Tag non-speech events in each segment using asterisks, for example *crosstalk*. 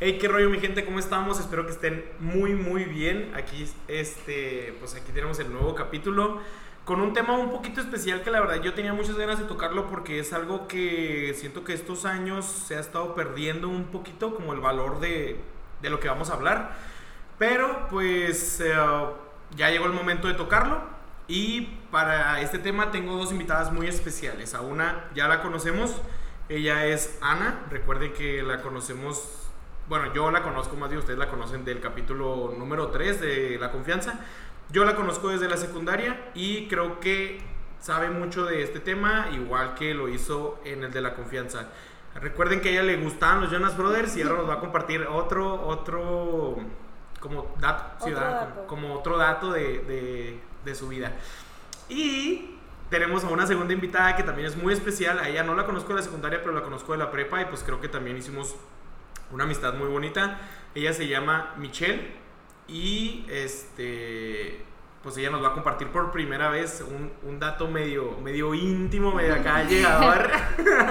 Hey, qué rollo mi gente, ¿cómo estamos? Espero que estén muy muy bien. Aquí este, pues aquí tenemos el nuevo capítulo con un tema un poquito especial que la verdad yo tenía muchas ganas de tocarlo porque es algo que siento que estos años se ha estado perdiendo un poquito como el valor de, de lo que vamos a hablar. Pero pues eh, ya llegó el momento de tocarlo y para este tema tengo dos invitadas muy especiales. A una ya la conocemos, ella es Ana, recuerden que la conocemos bueno, yo la conozco más bien, ustedes la conocen del capítulo número 3 de La Confianza. Yo la conozco desde la secundaria y creo que sabe mucho de este tema, igual que lo hizo en el de La Confianza. Recuerden que a ella le gustaban los Jonas Brothers y ahora nos va a compartir otro, otro, como dato, Como, otro dato de, de su vida. Y tenemos a una segunda invitada que también es muy especial. A ella no la conozco de la secundaria, pero la conozco de la prepa y pues creo que también hicimos una amistad muy bonita. Ella se llama Michelle y este pues ella nos va a compartir por primera vez un, dato medio, medio íntimo, medio acá *laughs* llegador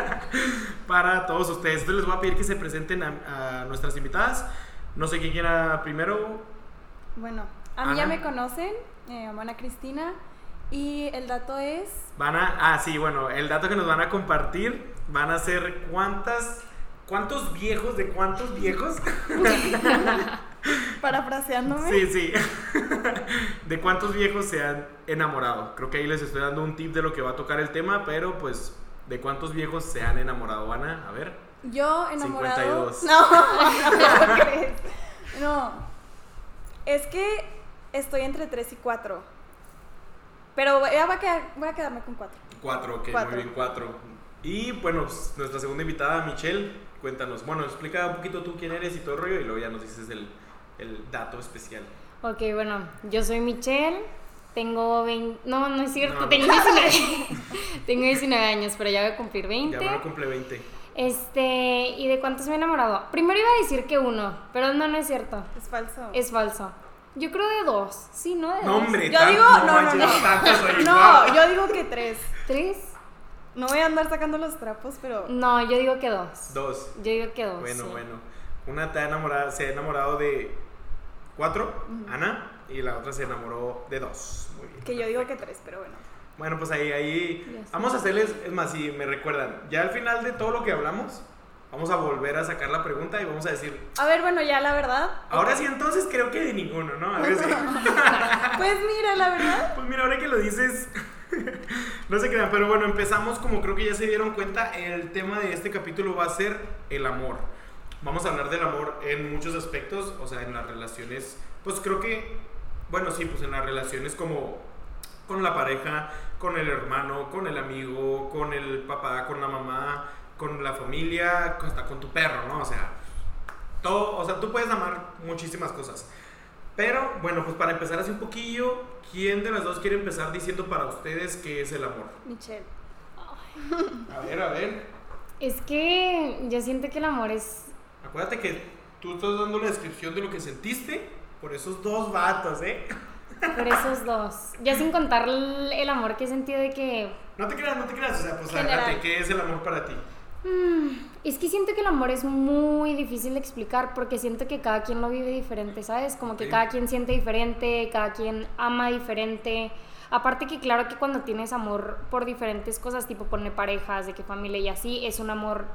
*laughs* para todos ustedes. Entonces les voy a pedir que se presenten a, nuestras invitadas. No sé quién quiera primero. Bueno, a mí ya me conocen, eh, Ana Cristina. Y el dato es. Van a. Ah, sí, bueno, el dato que nos van a compartir van a ser cuántas ¿Cuántos viejos de cuántos viejos? *laughs* Parafraseándome. Sí, sí. *laughs* ¿De cuántos viejos se han enamorado? Creo que ahí les estoy dando un tip de lo que va a tocar el tema, pero pues, ¿de cuántos viejos se han enamorado, Ana? A ver. Yo enamorado. 52. *laughs* No, no, crees. No. Es que estoy entre 3 y 4. Pero ya va a voy a quedarme con 4. 4, ok, muy bien, 4. Y bueno, pues, nuestra segunda invitada, Michelle cuéntanos. Bueno, explica un poquito tú quién eres y todo el rollo y luego ya nos dices el, el dato especial. Ok, bueno, yo soy Michelle, tengo 20, no, no es cierto, *laughs* tengo, 19, tengo 19 años, pero ya voy a cumplir 20. Ya voy a cumplir 20. Este, ¿y de cuántos me he enamorado? Primero iba a decir que uno, pero no, no es cierto. Es falso. Es falso. Yo creo de dos, sí, ¿no? De no, hombre, yo digo, no, no, no. No, yo digo que tres. ¿Tres? No voy a andar sacando los trapos, pero. No, yo digo que dos. Dos. Yo digo que dos. Bueno, bueno. Una está enamorada, se ha enamorado de cuatro, Ana, y la otra se enamoró de dos. Muy bien. Que yo digo que tres, pero bueno. Bueno, pues ahí, ahí. Vamos a hacerles, es más, si me recuerdan, ya al final de todo lo que hablamos, vamos a volver a sacar la pregunta y vamos a decir. A ver, bueno, ya la verdad. Ahora sí, entonces creo que de ninguno, ¿no? A ver si. *laughs* pues mira, la verdad. Pues mira, ahora que lo dices. *laughs* no se crean, pero bueno, empezamos como creo que ya se dieron cuenta, el tema de este capítulo va a ser el amor. Vamos a hablar del amor en muchos aspectos, o sea, en las relaciones, pues creo que, bueno, sí, pues en las relaciones como con la pareja, con el hermano, con el amigo, con el papá, con la mamá, con la familia, hasta con tu perro, ¿no? O sea, todo, o sea, tú puedes amar muchísimas cosas. Pero bueno, pues para empezar así un poquillo, ¿quién de las dos quiere empezar diciendo para ustedes qué es el amor? Michelle. A ver, a ver. Es que yo siento que el amor es... Acuérdate que tú estás dando la descripción de lo que sentiste por esos dos vatos, ¿eh? Por esos dos. Ya sin contar el amor que he sentido de que... No te creas, no te creas. O sea, pues ¿qué es el amor para ti? Mm, es que siento que el amor es muy difícil de explicar porque siento que cada quien lo vive diferente, ¿sabes? Como que cada quien siente diferente, cada quien ama diferente. Aparte que claro que cuando tienes amor por diferentes cosas, tipo poner parejas, de que familia y así, es un amor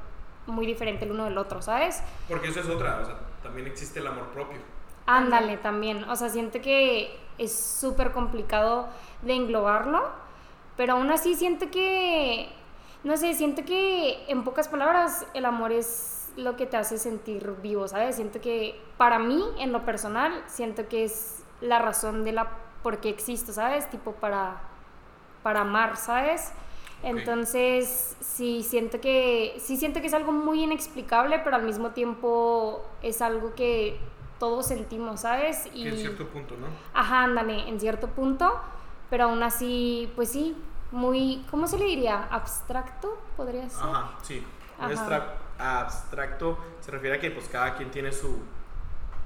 muy diferente el uno del otro, ¿sabes? Porque eso es otra, o sea, también existe el amor propio. Ándale, también. O sea, siento que es súper complicado de englobarlo, pero aún así siento que no sé, siento que en pocas palabras el amor es lo que te hace sentir vivo, ¿sabes? Siento que para mí, en lo personal, siento que es la razón de la por qué existo, ¿sabes? Tipo para, para amar, ¿sabes? Entonces, sí siento que sí siento que es algo muy inexplicable, pero al mismo tiempo es algo que todos sentimos, ¿sabes? Y, en cierto punto, ¿no? Ajá, ándale, en cierto punto, pero aún así, pues sí, muy, ¿cómo se le diría? Abstracto, podría ser. Ajá, sí. Abstracto se refiere a que pues cada quien tiene su...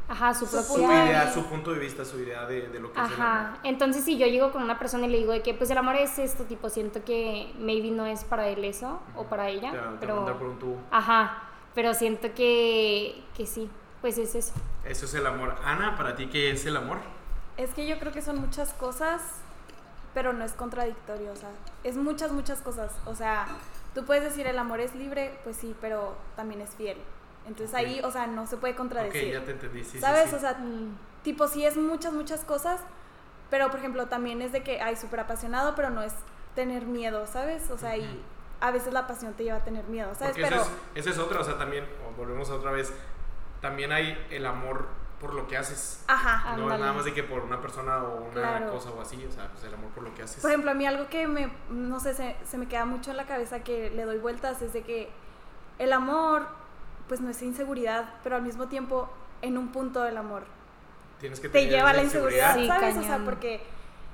Ajá, su propia... Su idea, su punto de vista, su idea de, de lo que Ajá. es el amor. Entonces si yo llego con una persona y le digo de que pues el amor es esto, tipo siento que maybe no es para él eso o para ella. Te, pero... por un tubo. Ajá, pero siento que, que sí. pues es eso. Eso es el amor. Ana, ¿para ti qué es el amor? Es que yo creo que son muchas cosas, pero no es contradictorio, o sea, es muchas, muchas cosas. O sea, tú puedes decir el amor es libre, pues sí, pero también es fiel. Entonces ahí, o sea, no se puede contradecir. Ok, ya te entendí, sí, ¿Sabes? sí, O sea, tipo, sí es muchas, muchas cosas, pero por ejemplo, también es de que, ay, súper apasionado, pero no es tener miedo, ¿sabes? O sea, y Ujú. a veces la pasión te lleva a tener miedo, ¿sabes? Porque pero... eso, es, eso es otra, o sea, también, volvemos a otra vez, también hay el amor por lo que haces. Ajá. No es Ándale. nada más de que por una persona o una Claro. cosa o así, o sea, pues el amor por lo que haces. Por ejemplo, a mí algo que me, no sé, se, se me queda mucho en la cabeza que le doy vueltas es de que el amor, pues no es inseguridad, pero al mismo tiempo, en un punto del amor, Tienes que te lleva a la inseguridad, Sí, ¿sabes? O sea, porque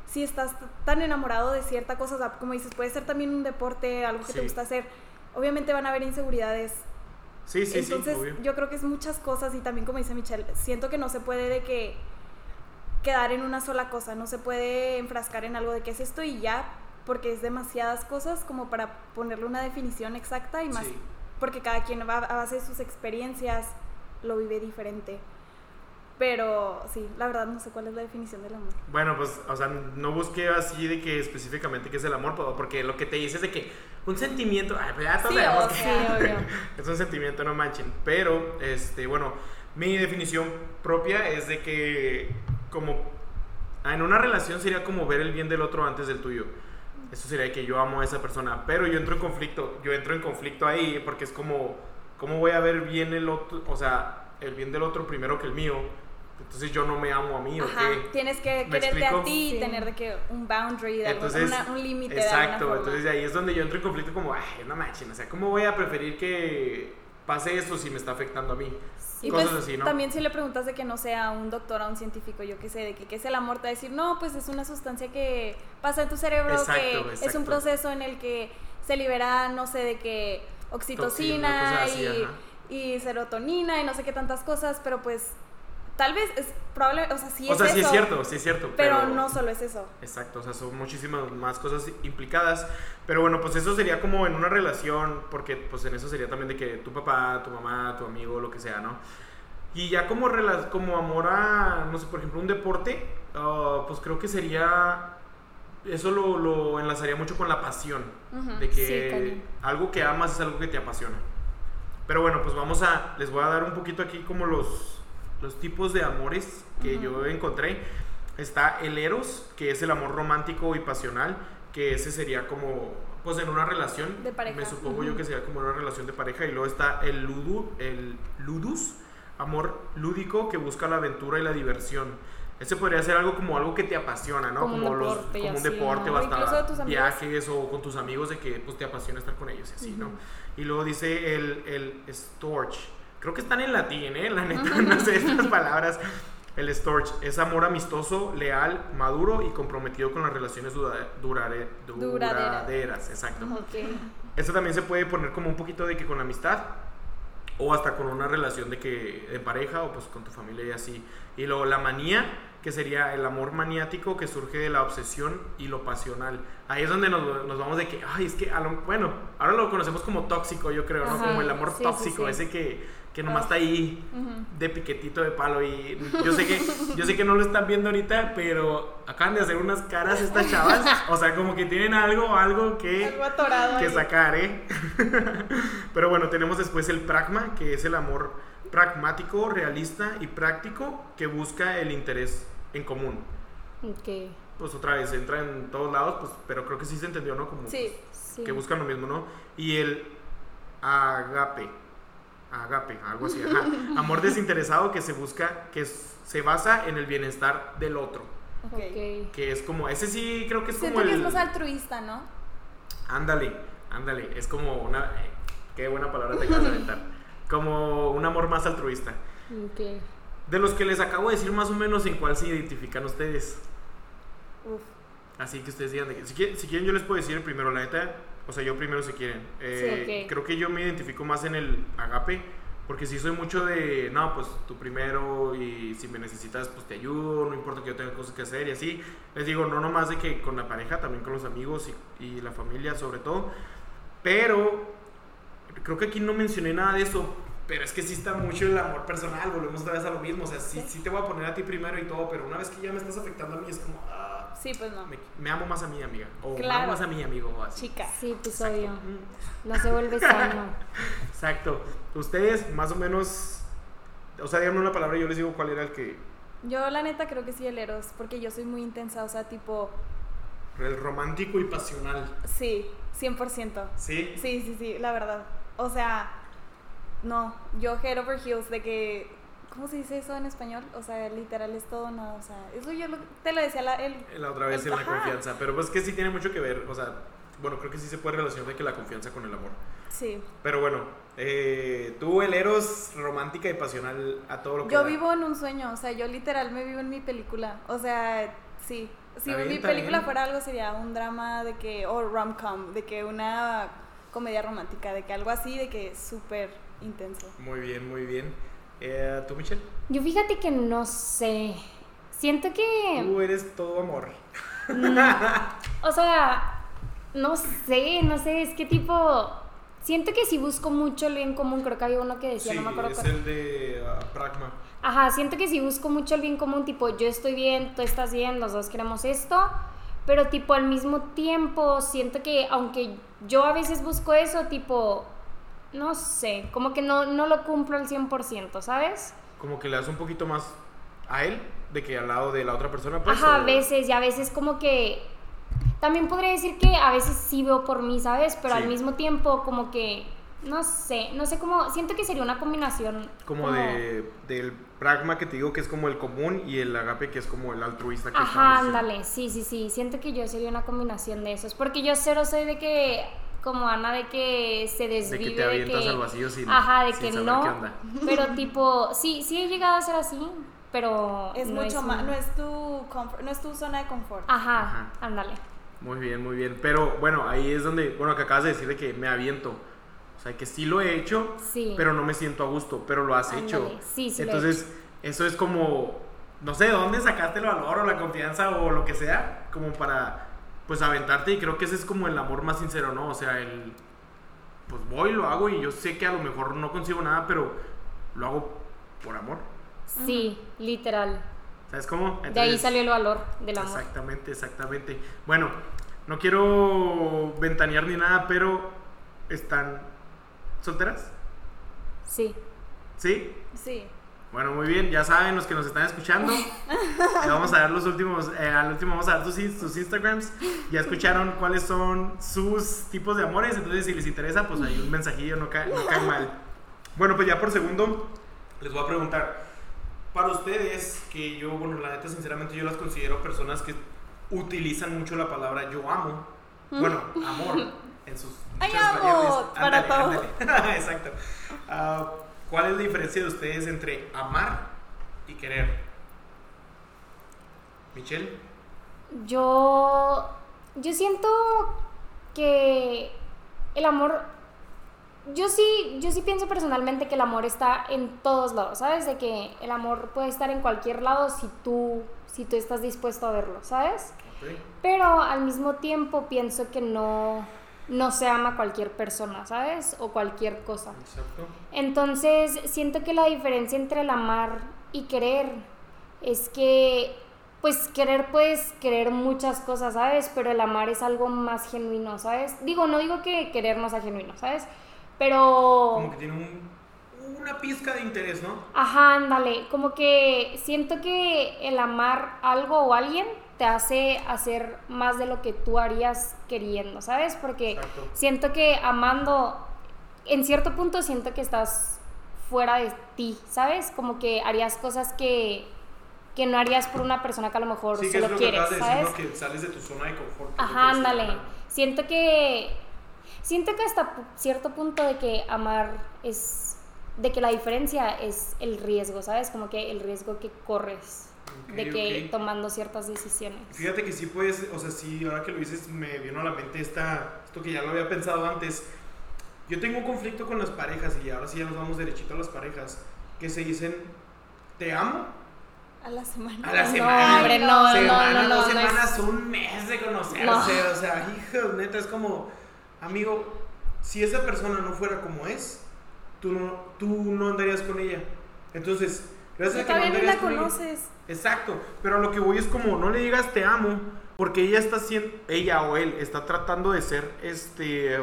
si estás tan enamorado de cierta cosa, o sea, como dices, puede ser también un deporte, algo que te gusta hacer, obviamente van a haber inseguridades. Sí, sí, Entonces, sí, obvio. yo creo que es muchas cosas y también como dice Michelle, siento que no se puede de que quedar en una sola cosa, no se puede enfrascar en algo de qué es esto y ya, porque es demasiadas cosas como para ponerle una definición exacta y más, Sí. porque cada quien va a base de sus experiencias lo vive diferente. Pero sí, la verdad no sé cuál es la definición del amor. Bueno, pues, o sea, no busqué así de que específicamente qué es el amor, porque lo que te dice es de que un sentimiento, ay, pues ya todos Sí, o que- sea. *laughs* Es un sentimiento, no manchen. Pero, este, bueno, mi definición propia es de que como en una relación sería como ver el bien del otro antes del tuyo. Eso sería que yo amo a esa persona, pero yo entro en conflicto, yo entro en conflicto ahí porque es como, ¿cómo voy a ver bien el otro, o sea, el bien del otro primero que el mío? Entonces yo no me amo a mí, ¿o Ajá, qué? tienes que ¿Me quererte explico? a ti y Sí. tener de que un boundary, de alguna- Entonces, una- un límite de alguna exacto, forma. entonces de ahí es donde yo entro en conflicto como, ay, no manchen, o sea, ¿cómo voy a preferir que pase eso si me está afectando a mí? Y Cosas pues, así, ¿no? también si le preguntas de que no sea un doctor a un científico, yo qué sé, de que qué es el amor, te va a decir, no, pues es una sustancia que pasa en tu cerebro, Exacto, que es un proceso en el que se libera, no sé, de que oxitocina Toxina, así, y serotonina y no sé qué tantas cosas, pero pues tal vez es probable, o sea, sí o es sea, sí es eso, cierto, sí es cierto. pero no solo es eso. Exacto, o sea, son muchísimas más cosas implicadas. Pero bueno, pues eso sería como en una relación, porque pues en eso sería también de que tu papá, tu mamá, tu amigo, lo que sea, ¿no? Y ya como, como amor a, no sé, por ejemplo, un deporte, ah, pues creo que sería, eso lo, lo enlazaría mucho con la pasión, Ujú. de Sí, que cañón. algo que amas es algo que te apasiona. Pero bueno, pues vamos a, les voy a dar un poquito aquí como los, los tipos de amores que yo encontré. Está el eros, que es el amor romántico y pasional, que ese sería como, pues en una relación. De pareja. Me supongo yo que sería como una relación de pareja. Y luego está el ludu, el ludus, amor lúdico que busca la aventura y la diversión. Ese podría ser algo como algo que te apasiona, ¿no? Como un los, deporte como un deporte hasta viajes o con tus amigos de que pues te apasiona estar con ellos y así, ¿no? Y luego dice el, el storch. Creo que están en latín, ¿eh? La neta, *laughs* no sé estas palabras. El storch es amor amistoso, leal, maduro y comprometido con las relaciones dura- durare- Duraderas. duraderas. Exacto. Ok. Esto también se puede poner como un poquito de que con la amistad o hasta con una relación de que de pareja o pues con tu familia y así. Y luego la manía, que sería el amor maniático que surge de la obsesión y lo pasional. Ahí es donde nos, nos vamos de que, ay, es que, a lo- bueno, ahora lo conocemos como tóxico, yo creo, ¿no? Ajá, Como el amor sí, sí, tóxico, sí. ese que, que nomás está ahí de piquetito de palo y yo sé que yo sé que no lo están viendo ahorita, pero acaban de hacer unas caras estas chavas, o sea, como que tienen algo algo que Algo que sacar, ¿eh? *laughs* Pero bueno, tenemos después el pragma, que es el amor pragmático, realista y práctico que busca el interés en común. Ok. Pues otra vez entra en todos lados, pues, pero creo que sí se entendió, ¿no? Como Sí. Sí. que buscan lo mismo, ¿no? Y el agape, agape, algo así, ajá. Amor desinteresado que se busca, que se basa en el bienestar del otro. Ok. Ok. Que es como, ese sí creo que es Siento como que el... es más altruista, ¿no? Ándale, ándale, es como una... eh, qué buena palabra te acabas de aventar. Como un amor más altruista. Ok. De los que les acabo de decir más o menos en cuál se identifican ustedes. Uf. Así que ustedes digan, de que- si, quieren, si quieren yo les puedo decir primero, la neta, o sea, yo primero si quieren. Eh, Sí, ok. Creo que yo me identifico más en el agape, porque sí soy mucho de, no, pues tú primero y si me necesitas, pues te ayudo, no importa que yo tenga cosas que hacer y así. Les digo, no nomás de que con la pareja, también con los amigos y, y la familia sobre todo. Pero creo que aquí no mencioné nada de eso, pero es que sí está mucho el amor personal, volvemos otra vez a lo mismo, o sea, sí, sí, te voy a poner a ti primero y todo, pero una vez que ya me estás afectando a mí es como, ah, sí, pues no. Me, amo más a mi amiga, o me amo más a mi amigo, o así. Chica. Sí, episodio. No se vuelve sano. *laughs* Exacto. Ustedes, más o menos, o sea, díganme una palabra y yo les digo cuál era el que... Yo la neta creo que sí el Eros, porque yo soy muy intensa, o sea, tipo... El romántico y pasional. Sí, 100%. ¿Sí? Sí, sí, sí, la verdad. O sea, no, yo head over heels de que ¿Cómo se dice eso en español? O sea, literal es todo nada. O sea, eso yo te lo decía la, el, la otra vez en la confianza. Pero pues que sí tiene mucho que ver. O sea, bueno, creo que sí se puede relacionar de que la confianza con el amor. Sí. Pero bueno, eh, tú, el Eros romántica y pasional a todo lo que. Yo vivo en un sueño. O sea, yo literal me vivo en mi película. O sea, sí. Si mi película fuera algo, sería un drama de que. O rom-com. De que una comedia romántica. De que algo así, de que súper intenso. Muy bien, muy bien. Eh, ¿Tú, Michelle? Yo fíjate que no sé. Siento que. Tú eres todo amor. O sea, no sé, no sé, es que tipo. Siento que si busco mucho el bien común, creo que había uno que decía, no me acuerdo. Es el de uh, Pragma. Ajá, siento que si busco mucho el bien común, tipo, yo estoy bien, tú estás bien, los dos queremos esto, pero tipo al mismo tiempo siento que aunque yo a veces busco eso, tipo, no sé, como que no, no lo cumplo al 100%, ¿sabes? Como que le das un poquito más a él de que al lado de la otra persona. Pues, Ajá, a veces, y a veces como que... También podría decir que a veces sí veo por mí, ¿sabes? Pero al mismo tiempo como que... No sé, no sé cómo... Siento que sería una combinación... Como, de, del pragma que te digo que es como el común y el agape que es como el altruista. Que Ajá, ándale, sí, sí, sí. Siento que yo sería una combinación de esos. Porque yo cero soy de que como Ana de que se desvive. De que te avientas al vacío sin Ajá, de que no. *laughs* Pero tipo, sí, sí he llegado a ser así, pero... Es mucho más, no, es tu no es tu zona de confort. Ajá, ándale. Muy bien, muy bien. Pero bueno, ahí es donde, bueno, que acabas de decir de que me aviento. O sea, que sí lo he hecho, sí. pero no me siento a gusto, pero lo has hecho. Sí, sí. Entonces, eso es como, no sé, ¿dónde sacaste el valor o la confianza o lo que sea? Como para pues aventarte y creo que ese es como el amor más sincero, ¿no? O sea, el pues voy, lo hago y yo sé que a lo mejor no consigo nada, pero lo hago por amor. Sí, literal. ¿Sabes cómo? de ahí salió el valor del amor. Exactamente, exactamente. Bueno, no quiero ventanear ni nada, pero ¿están solteras? Sí. ¿Sí? Sí. Bueno, muy bien, ya saben los que nos están escuchando. *laughs* vamos a dar los últimos, eh, al último vamos a dar sus, sus, Instagrams. Ya escucharon cuáles son sus tipos de amores, entonces si les interesa, pues hay un mensajillo, no cae, no cae mal. Bueno, pues ya por segundo, les voy a preguntar, para ustedes, que yo, bueno, la neta, sinceramente, yo las considero personas que utilizan mucho la palabra yo amo. Bueno, amor en sus... ¡Ay, amo! Para todo. *laughs* Exacto. Uh, ¿Cuál es la diferencia de ustedes entre amar y querer? Michelle. Yo, yo siento que el amor, yo sí, yo sí pienso personalmente que el amor está en todos lados, ¿sabes? De que el amor puede estar en cualquier lado si tú, si tú estás dispuesto a verlo, ¿sabes? Pero al mismo tiempo pienso que no, no se ama cualquier persona, ¿sabes? O cualquier cosa. Exacto. Entonces, siento que la diferencia entre el amar y querer es que, pues, querer puedes querer muchas cosas, ¿sabes? Pero el amar es algo más genuino, ¿sabes? Digo, no digo que querer no sea genuino, ¿sabes? Pero... Como que tiene una pizca de interés, ¿no? Ajá, ándale. Como que siento que el amar algo o alguien te hace hacer más de lo que tú harías queriendo, ¿sabes? Porque siento que amando, en cierto punto siento que estás fuera de ti, ¿sabes? Como que harías cosas que, que no harías por una persona que a lo mejor sí, solo es lo quieres, que ¿sabes? Que sales de tu zona de confort. Ajá, ándale. Siento que siento que hasta cierto punto de que amar es de que la diferencia es el riesgo, ¿sabes? Como que el riesgo que corres de que tomando ciertas decisiones. Fíjate que sí puedes, o sea, sí, ahora que lo dices me vino a la mente esta, esto que ya lo había pensado antes. Yo tengo un conflicto con las parejas y ahora sí ya nos vamos derechito a las parejas, que se dicen, te amo. A la semana. A la semana. No, no, semana, no, no, dos semanas, un mes de conocerse. O sea, hijos, neta, es como, amigo, si esa persona no fuera como es, tú no, tú no andarías con ella. Entonces, gracias a que no andarías la conoces. exacto, pero a lo que voy es como, no le digas te amo, porque ella está haciendo, ella o él está tratando de ser, este,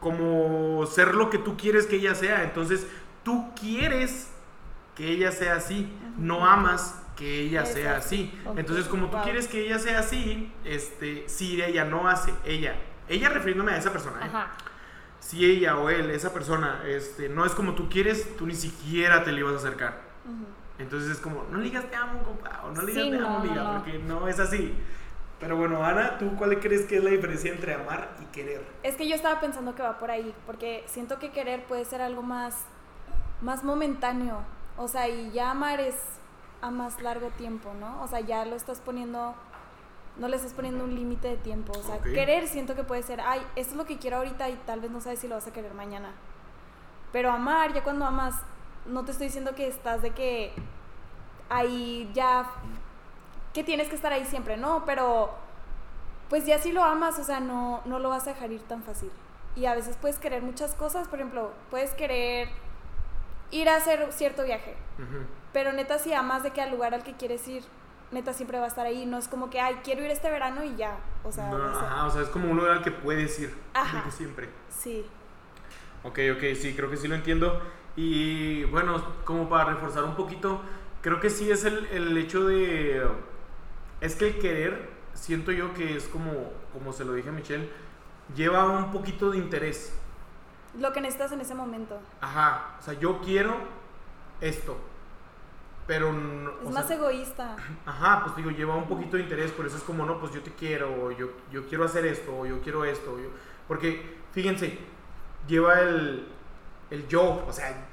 como ser lo que tú quieres que ella sea. Entonces, tú quieres que ella sea así, no amas que ella sea así. Entonces, como tú quieres que ella sea así, este, si ella no hace, ella, ella refiriéndome a esa persona, ¿eh? Si ella o él, esa persona, este, no es como tú quieres, tú ni siquiera te le ibas a acercar. Entonces es como, no le digas te amo, compa, o no le digas te amo, amiga, porque no es así. Pero bueno, Ana, ¿tú cuál crees que es la diferencia entre amar y querer? Es que yo estaba pensando que va por ahí, porque siento que querer puede ser algo más, más momentáneo. O sea, y ya amar es a más largo tiempo, ¿no? O sea, ya lo estás poniendo, no le estás poniendo un límite de tiempo. O sea, querer siento que puede ser, ay, esto es lo que quiero ahorita y tal vez no sabes si lo vas a querer mañana. Pero amar, ya cuando amas, no te estoy diciendo que estás de que ahí ya, que tienes que estar ahí siempre, ¿no? Pero pues ya si lo amas, o sea, no, no lo vas a dejar ir tan fácil. Y a veces puedes querer muchas cosas, por ejemplo, puedes querer ir a hacer cierto viaje. Pero neta, si amas de que al lugar al que quieres ir, neta siempre va a estar ahí. No es como que, ay, quiero ir este verano y ya. O sea, ajá, o sea, es como un lugar al que puedes ir. Ajá. Siempre. Sí. Ok, ok, sí, creo que sí lo entiendo. Y bueno, como para reforzar un poquito, creo que sí es el, el hecho de... Es que el querer, siento yo que es como, como se lo dije a Michelle, lleva un poquito de interés lo que necesitas en ese momento. Ajá, o sea, yo quiero esto, pero... No, es más egoísta. *clears throat* Ajá, pues digo, lleva un poquito de interés, por eso es como, no, pues yo te quiero, o yo, yo quiero hacer esto, o yo quiero esto, yo, porque, fíjense, lleva el, el yo, o sea,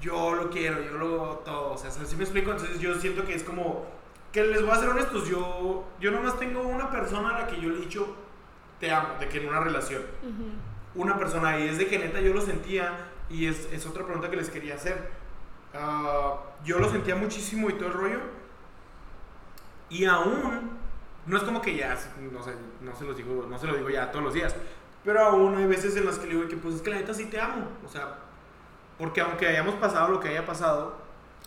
yo lo quiero, yo lo todo, o sea, así me explico, entonces yo siento que es como, que les voy a ser honestos, yo, yo nomás tengo una persona a la que yo le he dicho, te amo, de que en una relación una persona y es de que neta yo lo sentía y es, es otra pregunta que les quería hacer. Ah, yo lo sentía muchísimo y todo el rollo y aún no es como que ya no sé, no se los digo, no se lo digo ya todos los días, pero aún hay veces en las que le digo que pues es que la neta sí te amo, o sea, porque aunque hayamos pasado lo que haya pasado,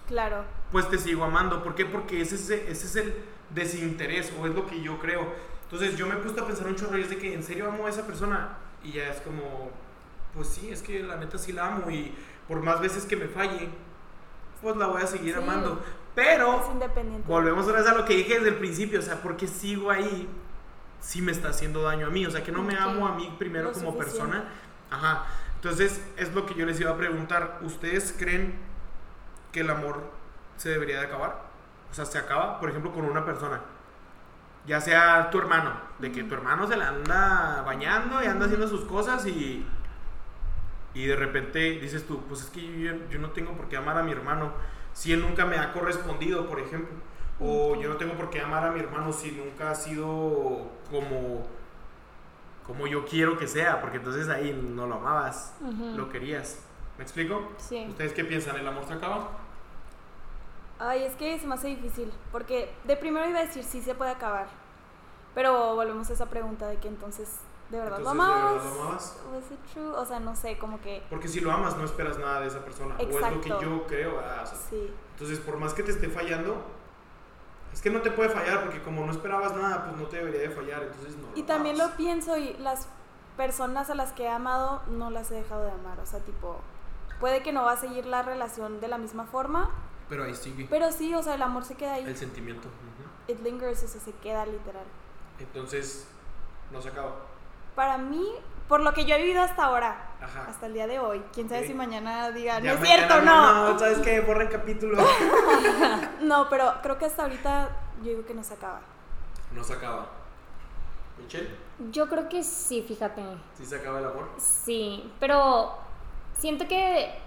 claro. Pues te sigo amando, ¿por qué? Porque ese, ese, ese es el desinterés o es lo que yo creo. Entonces yo me puse a pensar un chorro y es de que en serio amo a esa persona y ya es como, pues sí, es que la neta sí la amo y por más veces que me falle, pues la voy a seguir amando. Pero volvemos otra vez a lo que dije desde el principio, o sea, porque sigo ahí si me está haciendo daño a mí, o sea, que no me amo a mí primero como persona. Ajá. Entonces, es lo que yo les iba a preguntar, ¿ustedes creen que el amor se debería de acabar? O sea, se acaba, por ejemplo, con una persona ya sea tu hermano, de que tu hermano se la anda bañando y anda haciendo sus cosas y, y de repente dices tú, pues es que yo, yo, no tengo por qué amar a mi hermano si él nunca me ha correspondido, por ejemplo. O yo no tengo por qué amar a mi hermano si nunca ha sido como, como yo quiero que sea, porque entonces ahí no lo amabas, lo querías. ¿Me explico? Sí. ¿Ustedes qué piensan? ¿El amor se acaba? Ay, es que se me hace difícil, porque de primero iba a decir sí se puede acabar, pero volvemos a esa pregunta de que entonces, ¿de verdad lo amas? O sea, no sé, como que... Porque si lo amas no esperas nada de esa persona, o es lo que yo creo. Ah, sí. Entonces, por más que te esté fallando, es que no te puede fallar, porque como no esperabas nada, pues no te debería de fallar, entonces no. Y también lo pienso y las personas a las que he amado no las he dejado de amar, o sea, tipo, puede que no va a seguir la relación de la misma forma, pero ahí sigue. Pero sí, o sea, el amor se queda ahí. El sentimiento. It lingers, o sea, se queda literal. Entonces, no se acaba. Para mí, por lo que yo he vivido hasta ahora, hasta el día de hoy, quién sabe si mañana diga, no es cierto, no. No, sabes qué, borra el capítulo. *laughs* no, pero creo que hasta ahorita yo digo que no se acaba. No se acaba. ¿Michelle? Yo creo que sí, fíjate. ¿Sí se acaba el amor? Sí, pero siento que,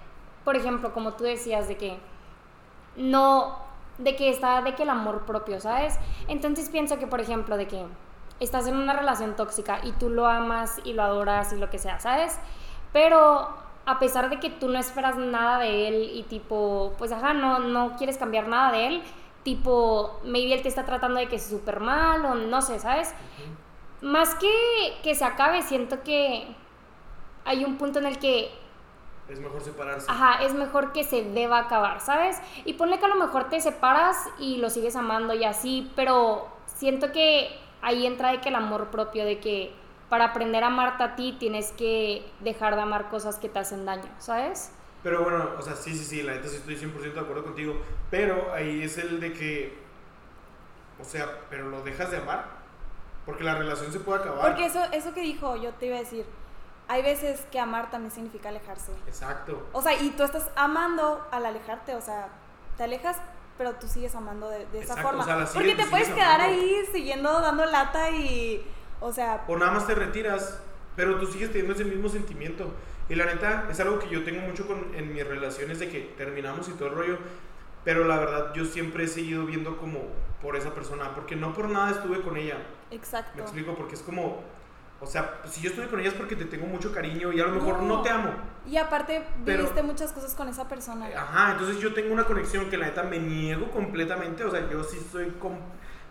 por ejemplo, como tú decías, de que no de que está de que el amor propio, ¿sabes? Entonces pienso que, por ejemplo, de que estás en una relación tóxica y tú lo amas y lo adoras y lo que sea, ¿sabes? Pero a pesar de que tú no esperas nada de él y tipo, pues ajá, no, no quieres cambiar nada de él, tipo, maybe él te está tratando de que es súper mal o no sé, ¿sabes? Más que que se acabe, siento que hay un punto en el que Es mejor separarse. Ajá, es mejor que se deba acabar, ¿sabes? Y ponle que a lo mejor te separas y lo sigues amando y así, pero siento que ahí entra de que el amor propio, de que para aprender a amarte a ti tienes que dejar de amar cosas que te hacen daño, ¿sabes? Pero bueno, o sea, sí, sí, sí, la neta sí estoy 100% de acuerdo contigo, pero ahí es el de que, o sea, pero lo dejas de amar, porque la relación se puede acabar. Porque eso, eso que dijo, yo te iba a decir, hay veces que amar también significa alejarse. Exacto. O sea, y tú estás amando al alejarte, o sea, te alejas, pero tú sigues amando de, esa forma. Porque te puedes quedar ahí siguiendo dando lata y, o sea... O nada más te retiras, pero tú sigues teniendo ese mismo sentimiento. Y la neta, es algo que yo tengo mucho con, en mis relaciones de que terminamos y todo el rollo. Pero la verdad, yo siempre he seguido viendo como por esa persona, porque no por nada estuve con ella. Exacto. Me explico, porque es como, o sea, si yo estuve con ella es porque te tengo mucho cariño y a lo mejor no, te amo. Y aparte viviste muchas cosas con esa persona. Ajá, entonces yo tengo una conexión que la neta me niego completamente, o sea, yo sí soy...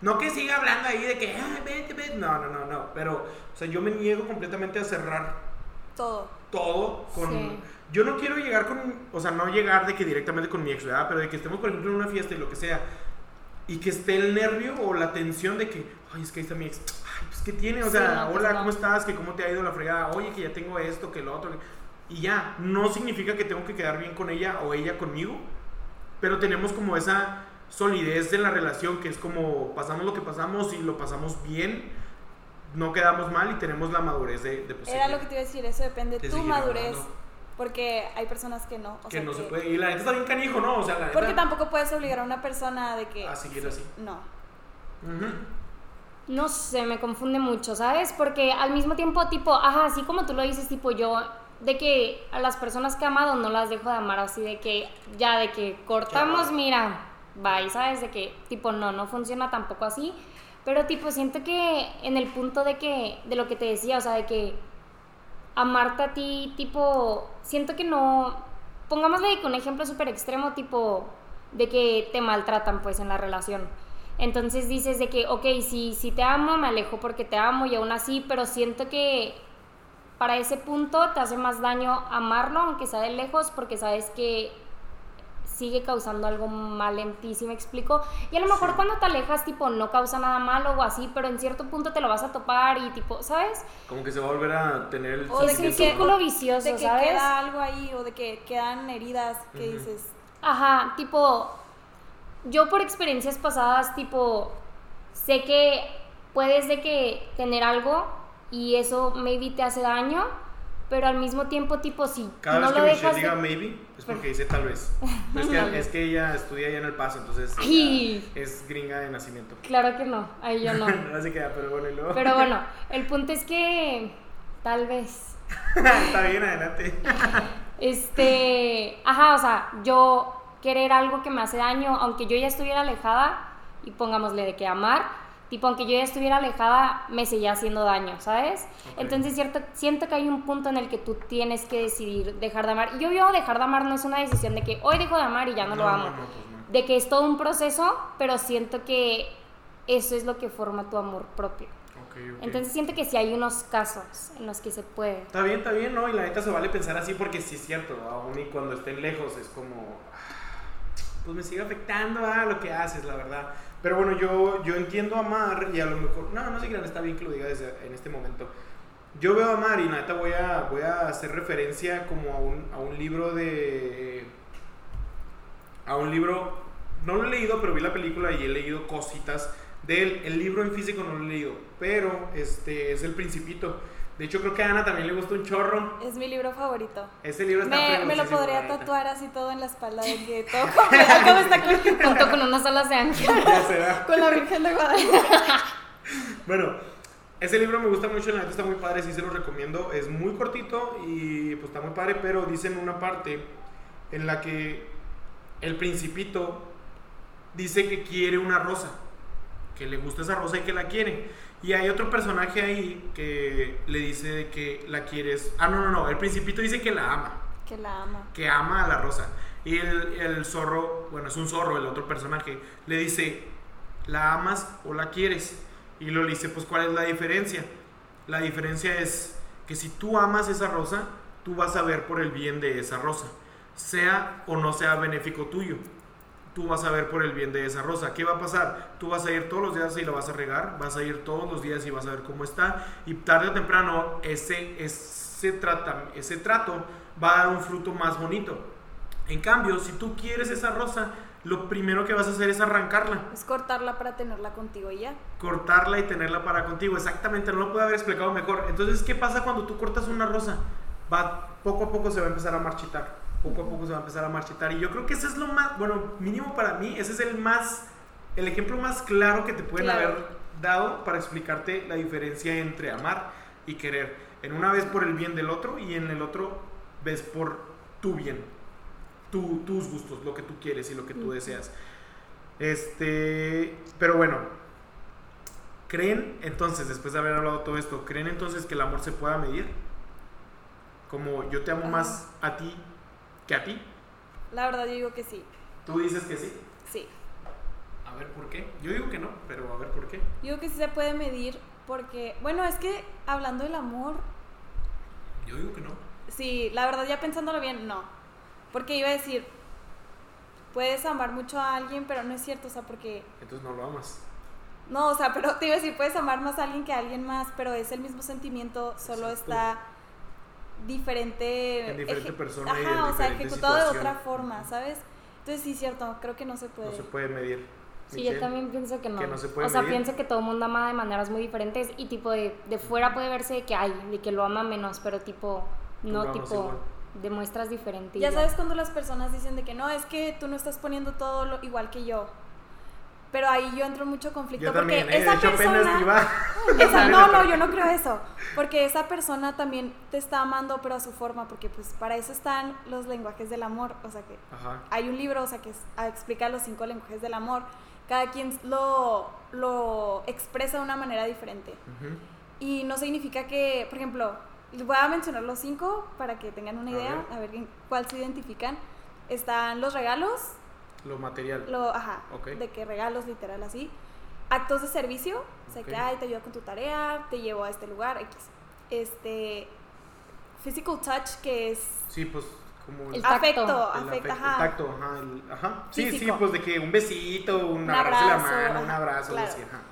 no que siga hablando ahí de que, ay, vete, vete, no, no, no, no, pero, o sea, yo me niego completamente a cerrar todo. Todo con... Yo no quiero llegar con, o sea, no llegar de que directamente con mi ex, ¿verdad? Pero de que estemos, por ejemplo, en una fiesta y lo que sea, y que esté el nervio o la tensión de que, ay, es que ahí está mi ex, pues, ¿qué tiene? O sea, pues, hola, ¿cómo estás? Que cómo te ha ido la fregada, oye, que ya tengo esto, que lo otro. Y ya, no significa que tengo que quedar bien con ella o ella conmigo, pero tenemos como esa solidez en la relación, que es como pasamos lo que pasamos y lo pasamos bien, no quedamos mal y tenemos la madurez de, de Era lo que te iba a decir, eso depende de tu madurez. Porque hay personas que no. que no se puede. Y la neta está bien canijo, ¿no? O sea, la Porque tampoco puedes obligar a una persona de que. A seguir así. No. No sé, me confunde mucho, ¿sabes? Porque al mismo tiempo, tipo, ajá, así como tú lo dices, tipo, yo, de que a las personas que he amado no las dejo de amar así, de que ya, de que cortamos, mira, bye, ¿sabes? De que, tipo, no, no funciona tampoco así. Pero, tipo, siento que en el punto de que, de lo que te decía, o sea, de que amarte a ti, tipo, siento que no, pongámosle un ejemplo súper extremo, tipo, de que te maltratan, pues, en la relación. Entonces dices de que, ok, si, si te amo, me alejo porque te amo y aún así, pero siento que para ese punto te hace más daño amarlo, aunque sea de lejos, porque sabes que sigue causando algo mal en ti, ¿sí me explico? Y a lo mejor cuando te alejas, tipo, no causa nada malo o así, pero en cierto punto te lo vas a topar y tipo, ¿sabes? Como que se va a volver a tener el o de que, círculo vicioso, de que queda algo ahí o de que quedan heridas que dices. Ajá, tipo, yo por experiencias pasadas, tipo, sé que puedes de que tener algo y eso maybe te hace daño, pero al mismo tiempo, tipo, si Cada no vez lo que dejas diga maybe, es porque dice tal vez. *laughs* es, que, es que ella estudia allá en El Paso, entonces es gringa de nacimiento. Claro que no, ahí yo no. *laughs* pero bueno, y luego. Pero bueno, *laughs* el punto es que tal vez. Está bien, adelante. este, ajá, o sea, yo querer algo que me hace daño, aunque yo ya estuviera alejada, y pongámosle de que amar, tipo, aunque yo ya estuviera alejada, me seguía haciendo daño, ¿sabes? Entonces cierto, siento que hay un punto en el que tú tienes que decidir dejar de amar. Y yo veo dejar de amar no es una decisión de que hoy dejo de amar y ya no, lo amo. Pues de que es todo un proceso, pero siento que eso es lo que forma tu amor propio. Entonces siento que sí hay unos casos en los que se puede. Está bien, está bien, ¿no? Y la neta se vale pensar así porque sí es cierto, aún y cuando estén lejos es como, pues me sigue afectando a lo que haces, la verdad. Pero bueno, yo, yo entiendo amar y a lo mejor, no, no sé qué está bien que lo diga desde, en este momento. Yo veo amar y neta voy a, voy a hacer referencia como a un, a un libro de... A un libro, no lo he leído, pero vi la película y he leído cositas de él. El libro en físico no lo he leído, pero este es El Principito de hecho, creo que a Ana también le gusta un chorro. Es mi libro favorito. Este libro está Me, me lo podría tatuar así todo en la espalda de que todo como está junto con unas alas de ángel. *laughs* con la Virgen de Guadalupe. *laughs* bueno, ese libro me gusta mucho, la neta está muy padre, sí se lo recomiendo. Es muy cortito y pues está muy padre, pero dicen una parte en la que el principito dice que quiere una rosa, que le gusta esa rosa y que la quiere. Y hay otro personaje ahí que le dice que la quieres. Ah, no, no, no. El principito dice que la ama. Que la ama. Que ama a la rosa. Y el, el zorro, bueno, es un zorro, el otro personaje, le dice, ¿la amas o la quieres? Y lo dice, pues, ¿cuál es la diferencia? La diferencia es que si tú amas esa rosa, tú vas a ver por el bien de esa rosa, sea o no sea benéfico tuyo. Tú vas a ver por el bien de esa rosa. ¿Qué va a pasar? Tú vas a ir todos los días y la vas a regar, vas a ir todos los días y vas a ver cómo está. Y tarde o temprano ese, ese, trata, ese trato va a dar un fruto más bonito. En cambio, si tú quieres esa rosa, lo primero que vas a hacer es arrancarla. Es cortarla para tenerla contigo y ya. Cortarla y tenerla para contigo, exactamente, no lo puedo haber explicado mejor. Entonces, ¿qué pasa cuando tú cortas una rosa? Va, poco a poco se va a empezar a marchitar, poco a poco se va a empezar a marchitar. Y yo creo que ese es lo más, bueno, mínimo para mí, ese es el más, el ejemplo más claro que te pueden haber dado para explicarte la diferencia entre amar y querer. En una vez por el bien del otro y en el otro ves por tu bien tus gustos, lo que tú quieres y lo que tú deseas. Este, pero bueno, ¿creen entonces, después de haber hablado todo esto, ¿creen entonces que el amor se pueda medir? Como yo te amo más a ti que a ti. La verdad yo digo que sí. ¿Tú dices que sí? Sí. A ver, ¿por qué? Yo digo que no, pero a ver, ¿por qué? Yo digo que sí se puede medir porque, bueno, es que hablando del amor... Yo digo que no. Sí, la verdad ya pensándolo bien, no. Porque iba a decir, puedes amar mucho a alguien, pero no es cierto, o sea, porque... Entonces no lo amas. No, o sea, pero te iba a decir, puedes amar más a alguien que a alguien más, pero es el mismo sentimiento, solo está diferente... En diferente persona Ajá, y en o sea, ejecutado de otra forma, ¿sabes? Entonces sí, cierto, creo que no se puede. No se puede medir. Sí, yo también pienso que no. Que no se puede o sea, pienso que todo el mundo ama de maneras muy diferentes y tipo de, de fuera puede verse que hay, de que lo ama menos, pero tipo, no tipo demuestras diferente. Ya, sabes cuando las personas dicen de que no, es que tú no estás poniendo todo lo, igual que yo. Pero ahí yo entro en mucho conflicto porque ¿eh? esa persona *laughs* esa, no, no, yo no creo eso, porque esa persona también te está amando pero a su forma, porque pues para eso están los lenguajes del amor, o sea que hay un libro, o sea que explica los cinco lenguajes del amor. Cada quien lo, lo expresa de una manera diferente. Y no significa que, por ejemplo, voy a mencionar los cinco para que tengan una idea, a ver, cuál se identifican. Están los regalos. Lo material. Lo, ajá. De que regalos, literal, así. Actos de servicio. O sea, que, ay, te ayudo con tu tarea, te llevo a este lugar, X. Este. Physical touch, que es. Sí, pues como el, afecto, afecto, ajá. El tacto, ajá, ajá. Sí, sí, pues de que un besito, un, abrazo, de la mano, un abrazo, así, ajá.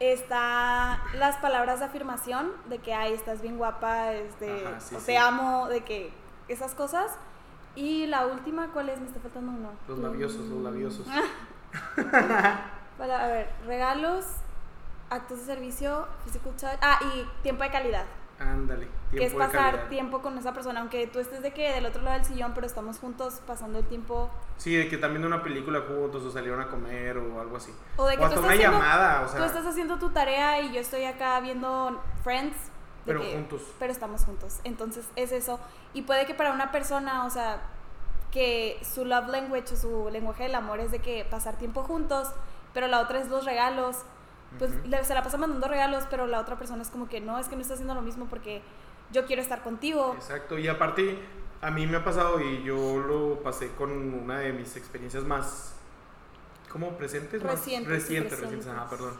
Está las palabras de afirmación, de que, ay, estás bien guapa, este, te amo, de que esas cosas. Y la última, ¿cuál es? Me está faltando uno. Los labiosos, los labiosos. *laughs* a ver, regalos, actos de servicio, physical touch. Ah, y tiempo de calidad. Ándale. Que es pasar tiempo con esa persona, aunque tú estés de que del otro lado del sillón, pero estamos juntos pasando el tiempo. Sí, de que también de una película juntos o salieron a comer o algo así. O de que tú estás haciendo, llamada, o sea. Tú estás haciendo tu tarea y yo estoy acá viendo Friends. Pero juntos. Pero estamos juntos. Entonces es eso. Y puede que para una persona, o sea, que su love language o su lenguaje del amor es de que pasar tiempo juntos, pero la otra es los regalos pues se la pasa mandando regalos, pero la otra persona es como que no, es que no está haciendo lo mismo porque yo quiero estar contigo. Exacto, y aparte a mí me ha pasado y yo lo pasé con una de mis experiencias más, ¿cómo? ¿Presentes? Recientes. Más, recientes, recientes, ajá, perdón.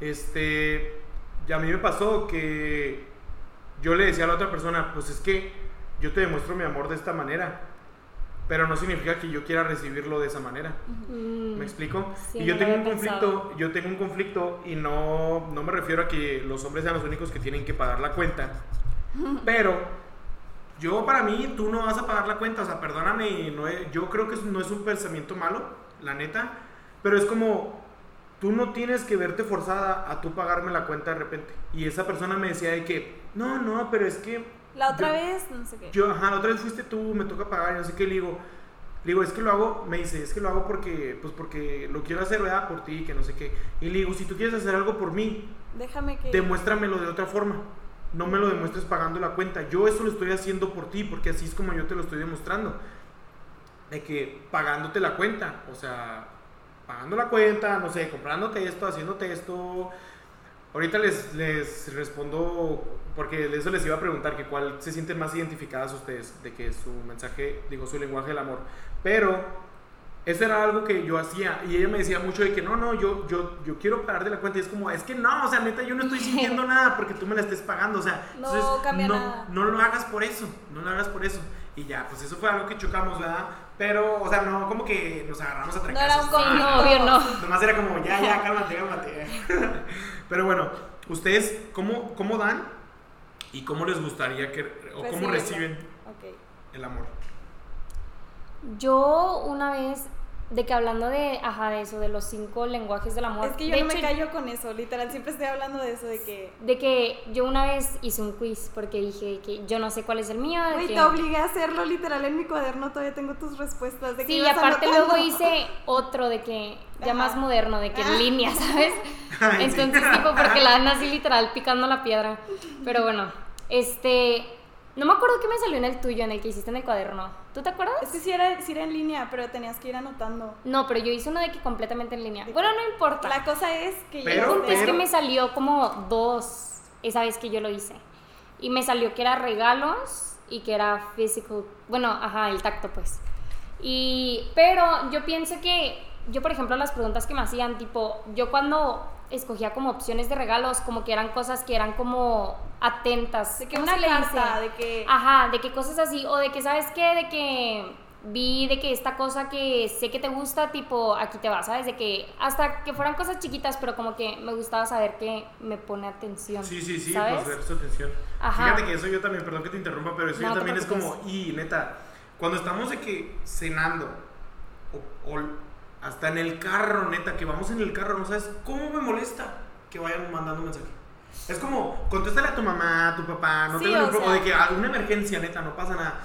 Este, y a mí me pasó que yo le decía a la otra persona, pues es que yo te demuestro mi amor de esta manera pero no significa que yo quiera recibirlo de esa manera. Mm. ¿Me explico? y yo tengo un conflicto, yo tengo un conflicto y no, no me refiero a que los hombres sean los únicos que tienen que pagar la cuenta, *laughs* pero yo para mí tú no vas a pagar la cuenta, o sea, perdóname, no yo creo que no es un pensamiento malo, la neta, pero es como tú no tienes que verte forzada a tú pagarme la cuenta de repente. Y esa persona me decía de que, no, no, pero es que la otra vez, no sé qué. Yo, ajá, la otra vez fuiste tú, me toca pagar, no sé qué, le digo, le digo, es que lo hago, me dice, es que lo hago porque, pues porque lo quiero hacer, ¿verdad? Por ti, que no sé qué. Y le digo, si tú quieres hacer algo por mí, déjame que... Demuéstramelo de otra forma. No me lo demuestres pagando la cuenta. Yo eso lo estoy haciendo por ti, porque así es como yo te lo estoy demostrando. De que pagándote la cuenta, o sea, pagando la cuenta, no sé, comprándote esto, haciéndote esto, Ahorita les, les respondo, porque eso les iba a preguntar, que cuál se sienten más identificadas ustedes, de que su mensaje, digo, su lenguaje del amor. Pero Eso era algo que yo hacía y ella me decía mucho de que no, no, yo, yo, yo quiero pagar de la cuenta y es como, es que no, o sea, neta, yo no estoy *laughs* sintiendo nada porque tú me la estés pagando, o sea, No entonces, no, nada. no lo hagas por eso, no lo hagas por eso. Y ya, pues eso fue algo que chocamos, ¿verdad? Pero, o sea, no como que nos agarramos a No era un trancazos. Sí, no. Nomás era como, ya, ya, cálmate, cálmate. *laughs* Pero bueno, ¿ustedes cómo, cómo dan y cómo les gustaría que, o cómo reciben el amor? Yo una vez, de que hablando de, ajá, de eso, de los cinco lenguajes del amor. Es que yo de no me callo con eso, literal, siempre estoy hablando de eso, de que... De que yo una vez hice un quiz porque dije que yo no sé cuál es el mío. de que- te obligué a hacerlo, literal, en mi cuaderno todavía tengo tus respuestas. De que Sí, y aparte anotando. luego hice otro de que, ya Ajá. más moderno, de que en Ah. línea, ¿sabes? *laughs* Entonces, tipo, porque la dan así literal picando la piedra. Pero bueno, este. No me acuerdo qué me salió en el tuyo, en el que hiciste en el cuaderno. ¿Tú te acuerdas? Es que sí era, sí era en línea, pero tenías que ir anotando. No, pero yo hice uno de que completamente en línea. Bueno, no importa. La cosa es que Pero- El punto es que me salió como dos esa vez que yo lo hice. Y me salió que era regalos y que era physical. Bueno, ajá, el tacto, pues. Y. Pero yo pienso que. Yo, por ejemplo, las preguntas que me hacían, tipo, yo cuando escogía como opciones de regalos, como que eran cosas que eran como atentas. de que ¿Cómo una carta, de que... Ajá, de que cosas así, o de que, ¿sabes qué? De que vi de que esta cosa que sé que te gusta, tipo, aquí te va, ¿sabes? De que hasta que fueran cosas chiquitas, pero como que me gustaba saber que me pone atención. Sí, sí, sí, ¿sabes? pues ver su atención. Ajá. Fíjate que eso yo también, perdón que te interrumpa, pero eso No, yo también es como, y neta, cuando estamos de que cenando, o, o hasta en el carro, neta, que vamos en el carro, no sabes cómo me molesta que vayan mandando un mensaje. Es como, contéstale a tu mamá, a tu papá, no Sí, tengo o ningún problema, sea- o de que alguna emergencia, neta, no pasa nada.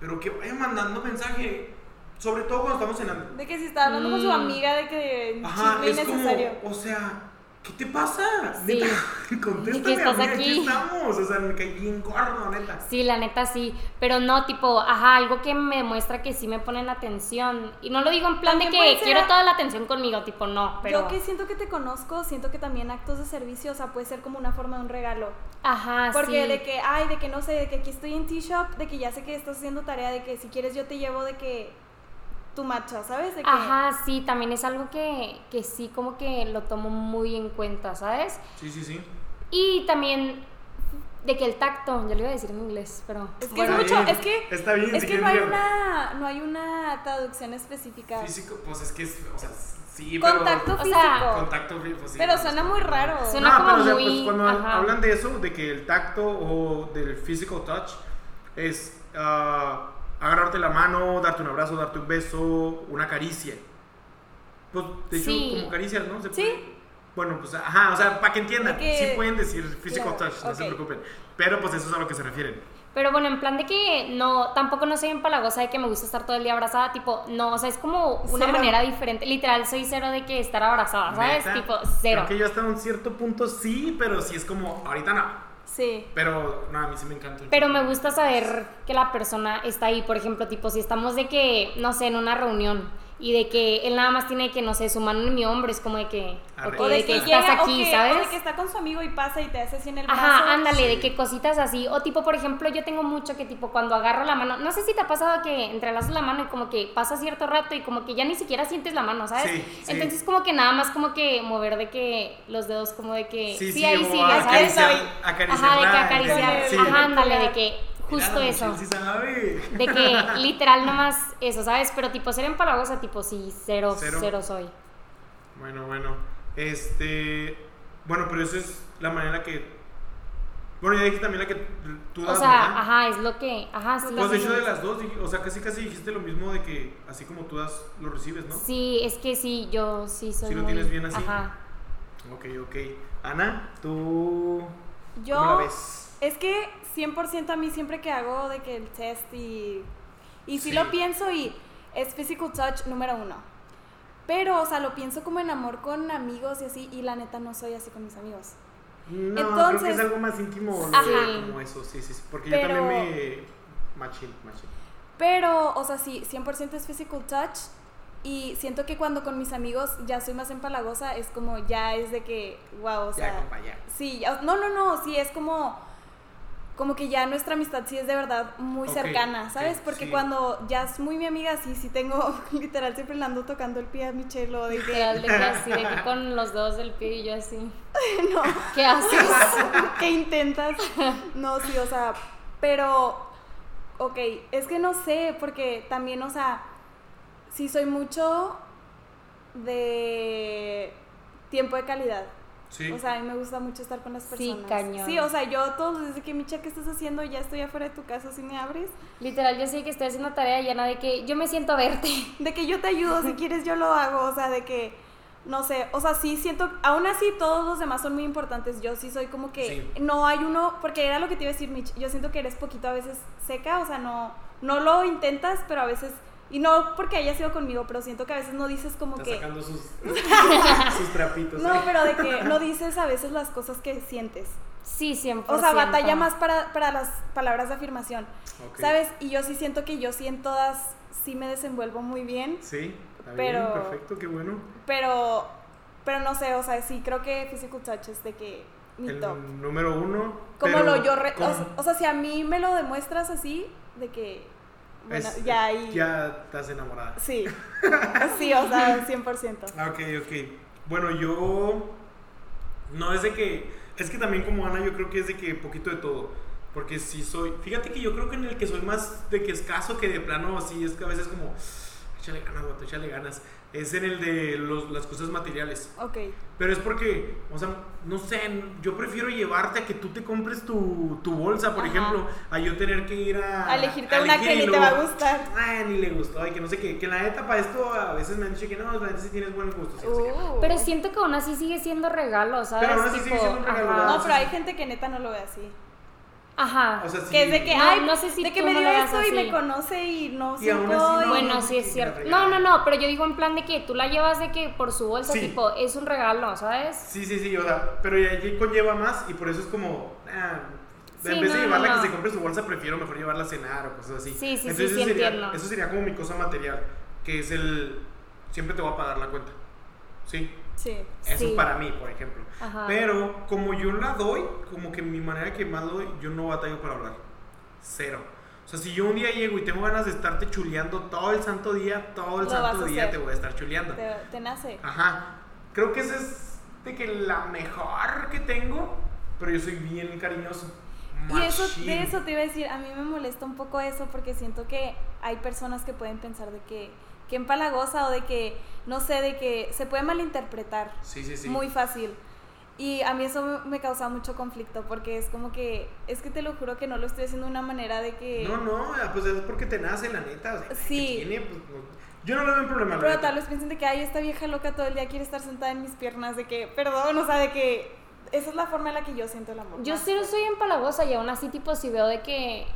Pero que vayan mandando mensaje, sobre todo cuando estamos cenando. De que si está hablando con su Mm. amiga de que Ajá, es innecesario. como, o sea, ¿qué te pasa? Sí. Neta, *laughs* ¿Y contéstame, que estás amiga, aquí? aquí estamos. O sea, me caí bien gordo, neta. Sí, la neta sí, pero no, tipo, ajá, algo que me demuestra que sí me ponen atención. Y no lo digo en plan de que quiero a- toda la atención conmigo, tipo, no, pero... Yo que siento que te conozco, siento que también actos de servicio, o sea, puede ser como una forma de un regalo. Ajá, Porque sí. de que, ay, de que no sé, de que aquí estoy en T-Shop, de que ya sé que estás haciendo tarea, de que si quieres yo te llevo de que tu matcha, ¿sabes? De que, Ajá, sí, también es algo que, que sí como que lo tomo muy en cuenta, ¿sabes? Sí, sí, sí. Y también de que el tacto, yo lo iba a decir en inglés, pero... Es que bueno, es mucho, bien, es que, está bien, es si que no hay una, no hay una traducción específica. Físico, pues es que es, o sea, sí, pero. Contacto O físico. sea, Contacto fí- pues sí, pero pues, suena muy raro. Suena- No, como pero o sea, muy- pues cuando ajá. hablan de eso, de que el tacto o del physical touch es ah, agarrarte la mano, darte un abrazo, darte un beso, una caricia. Pues, de hecho, Sí. como caricias, ¿no? Se Sí. puede- Bueno, pues, ajá, o sea, para que entiendan, que- sí pueden decir physical Claro, touch, no se ok. preocupen. Pero, pues, eso es a lo que se refieren. Pero bueno, en plan de que no, tampoco no soy empalagosa de que me gusta estar todo el día abrazada, tipo, no, o sea, es como una Cero. manera diferente. Literal, soy cero de que estar abrazada, ¿sabes? Neta, Tipo, cero. Creo que yo hasta un cierto punto sí, pero sí es como, ahorita no. Sí. Pero, no, a mí sí me encanta. Pero me gusta saber que la persona está ahí, por ejemplo, tipo, si estamos de que, no sé, en una reunión y de que él nada más tiene que, no sé, su mano en mi hombro, es como de que, O de de que, llega, estás aquí, ¿sabes? O de que está con su amigo y pasa y te hace así en el brazo. Ajá, ándale, Sí. de que cositas así. O tipo, por ejemplo, yo tengo mucho que tipo cuando agarro la mano, no sé si te ha pasado que entrelazas la mano y como que pasa cierto rato y como que ya ni siquiera sientes la mano, ¿sabes? Sí, sí. Entonces como que nada más como que mover de que los dedos como de que sí, Sí, sí, ahí como sigue, ¿sabes? acariciar, Soy- acariciar Ajá, de que acariciar, sí. ajá, ándale, de que justo eso. De que *laughs* literal nomás eso, ¿sabes? Pero tipo ser empalagosa, tipo sí, cero, Cero. cero, soy. Bueno, bueno. Este. Bueno, pero esa es la manera que. Bueno, ya dije también la que tú das, O sea, ¿verdad? ajá, es lo que, ajá, sí. Pues de hecho de las dos, o sea, casi casi dijiste lo mismo de que así como tú das, lo recibes, ¿no? Sí, es que sí, yo sí soy Sí lo muy- tienes bien así. Ajá. Ok, ok. Ana, tú. Yo, ¿Cómo la ves? es que 100% a mí siempre que hago de que el test y, y sí, Sí. lo pienso y es physical touch número uno. Pero, o sea, lo pienso como en amor con amigos y así, y la neta no soy así con mis amigos. No, creo que Entonces- es algo más íntimo, ¿no? Ajá. como eso, sí, sí, sí. Porque Pero- yo también me. Machín, machín. Pero, o sea, sí, 100% es physical touch. Y siento que cuando con mis amigos ya soy más empalagosa, es como ya es de que, wow, o sea. ya, compa, ya. Sí, ya- no, no, no, sí, es como como que ya nuestra amistad sí es de verdad muy cercana, ¿sabes? Porque cuando ya es muy mi amiga, sí, sí tengo, *laughs* literal, siempre le ando tocando el pie a Michelle o de que... así, de que *laughs* con los dos del pie y yo así. *laughs* no. ¿Qué haces? ¿Qué intentas? No, sí, o sea, pero, ok, es que no sé, porque también, o sea, sí soy mucho de tiempo de calidad. O sea, a mí me gusta mucho estar con las personas. Sí, cañón. Sí, o sea, yo todos desde que Micha, ¿qué estás haciendo? Ya estoy afuera de tu casa, si me abres. Literal, yo sé que estoy haciendo tarea llena de que yo me siento a verte. *laughs* De que yo te ayudo, si quieres yo lo hago, o sea, de que, no sé, o sea, sí siento, aún así todos los demás son muy importantes. Yo sí soy como que, no hay uno, porque era lo que te iba a decir, Mitch, yo siento que eres poquito a veces seca, o sea, no, no lo intentas, pero a veces y no porque haya sido conmigo, pero siento que a veces no dices como Está que. sacando sus, *laughs* sus trapitos. No, pero de que no *laughs* dices a veces las cosas que sientes. Sí, siempre. O sea, batalla más para, para las palabras de afirmación. ¿Sabes? Y yo sí siento que yo sí en todas sí me desenvuelvo muy bien. Sí, está pero, bien, perfecto, qué bueno. Pero, pero no sé, o sea, sí creo que Physical Touch es de que mi El número uno. Como lo yo. o sea, si a mí me lo demuestras así, de que bueno, ya ahí. Ya estás enamorada. Sí. *laughs* sí, o sea, 100%. Ah, ok, ok. Bueno, yo. No es de que. Es que también como Ana, yo creo que es de que poquito de todo. Porque si soy. Fíjate que yo creo que en el que soy más de que escaso que de plano, así es que a veces como. Échale ganas, guato, échale ganas es en el de los, las cosas materiales. Ok. Pero es porque, o sea, no sé, yo prefiero llevarte a que tú te compres tu, tu bolsa, por ejemplo, a yo tener que ir a... A elegirte una que ni te va a gustar. Ah, ni le gustó, ay, que no sé qué, que la neta para esto a veces me han dicho que no, la neta sí tienes buen gusto. Uh. Pero siento que aún así sigue siendo regalo, ¿sabes? Pero aún así sigue siendo un regalo. No, pero hay gente que neta no lo ve así. Ajá. O sea, que es de que, ay, no sé si de que me dio eso y me conoce y no sé Bueno, sí es cierto. No, no, no, pero yo digo en plan de que tú la llevas de que por su bolsa, tipo, es un regalo, ¿sabes? Sí, sí, sí, o sea, pero allí conlleva más y por eso es como, ah, en vez de llevarla que se compre su bolsa, prefiero mejor llevarla a cenar o cosas así. Sí, sí, sí, sí, entiendo. Eso sería como mi cosa material, que es el, siempre te voy a pagar la cuenta. Sí. Sí. Eso es para mí, por ejemplo. Pero como yo la doy, como que mi manera que más doy, yo no batallo para hablar. Cero. O sea, si yo un día llego y tengo ganas de estarte chuleando todo el santo día, todo el santo día te voy a estar chuleando. Te, nace. Ajá. Creo que esa es de que la mejor que tengo, pero yo soy bien cariñoso. Y eso, de eso te iba a decir, a mí me molesta un poco eso porque siento que hay personas que pueden pensar de que que empalagosa o de que, no sé, de que se puede malinterpretar. Sí, sí, sí. Muy fácil. Y a mí eso me causa mucho conflicto porque es como que, es que te lo juro que no lo estoy haciendo de una manera de que... No, no, pues es porque te nace, la neta. sí. Pues, yo no lo veo un problema. Pero tal vez piensen de que, ay, esta vieja loca todo el día quiere estar sentada en mis piernas, de que, perdón, o sea, de que esa es la forma en la que yo siento el amor. Yo sí no soy empalagosa y aún así, tipo, si veo de que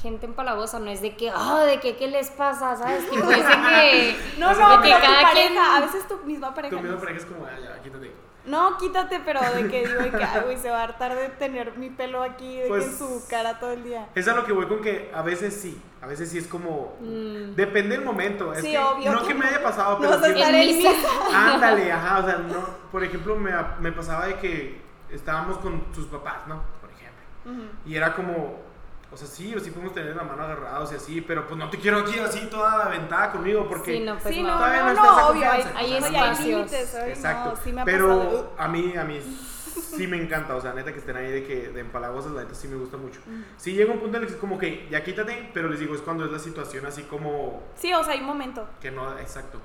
gente empalagosa, no es de que, ah, de que, ¿qué les pasa? ¿Sabes? Tipo, *laughs* es de que. no, no, de que cada quien. A veces tu misma pareja. Tu misma pareja es como, ah, ya, quítate. No, quítate, pero de que digo, que, ay, güey, se va a hartar de tener mi pelo aquí, de que en pues, su cara todo el día. Es a lo que voy con que a veces sí, a veces sí es como. Mm. Depende del momento. Es sí, que, obvio. No que me haya pasado, pero. No sí, estar en Ándale, ajá, o sea, no. Por ejemplo, me, me pasaba de que estábamos con sus papás, ¿no? Por ejemplo. Y era como, o sea, sí, o sí podemos tener la mano agarrados y así, pero pues no te quiero aquí así toda aventada conmigo porque sí, no, pues sí, no, todavía no, no, no, obvio, hay, hay, hay límites, Exacto. sí me ha pero pasado. a mí, a mí sí me encanta, o sea, neta que estén ahí de que de empalagosas, la neta sí me gusta mucho. Sí llega un punto en el que es como que ya quítate, pero les digo, es cuando es la situación así como... Sí, o sea, hay un momento. Que no, exacto.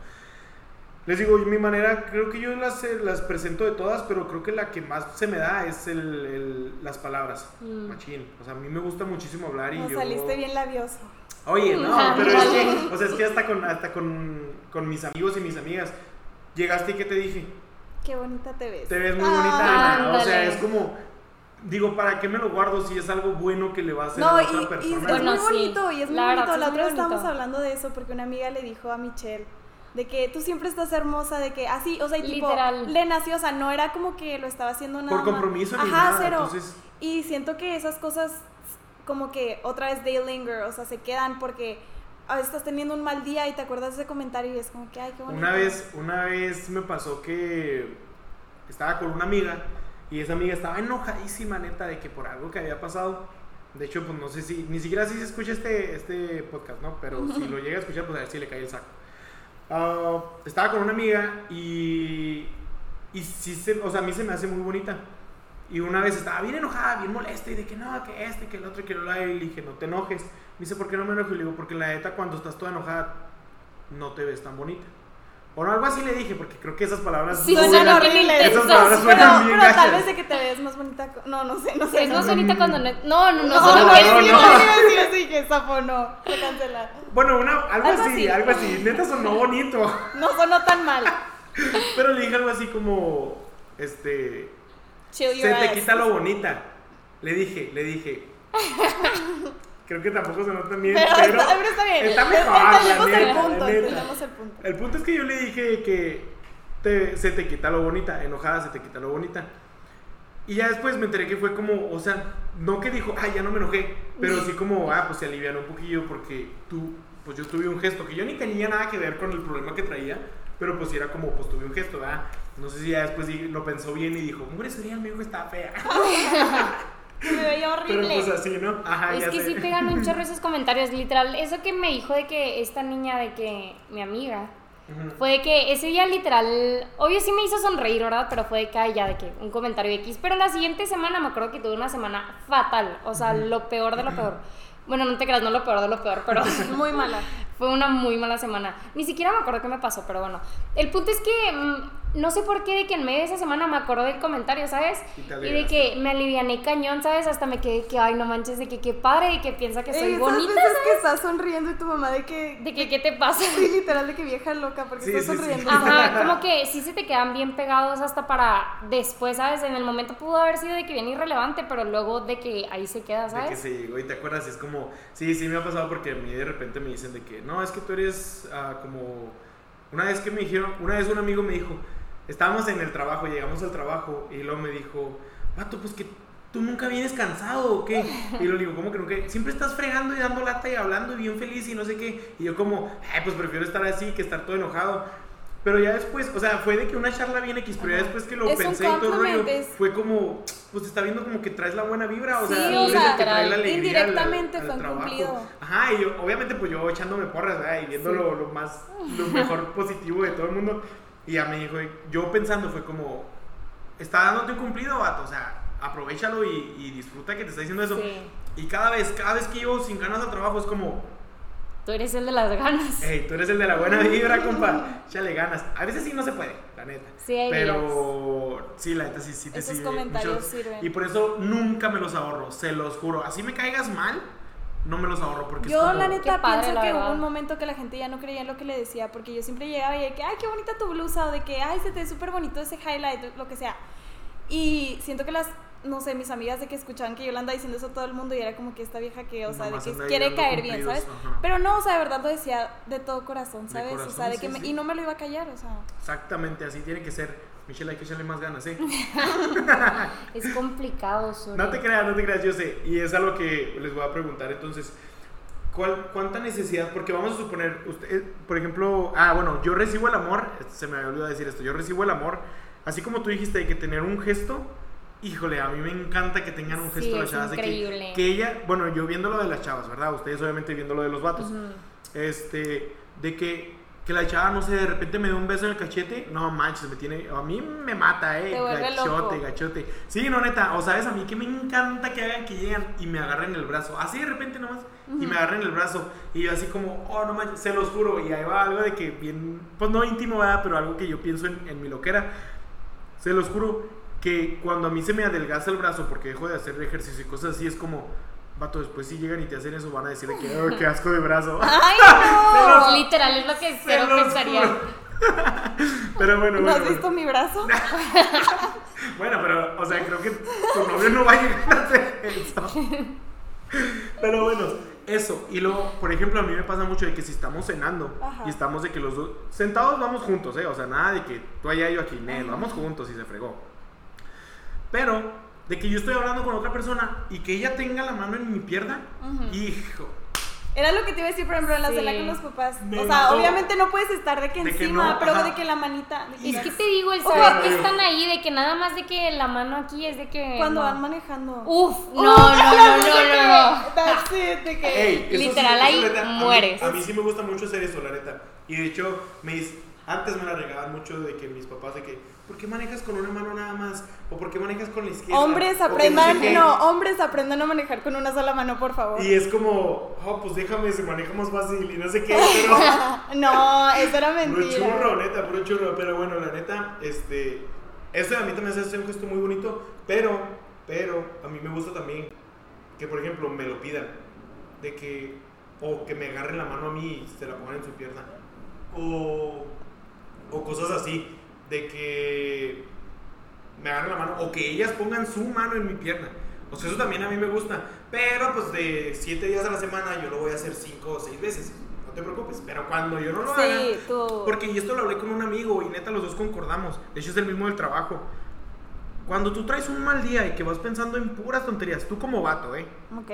Les digo, mi manera, creo que yo las, eh, las presento de todas, pero creo que la que más se me da es el, el las palabras, mm. machín. O sea, a mí me gusta muchísimo hablar y no, yo... saliste bien labioso. Oye, no, *laughs* pero es que, o sea, es que hasta con, hasta con, con mis amigos y mis amigas, llegaste y ¿qué te dije? Qué bonita te ves. Te ves muy bonita, ah, O sea, es como, digo, ¿para qué me lo guardo si es algo bueno que le va a hacer a otra persona? Y es muy bonito, y es muy bonito. La otra vez estábamos hablando de eso porque una amiga le dijo a Michelle de que tú siempre estás hermosa, de que así, o sea, y tipo, le nació, o sea, no era como que lo estaba haciendo nada Por compromiso ni Ajá, cero. Y siento que esas cosas como que otra vez they linger, o sea, se quedan porque a veces estás teniendo un mal día y te acuerdas de ese comentario y es como que, ay, qué bonito. Una vez, una vez me pasó que estaba con una amiga y esa amiga estaba enojadísima, neta, de que por algo que había pasado De hecho, pues no sé si, ni siquiera si se escucha este, este podcast, ¿no? Pero *laughs* si lo llega a escuchar, pues a ver si le cae el saco. Ah, estaba con una amiga y, y sí, se, o sea, a mí se me hace muy bonita. Y una vez estaba bien enojada, bien molesta, y de que no, que este, que el otro, que lo la. Y le dije, no te enojes. Me dice, ¿por qué no me enojo? Y le digo, porque la neta, cuando estás toda enojada, no te ves tan bonita. O no, algo así le dije, porque creo que esas palabras. Sí, son horribles. Esas palabras suenan bien Pero tal vez de que te ves más bonita. No, no sé, no sé. Es más bonita cuando no. No, no, no. No, no, no. no, no, así que sapo no. Se cancela. Bueno, una, algo, así, algo así. Neta sonó bonito. No sonó tan mal. *laughs* Pero le dije algo así como. Este. se te quita lo bonita. Le dije, le dije. Creo que tampoco se nota bien. Pero, pero, está, bien. Está mejor. Entendemos el punto. El punto. El punto es que yo le dije que te, se te quita lo bonita. Enojada se te quita lo bonita. Y ya después me enteré que fue como, o sea, no que dijo, ay, ya no me enojé, pero sí como, ah, pues se alivianó un poquillo porque tú, pues yo tuve un gesto que yo ni tenía nada que ver con el problema que traía, pero pues era como, pues tuve un gesto, ¿verdad? No sé si ya después lo pensó bien y dijo, hombre, sería me dijo que estaba fea. *laughs* Me veía horrible. *laughs* Pero pues así, ¿no? Ajá, es que sí pegan un chorro *laughs* esos comentarios, literal. Eso que me dijo de que esta niña, de que mi amiga, fue de que ese día literal, obvio sí me hizo sonreír, ¿verdad? Pero fue de que, ya, de que un comentario X. Pero la siguiente semana me acuerdo que tuve una semana fatal, o sea, lo peor de lo peor. Bueno, no te creas, no lo peor de lo peor, pero... *laughs* Muy mala. Fue una muy mala semana. Ni siquiera me acuerdo qué me pasó, pero bueno. El punto es que mm, no sé por qué de que en medio de esa semana me acordé del comentario, ¿sabes? Y, de que me aliviané cañón, ¿sabes? Hasta me quedé que, ay, no manches, de que qué padre, y que piensa que soy bonita. Veces que estás sonriendo y tu mamá de que... De que, ¿qué te pasa? Sí, literal, de que vieja loca, porque estás sonriendo. Ajá, como que sí se te quedan bien pegados hasta para después, ¿sabes? En el momento pudo haber sido de que bien irrelevante, pero luego de que ahí se queda, ¿sabes? De que se llegó y te acuerdas, es como... Sí, sí me ha pasado porque a mí de repente me dicen de que, no, es que tú eres uh, como... Una vez que me dijeron, una vez un amigo me dijo estábamos en el trabajo, llegamos al trabajo y luego me dijo, vato, pues que tú nunca vienes cansado o qué. Y lo digo, ¿cómo que no Siempre estás fregando y dando lata y hablando y bien feliz y no sé qué. Y yo como, pues prefiero estar así que estar todo enojado. Pero ya después, o sea, fue de que una charla bien X, pero ya después que lo pensé y todo rollo, fue como, pues está viendo como que traes la buena vibra, o sea, o sea que trae la alegría indirectamente fue cumplido. Ajá, y yo, obviamente pues yo echándome porras, ¿verdad? Y viendo lo, lo, más, lo mejor *laughs* positivo de todo el mundo. Y ya me dijo, yo pensando fue como, está dándote un cumplido, vato, o sea, aprovechalo y, disfruta que te está diciendo eso. Y cada vez, cada vez que llevo sin ganas al trabajo es como... Tú eres el de las ganas. Ey, tú eres el de la buena vibra, compa. Échale ganas. A veces sí no se puede, la neta. Sí, hay Pero sí, la neta sí, sí te Esos comentarios sirven. Y por eso nunca me los ahorro, se los juro. Así me caigas mal, no me los ahorro porque yo es como... la neta pienso que hubo un momento que la gente ya no creía en lo que le decía porque yo siempre llegaba y de que ay qué bonita tu blusa o de que ay se te ve súper bonito ese highlight lo que sea y siento que las no sé mis amigas de que escuchaban que yo le andaba diciendo eso a todo el mundo y era como que esta vieja que o sea de que quiere caer bien sabes pero no o sea de verdad lo decía de todo corazón sabes o sea de que y no me lo iba a callar o sea exactamente así tiene que ser Michelle, hay que echarle más ganas, ¿eh? *laughs* *laughs* es complicado, No te creas, no te creas, yo sé. Y es algo que les voy a preguntar. Entonces, ¿cuál, ¿cuánta necesidad? Porque vamos a suponer, usted, eh, por ejemplo, ah, bueno, yo recibo el amor, se me había olvidado decir esto, yo recibo el amor, así como tú dijiste, hay que tener un gesto. Híjole, a mí me encanta que tengan un gesto las chavas. Increíble. que, ella, bueno, yo viendo lo de las chavas, ¿verdad? Ustedes obviamente viendo lo de los vatos. Este, de que que la chava, no sé, de repente me dio un beso en el cachete, no manches, me tiene, a mí me mata, eh, gachote, gachote. Sí, no, neta, o sabes, a mí que me encanta que hagan que lleguen y me agarren el brazo, así de repente nomás, y me agarren el brazo, y yo así como, oh, no manches, se los juro, y ahí va algo de que bien, pues no íntimo, ¿verdad? pero algo que yo pienso en, en mi loquera, se los juro, que cuando a mí se me adelgaza el brazo porque dejo de hacer ejercicio y cosas así, es como Vato, después si llegan y te hacen eso, van a decir que, oh, qué asco de brazo. *laughs* *laughs* ¡Ay, no! Literal, es lo que cero pensaría. *laughs* pero bueno, ¿No has visto mi brazo? bueno, pero, o sea, creo que tu novio no va a llegar a hacer eso. pero bueno, eso. Y luego, por ejemplo, a mí me pasa mucho de que si estamos cenando y estamos de que los dos sentados vamos juntos, ¿eh? O sea, nada de que tú allá y yo aquí, Nel, vamos juntos y se fregó. Pero de que yo estoy hablando con otra persona y que ella tenga la mano en mi pierna, hijo, Era lo que te iba a decir, por ejemplo, en la cena con los papás. o sea, obviamente no puedes estar de que encima, pero de que la manita. Es que te digo, el saber que están ahí, de que nada más de que la mano aquí es de que. Cuando van manejando. Uf, no, no, no, no, no. That's it, de que. Literal, ahí mueres. A mí, sí me gusta mucho hacer eso, la neta. Y de hecho, me, antes me la regaban mucho de que mis papás, de que ¿por qué manejas con una mano nada más? ¿O por qué manejas con la izquierda? Hombres aprendan, no, hombres aprendan a manejar con una sola mano, por favor. Y es como, oh, pues déjame, se maneja más fácil y no sé qué, *laughs* pero... no, eso era mentira. Puro churro, neta, puro churro, pero bueno, la neta, este... Esto a mí también se hace un gesto muy bonito, pero, pero, a mí me gusta también que, por ejemplo, me lo pidan, de que, o que me agarren la mano a mí y se la pongan en su pierna, o, o cosas así de que me agarren la mano o que ellas pongan su mano en mi pierna. O sea, eso también a mí me gusta. Pero pues de 7 días a la semana yo lo voy a hacer 5 o 6 veces. No te preocupes. Pero cuando yo no lo haga. Porque y esto lo hablé con un amigo y neta los dos concordamos. De hecho es el mismo del trabajo. Cuando tú traes un mal día y que vas pensando en puras tonterías, tú como vato, ¿eh? Ok.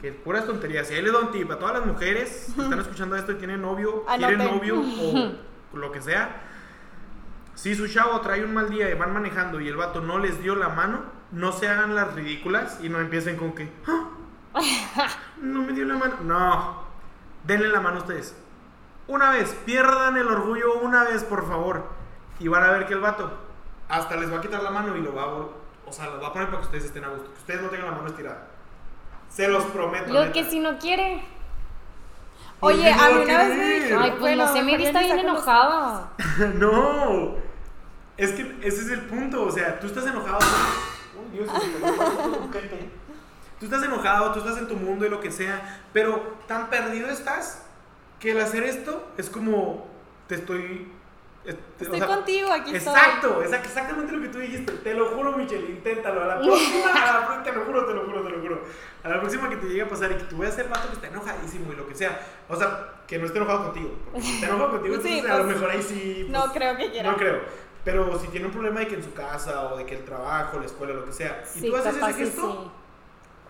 Que puras tonterías. Y ahí le doy un tip a todas las mujeres que están escuchando esto y tienen novio, quieren novio *laughs* o lo que sea si su chavo trae un mal día y van manejando y el vato no les dio la mano, no se hagan las ridículas y no empiecen con que, ah, *laughs* no me dio la mano. No, denle la mano a ustedes. Una vez, pierdan el orgullo una vez, por favor. Y van a ver que el vato hasta les va a quitar la mano y lo va a, o sea, lo va a poner para que ustedes estén a gusto. Que ustedes no tengan la mano estirada. Se los prometo. Lo que si no quiere. Oye, a mí una vez me dijeron. Ay, pues no sé, Miri está bien enojada. *laughs* no. Es que ese es el punto. O sea, tú estás enojado. Uy, Dios, tú estás enojado, tú estás en tu mundo y lo que sea. Pero tan perdido estás que el hacer esto es como. Te estoy Estoy contigo, aquí exacto, estoy. Exacto, exactamente lo que tú dijiste. Te lo juro, Michelle, inténtalo. A la *laughs* próxima, a la, te lo juro, te lo juro, te lo juro. A la próxima que te llegue a pasar y que tú veas el pato que está enojadísimo y lo que sea. O sea, que no esté enojado contigo. Porque si está enojado contigo, *laughs* entonces a lo pues, mejor ahí sí. no pues, creo que quiera. No creo. Pero si tiene un problema de que en su casa o de que el trabajo, la escuela, lo que sea, y tú haces ese gesto,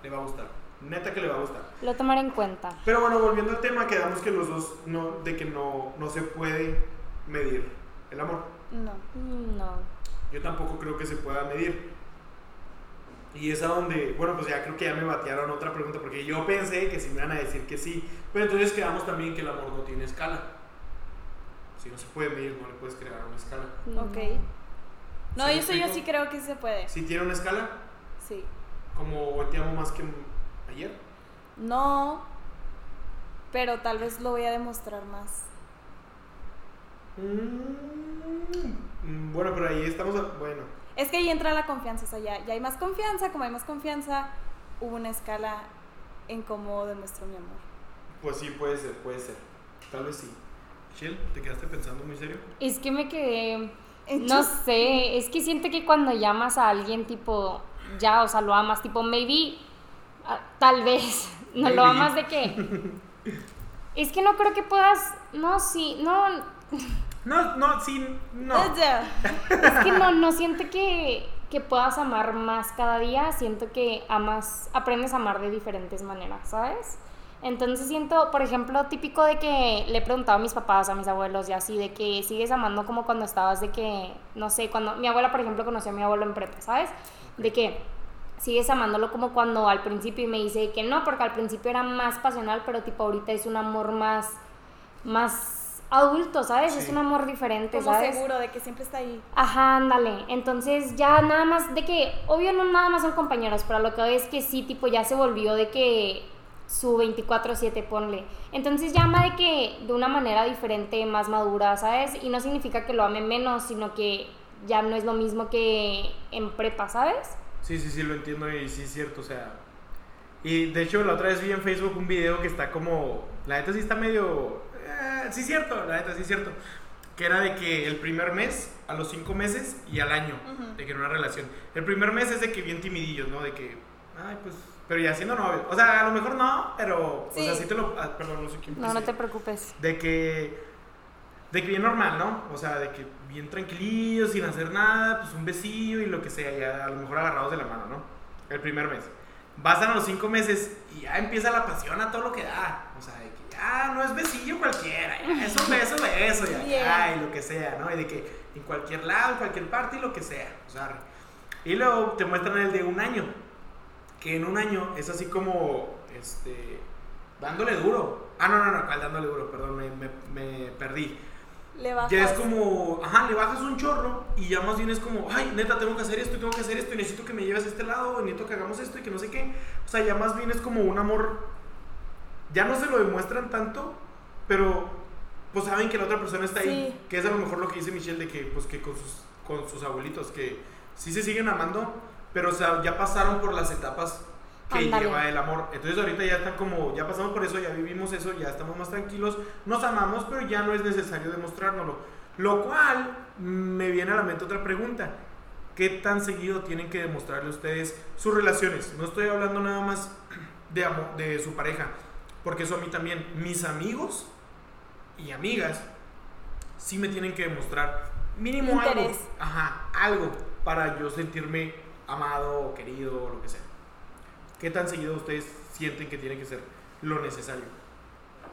le va a gustar. Neta que le va a gustar. Lo tomaré en cuenta. Pero bueno, volviendo al tema, quedamos que los dos, no, de que no, no se puede medir el amor. No. No. Yo tampoco creo que se pueda medir. Y es a donde, bueno, pues ya creo que ya me batearon otra pregunta, porque yo pensé que si me iban a decir que sí, pero entonces quedamos también que el amor no tiene escala. Si no se puede medir, no le puedes crear una escala. Ok. No, eso yo sí creo que se puede. ¿Sí tiene una escala? Sí. ¿Como te amo más que ayer? No, pero tal vez lo voy a demostrar más. Mm, bueno, pero ahí estamos, bueno. Es que ahí entra la confianza, o sea, ya, hay más confianza, como hay más confianza, hubo una escala en cómo demuestro mi amor. Pues sí, puede ser, puede ser. Tal vez sí. Michelle, ¿te quedaste pensando muy serio? Es que me quedé, no sé, es que siento que cuando llamas a alguien tipo, ya, o sea, lo amas, tipo, maybe, ah, tal vez, *laughs* no lo amas de qué. *laughs* es que no creo que puedas, no, sí, no, no, no, sí, no. es que no, no siento que, que puedas amar más cada día, siento que amas, aprendes a amar de diferentes maneras, ¿sabes? Entonces siento, por ejemplo, típico de que le he preguntado a mis papás, a mis abuelos y así, de que sigues amando como cuando estabas de que, no sé, cuando mi abuela, por ejemplo, conoció a mi abuelo en prepa, ¿sabes? De que sigues amándolo como cuando al principio y me dice que no, porque al principio era más pasional, pero tipo ahorita es un amor más, más adulto, ¿sabes? Es un amor diferente, Como ¿sabes? seguro de que siempre está ahí. Ajá, ándale. Entonces ya nada más de que, obvio no nada más son compañeros, pero lo que es que sí, tipo, ya se volvió de que su 24/7 ponle. Entonces llama de que de una manera diferente, más madura, ¿sabes? Y no significa que lo ame menos, sino que ya no es lo mismo que en prepa, ¿sabes? Sí, sí, sí, lo entiendo y sí es cierto, o sea... Y de hecho la otra vez vi en Facebook un video que está como... La neta sí está medio eh, sí es cierto, la neta, sí es cierto. Que era de que el primer mes, a los cinco meses y al año, de que era una relación. El primer mes es de que bien timidillos, ¿no? De que, ay, pues, pero ya siendo novio. O sea, a lo mejor no, pero, o sea, sí te lo, ah, perdón, no sé quién. No, no te preocupes. De que, de que bien normal, ¿no? O sea, de que bien tranquilillos, sin hacer nada, pues un besillo y lo que sea, ya a lo mejor agarrados de la mano, ¿no? El primer mes. Pasan los cinco meses y ya empieza la pasión a todo lo que da. O sea, de que ya no es besillo cualquiera, ya es un beso, beso, ya, *laughs* ya, y lo que sea, ¿no? Y de que en cualquier lado, en cualquier parte y lo que sea. O sea, y luego te muestran el de un año. Que en un año es así como, este, dándole duro. Ah, no, no, no, dándole duro, perdón, me, me, me perdí le bajas. Ya es como, ajá, le bajas un chorro y ya más bien es como, ay, neta, tengo que hacer esto y tengo que hacer esto y necesito que me lleves a este lado y necesito que hagamos esto y que no sé qué. O sea, ya más bien es como un amor, ya no se lo demuestran tanto, pero pues saben que la otra persona está ahí. Que es a lo mejor lo que dice Michelle de que, pues que con sus, con sus abuelitos, que sí se siguen amando, pero o sea, ya pasaron por las etapas que lleva el amor. Entonces ahorita ya está como, ya pasamos por eso, ya vivimos eso, ya estamos más tranquilos, nos amamos, pero ya no es necesario demostrárnoslo. Lo cual me viene a la mente otra pregunta. ¿Qué tan seguido tienen que demostrarle ustedes sus relaciones? No estoy hablando nada más de, amor, de su pareja, porque eso a mí también, mis amigos y amigas, sí me tienen que demostrar mínimo algo. Ajá, algo para yo sentirme amado, querido, o lo que sea. ¿Qué tan seguido ustedes sienten que tiene que ser lo necesario?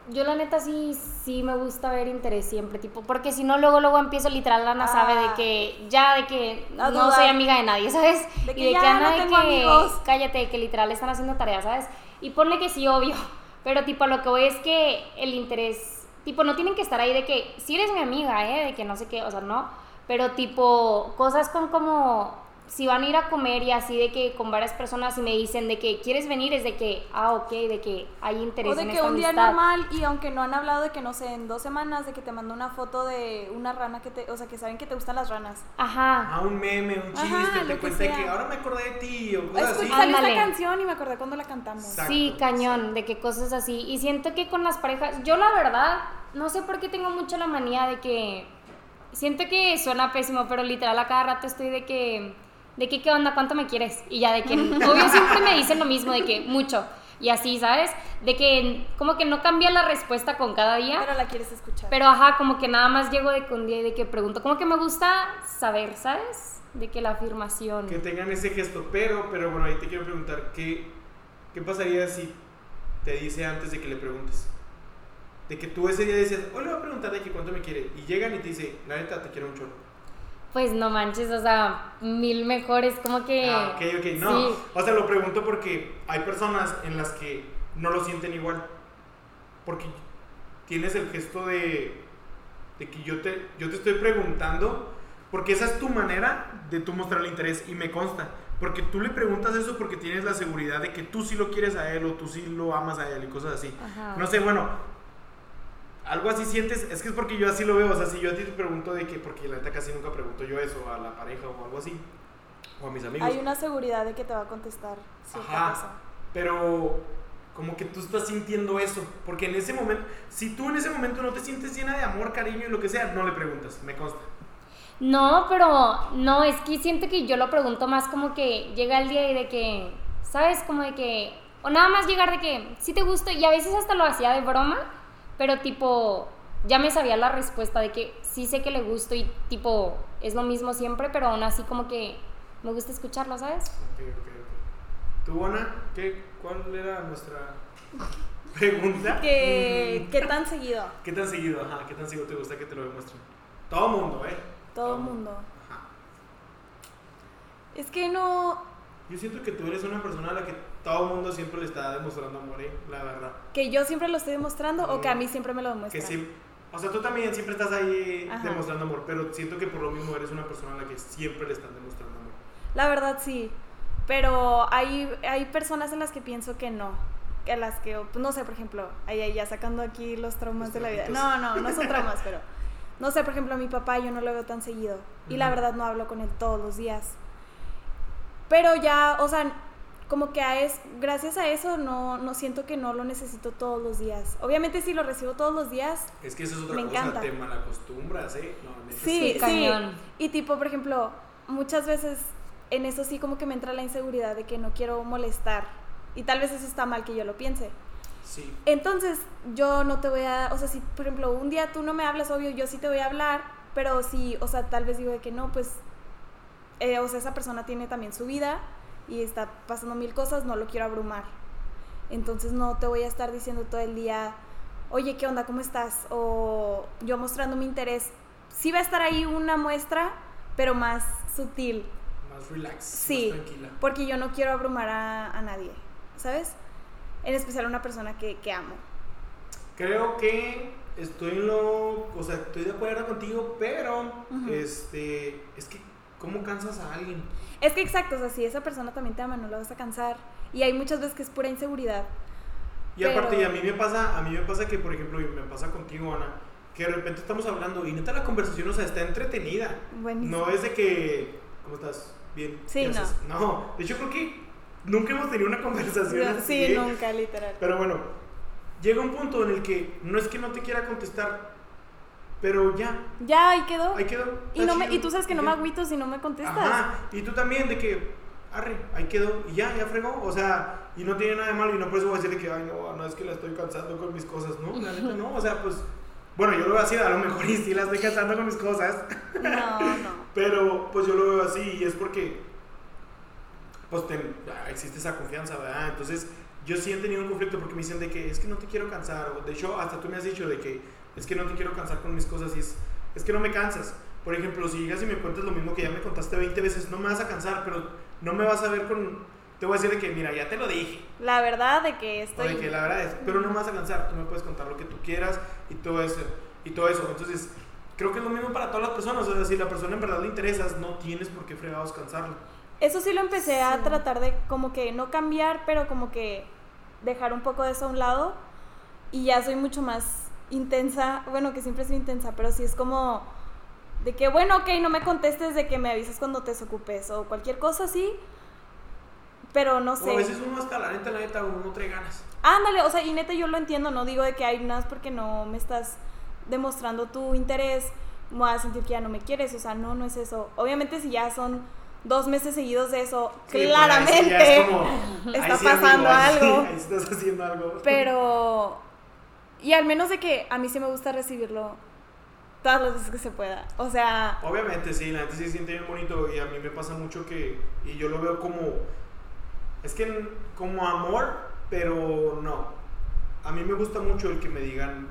Yo la neta sí, sí me gusta ver interés siempre, tipo, porque si no luego luego empiezo literal Ana sabe de ah. que ya de que no, soy amiga de nadie, ¿sabes? De que y de que Ana de que amigos. cállate, que literal están haciendo tareas, ¿sabes? Y ponle que sí, obvio, pero tipo lo que voy es que el interés, tipo no tienen que estar ahí de que si eres mi amiga, ¿eh? De que no sé qué, o sea, no, pero tipo cosas con como si van a ir a comer y así de que con varias personas y me dicen de que quieres venir, es de que, ah, ok, de que hay interés. O de que un día normal y aunque no han hablado de que, no sé, en dos semanas, de que te mando una foto de una rana que te, o sea, que saben que te gustan las ranas. Ajá. Ah, un meme, un chiste, te cuenta que, ahora me acordé de ti o cosas así. Salió esta canción y me acordé cuando la cantamos. sí, cañón, de que cosas así. Y siento que con las parejas, yo la verdad, no sé por qué tengo mucho la manía de que, siento que suena pésimo, pero literal a cada rato estoy de que de que, ¿qué onda? ¿Cuánto me quieres? Y ya de que, *laughs* obvio siempre me dicen lo mismo, de que mucho. Y así, ¿sabes? De que como que no cambia la respuesta con cada día. Pero la quieres escuchar. Pero ajá, como que nada más llego de que un día y de que pregunto. Como que me gusta saber, ¿sabes? De que la afirmación. Que tengan ese gesto. Pero, pero bueno, ahí te quiero preguntar, ¿qué, qué pasaría si te dice antes de que le preguntes? De que tú ese día dices, hoy le voy a preguntar de que cuánto me quiere. Y llegan y te dice, la neta, te quiero un chorro pues no manches, o sea, mil mejores, como que... Ah, ok, ok, no. O sea, lo pregunto porque hay personas en las que no lo sienten igual. Porque tienes el gesto de, de que yo te, yo te estoy preguntando, porque esa es tu manera de tú mostrar el interés y me consta. Porque tú le preguntas eso porque tienes la seguridad de que tú sí lo quieres a él o tú sí lo amas a él y cosas así. No sé, bueno, algo así sientes, es que es porque yo así lo veo, o sea, si yo a ti te pregunto de que, porque la neta casi nunca pregunto yo eso a la pareja o algo así, o a mis amigos. Hay una seguridad de que te va a contestar Ajá, pero como que tú estás sintiendo eso, porque en ese momento, si tú en ese momento no te sientes llena de amor, cariño y lo que sea, no le preguntas, me consta. No, pero no, es que siento que yo lo pregunto más como que llega el día y de que, ¿sabes? Como de que, o nada más llegar de que, si te gusta, y a veces hasta lo hacía de broma, pero tipo, ya me sabía la respuesta de que sí sé que le gusto y tipo, es lo mismo siempre, pero aún así como que me gusta escucharlo, ¿sabes? Ok, ok, ok. ¿Tú, Ana, qué, cuál era nuestra *laughs* pregunta? *laughs* ¿Qué, ¿Qué tan seguido? *laughs* ¿Qué tan seguido? Ajá, ¿qué tan seguido te gusta que te lo demuestren? Todo mundo, ¿eh? Todo, el mundo. Ajá. Es que no... Yo siento que tú eres una persona a la que todo el mundo siempre le está demostrando amor, ¿eh? la verdad. ¿Que yo siempre lo estoy demostrando o que a mí siempre me lo demuestran? Que sí. O sea, tú también siempre estás ahí demostrando amor, pero siento que por lo mismo eres una persona a la que siempre le están demostrando amor. La verdad sí, pero hay, hay personas en las que pienso que no. A las que, no sé, por ejemplo, ahí, ya sacando aquí los traumas de la vida. No, no, no son *laughs* traumas, pero no sé, por ejemplo, a mi papá yo no lo veo tan seguido y la verdad no hablo con él todos los días. Pero ya, o sea, como que a es, gracias a eso no, no siento que no lo necesito todos los días. Obviamente si lo recibo todos los días, es que eso es otra me cosa, encanta. te malacostumbras, ¿eh? sí, sí. Y tipo, por ejemplo, muchas veces en eso sí como que me entra la inseguridad de que no quiero molestar. Y tal vez eso está mal que yo lo piense. Sí. Entonces, yo no te voy a, o sea, si por ejemplo un día tú no me hablas, obvio, yo sí te voy a hablar, pero si, o sea, tal vez digo de que no, pues, eh, o sea, esa persona tiene también su vida y está pasando mil cosas, no lo quiero abrumar. Entonces no te voy a estar diciendo todo el día, oye, ¿qué onda? ¿Cómo estás? O yo mostrando mi interés. Sí va a estar ahí una muestra, pero más sutil. Más relax. Sí, más tranquila. porque yo no quiero abrumar a, a nadie, ¿sabes? En especial a una persona que, que amo. Creo que estoy en lo, o sea, estoy de acuerdo contigo, pero este, es que ¿cómo cansas a alguien? Es que exacto, o sea, si esa persona también te ama, no la vas a cansar. Y hay muchas veces que es pura inseguridad. Y aparte, y a mí me pasa, a mí me pasa que, por ejemplo, me pasa contigo, Ana, que de repente estamos hablando y neta la conversación, o sea, está entretenida. Buenísimo. No es de que, ¿cómo estás? Bien. Sí, ¿qué no. No, de hecho creo que nunca hemos tenido una conversación así. Sí, nunca, literal. Pero bueno, llega un punto en el que no es que no te quiera contestar, pero ya, Ya, ahí quedó. ahí quedó. y, no me, y tú sabes que no me agüito si no me contestas. Ajá, y tú también de que, arre, ahí quedó, y ya, ya fregó, o sea, y no tiene nada de malo, y no por eso voy a decirle que, ay, no, no, es que la estoy cansando con mis cosas, ¿no? La neta, no, o sea, pues, bueno, yo lo veo así, a lo mejor y sí la estoy cansando con mis cosas, No, no. *laughs* pero pues yo lo veo así, y es porque, pues, existe esa confianza, ¿verdad? Entonces, yo sí he tenido un conflicto porque me dicen de que es que no te quiero cansar, o de hecho, hasta tú me has dicho de que es que no te quiero cansar con mis cosas, y es, es que no me cansas. Por ejemplo, si llegas y me cuentas lo mismo que ya me contaste 20 veces, no me vas a cansar, pero no me vas a ver con... Te voy a decir de que, mira, ya te lo dije. La verdad de que O estoy... de que la verdad es, pero no me vas a cansar, tú me puedes contar lo que tú quieras y todo eso. Y todo eso. Entonces, creo que es lo mismo para todas las personas. O sea, si la persona en verdad le interesas, no tienes por qué fregados cansarlo. Eso sí lo empecé a tratar de como que no cambiar, pero como que dejar un poco de eso a un lado. Y ya soy mucho más intensa. Bueno, que siempre soy intensa, pero sí es como de que, bueno, ok, no me contestes, de que me avises cuando te desocupes o cualquier cosa así. Pero no O a sé. veces uno hasta la neta, la neta, uno no trae ganas. Ándale, o sea, y neta yo lo entiendo, no digo de que hay nada es porque no me estás demostrando tu interés, me voy a sentir que ya no me quieres, o sea, no, no es eso. Obviamente si ya son dos meses seguidos de eso, Sí, pues, ahí claramente es como, *laughs* está ahí pasando ahí sí, algo. ahí sí estás haciendo algo. Pero, y al menos de que a mí sí me gusta recibirlo todas las veces que se pueda, o sea, Obviamente, sí, la neta sí se siente bien bonito y a mí me pasa mucho que, y yo lo veo como, es que como amor, pero no. A mí me gusta mucho el que me digan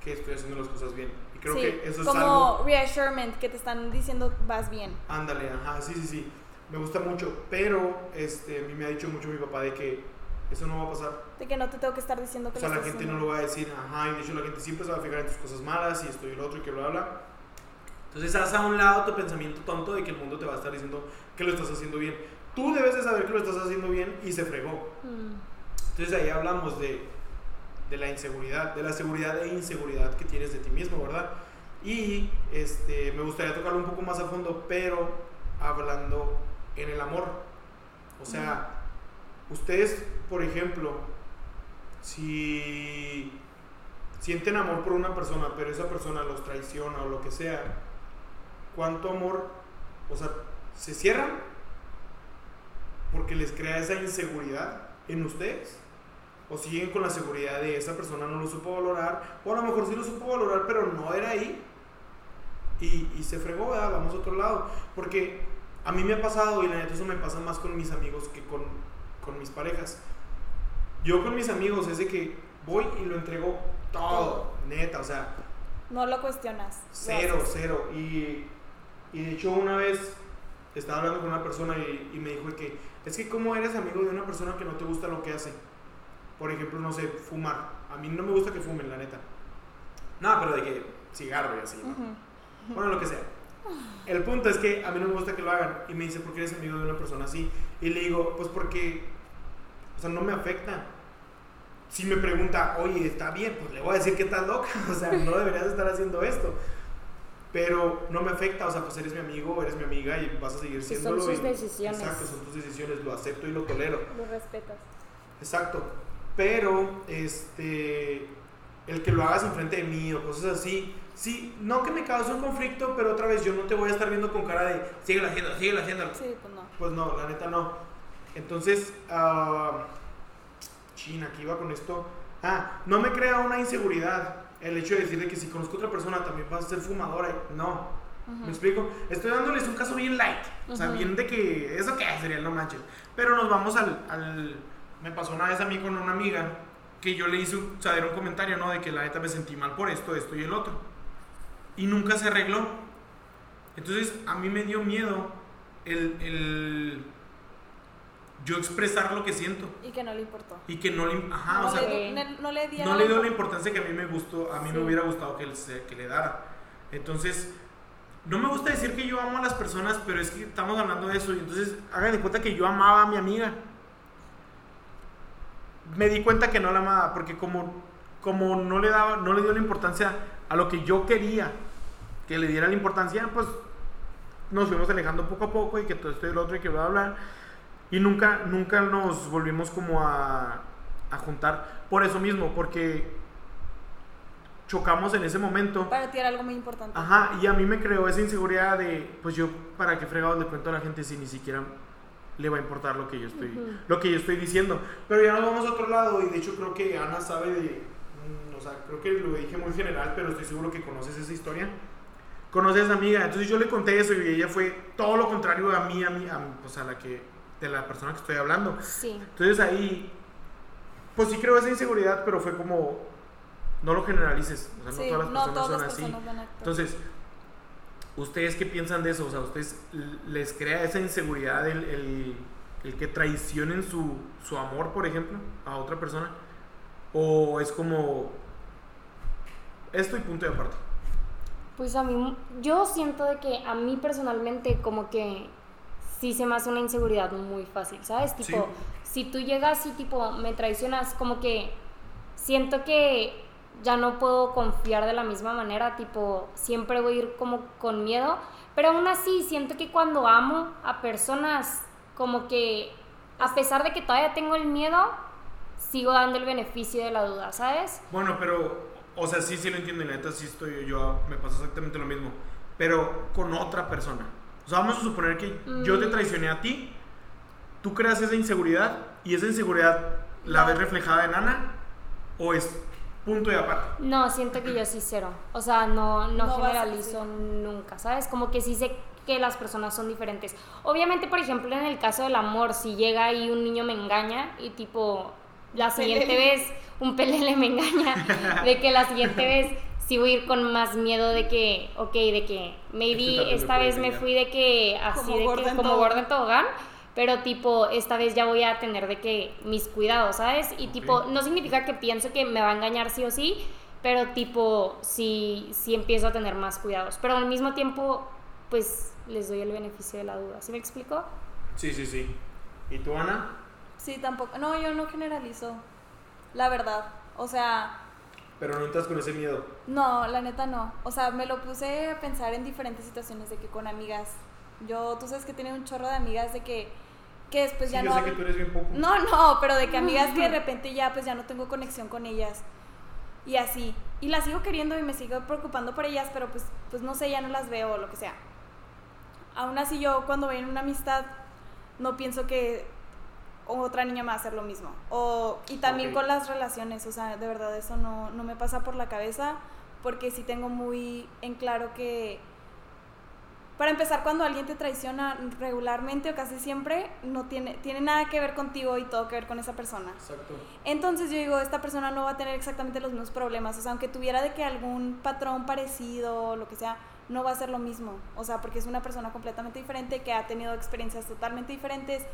que estoy haciendo las cosas bien. Y creo sí, que eso es como algo... reassurement, que te están diciendo vas bien. Ándale, ajá, sí, sí, sí. Me gusta mucho, pero este, a mí me ha dicho mucho mi papá de que eso no va a pasar. De que no te tengo que estar diciendo que O sea, lo la gente no haciendo. lo va a decir, ajá, y de hecho la gente siempre se va a fijar en tus cosas malas y esto y lo otro y que bla, bla. Entonces haz a un lado tu pensamiento tonto de que el mundo te va a estar diciendo que lo estás haciendo bien. Tú debes de saber que lo estás haciendo bien y se fregó. Mm. Entonces ahí hablamos de, de la inseguridad, de la seguridad e inseguridad que tienes de ti mismo, ¿verdad? Y este, me gustaría tocarlo un poco más a fondo, pero hablando en el amor. O sea, ustedes, por ejemplo, si sienten amor por una persona, pero esa persona los traiciona o lo que sea, ¿cuánto amor, o sea, se cierran porque les crea esa inseguridad en ustedes? ¿O siguen con la seguridad de esa persona no lo supo valorar? O a lo mejor sí lo supo valorar, pero no era ahí. Y, y se fregó, ¿verdad? Vamos a otro lado. Porque a mí me ha pasado, y la neta eso me pasa más con mis amigos que con, con mis parejas. Yo con mis amigos es de que voy y lo entrego todo, neta, o sea, No lo cuestionas. Cero, cero. Y, y de hecho una vez estaba hablando con una persona y, y me dijo que es que cómo eres amigo de una persona que no te gusta lo que hace. Por ejemplo, no sé, fumar. A mí no me gusta que fumen, la neta. No, pero de que cigarro y así, ¿no? Ujú. Bueno, lo que sea. El punto es que a mí no me gusta que lo hagan. Y me dice, ¿por qué eres amigo de una persona así? Y le digo, pues porque, o sea, no me afecta. Si me pregunta, oye, está bien, pues le voy a decir que estás loca. *laughs* O sea, no deberías estar haciendo esto. Pero no me afecta, o sea, pues eres mi amigo, eres mi amiga y vas a seguir siendo son sus decisiones. Exacto, son tus decisiones, lo acepto y lo tolero. Lo respetas. Exacto. Pero, este, el que lo hagas enfrente de mí o cosas así, sí, no que me cause un conflicto, pero otra vez yo no te voy a estar viendo con cara de, síguelo haciendo, síguelo haciendo. Sí, pues no. Pues no, la neta no. Entonces, ah, China, aquí iba con esto. Ah, no me crea una inseguridad el hecho de decirle que si conozco a otra persona también vas a ser fumadora. No, ¿Me explico? Estoy dándoles un caso bien light. O sea, bien de que eso qué sería, no manches. Pero nos vamos al, al, Me pasó una vez a mí con una amiga que yo le hice saber un comentario, ¿no? De que la neta me sentí mal por esto, esto y el otro. Y nunca se arregló. Entonces a mí me dio miedo el, el yo expresar lo que siento. Y que no le importó. Y que no le, ajá, no o sea, le, no le, no le dio la importancia que a mí me gustó, a mí me hubiera gustado que, que le dara. Entonces, no me gusta decir que yo amo a las personas, pero es que estamos hablando de eso. Y entonces, hagan de cuenta que yo amaba a mi amiga. Me di cuenta que no la amaba, porque como, como no, le daba, no le dio la importancia a lo que yo quería que le diera la importancia, pues nos fuimos alejando poco a poco y que todo esto y lo otro y que bla, bla. Y nunca, nunca nos volvimos como a, a juntar por eso mismo, porque chocamos en ese momento. Para ti era algo muy importante. Ajá, y a mí me creó esa inseguridad de, pues yo, ¿para qué fregados le cuento a la gente si ni siquiera le va a importar lo que yo estoy, lo que yo estoy diciendo? Pero ya nos vamos a otro lado y de hecho creo que Ana sabe de, mm, o sea, creo que lo dije muy general, pero estoy seguro que conoces esa historia. Conoces a esa amiga, entonces yo le conté eso y ella fue todo lo contrario a mí, a mí, a, pues a la que de la persona que estoy hablando. Sí. Entonces ahí, pues sí creo esa inseguridad, pero fue como, no lo generalices. O sea, no todas las personas son así. Entonces, ¿ustedes qué piensan de eso? O sea, ¿ustedes les crea esa inseguridad el, el, el que traicionen su, su amor, por ejemplo, a otra persona? ¿O es como esto y punto de aparte? Pues a mí, yo siento de que a mí personalmente como que sí se me hace una inseguridad muy fácil, ¿sabes? Tipo, si tú llegas y tipo me traicionas, como que siento que ya no puedo confiar de la misma manera, tipo, siempre voy a ir como con miedo, pero aún así siento que cuando amo a personas, como que a pesar de que todavía tengo el miedo, sigo dando el beneficio de la duda, ¿sabes? Bueno, pero, o sea, sí, sí lo entiendo, y neta, sí estoy yo, me pasa exactamente lo mismo, pero con otra persona. O sea, vamos a suponer que yo te mm. traicioné a ti, tú creas esa inseguridad y esa inseguridad la ves reflejada en Ana o es punto y aparte. No, siento que yo sí cero. O sea, no, no, generalizo nunca, ¿sabes? Como que sí sé que las personas son diferentes. Obviamente, por ejemplo, en el caso del amor, si llega y un niño me engaña y tipo la siguiente vez un pelele me engaña, *laughs* de que la siguiente vez sí voy a ir con más miedo de que, ok, de que maybe esta vez me fui de que así como de que como Gordon Tobogán, pero tipo esta vez ya voy a tener de que mis cuidados, ¿sabes? Y tipo no significa que pienso que me va a engañar sí o sí, pero tipo sí sí empiezo a tener más cuidados, pero al mismo tiempo pues les doy el beneficio de la duda, ¿sí me explico? Sí, sí, sí. ¿Y tú, Ana? Sí, tampoco. No, yo no generalizo. La verdad. O sea, pero no entras con ese miedo. No, la neta no. O sea, me lo puse a pensar en diferentes situaciones de que con amigas. Yo, tú sabes que tiene un chorro de amigas de que, que después ya no. Yo sé que tú eres bien poco. No, no, pero de que amigas que de repente ya pues ya no tengo conexión con ellas. Y así. Y las sigo queriendo y me sigo preocupando por ellas, pero pues, pues no sé, ya no las veo o lo que sea. Aún así yo cuando veo una amistad no pienso que otra niña me va a hacer lo mismo. O, y también con las relaciones, o sea, de verdad eso no, no me pasa por la cabeza porque sí tengo muy en claro que, para empezar, cuando alguien te traiciona regularmente o casi siempre, no tiene, tiene nada que ver contigo y todo que ver con esa persona. Exacto. Entonces yo digo, esta persona no va a tener exactamente los mismos problemas, o sea, aunque tuviera de que algún patrón parecido, lo que sea, no va a ser lo mismo, o sea, porque es una persona completamente diferente que ha tenido experiencias totalmente diferentes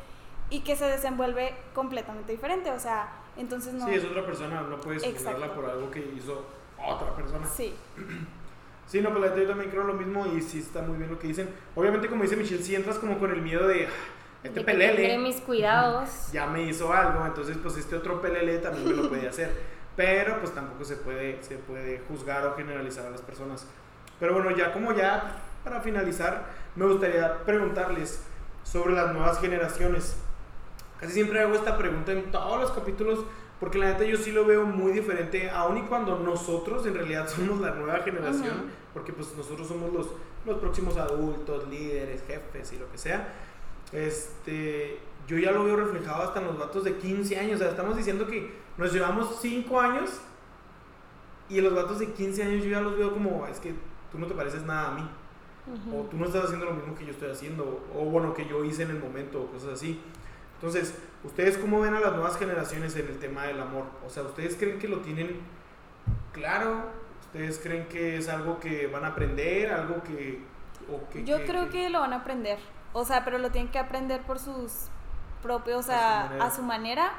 y que se desenvuelve completamente diferente, o sea, entonces no... Sí, es otra persona, no puedes juzgarla por algo que hizo otra persona. Sí. *clears throat* Sí, no, pero yo también creo lo mismo y sí está muy bien lo que dicen. Obviamente, como dice Michelle, si entras como con el miedo de ah, este de pelele. mis cuidados. Ya me hizo algo, entonces pues este otro pelele también me lo puede hacer. *laughs* Pero pues tampoco se puede, se puede juzgar o generalizar a las personas. Pero bueno, ya como ya para finalizar, me gustaría preguntarles sobre las nuevas generaciones. Casi siempre hago esta pregunta en todos los capítulos porque la neta yo sí lo veo muy diferente, aun y cuando nosotros en realidad *laughs* somos la nueva generación, porque pues nosotros somos los, los próximos adultos, líderes, jefes y lo que sea. Este, yo ya lo veo reflejado hasta en los vatos de 15 años, o sea, estamos diciendo que nos llevamos 5 años y los vatos de 15 años yo ya los veo como, es que tú no te pareces nada a mí. O tú no estás haciendo lo mismo que yo estoy haciendo, o bueno, que yo hice en el momento, o cosas así. Entonces, ¿ustedes cómo ven a las nuevas generaciones en el tema del amor? O sea, ¿ustedes creen que lo tienen claro? ¿Ustedes creen que es algo que van a aprender? ¿Algo que... O que yo creo que... lo van a aprender. O sea, pero lo tienen que aprender por sus propios, o sea, a su manera.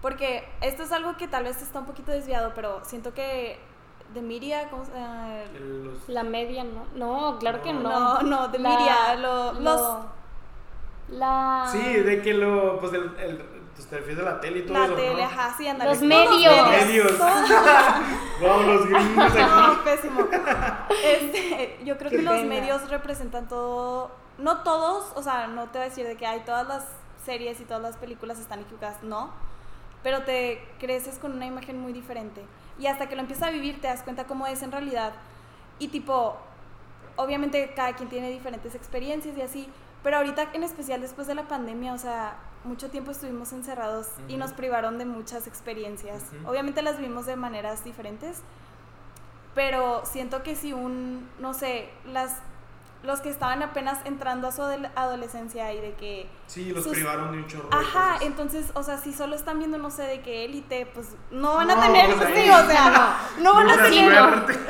Porque esto es algo que tal vez está un poquito desviado, pero siento que de Miria, ¿cómo se La media, ¿no? No, claro que no. No, no, de Miria, los... La... Sí, de que lo, pues el, el pues, te refieres a la tele y todo la eso, tele, ¿no? ajá, sí, anda. Los medios. Los medios. Vamos, *laughs* los gringos aquí. No, pésimo. Este, yo creo que los medios representan todo, no todos, o sea, no te voy a decir de que hay todas las series y todas las películas están equivocadas, no, pero te creces con una imagen muy diferente. Y hasta que lo empiezas a vivir te das cuenta cómo es en realidad. Y tipo, obviamente cada quien tiene diferentes experiencias y así, pero ahorita en especial después de la pandemia, o sea, mucho tiempo estuvimos encerrados y nos privaron de muchas experiencias. Obviamente las vimos de maneras diferentes, pero siento que si un, no sé, las los que estaban apenas entrando a su adolescencia y de que... Sí, los privaron de un chorro. Ajá, entonces, o sea, si solo están viendo, no sé, de que élite, pues no van a tener, sí, o sea, no, *laughs* van a tener,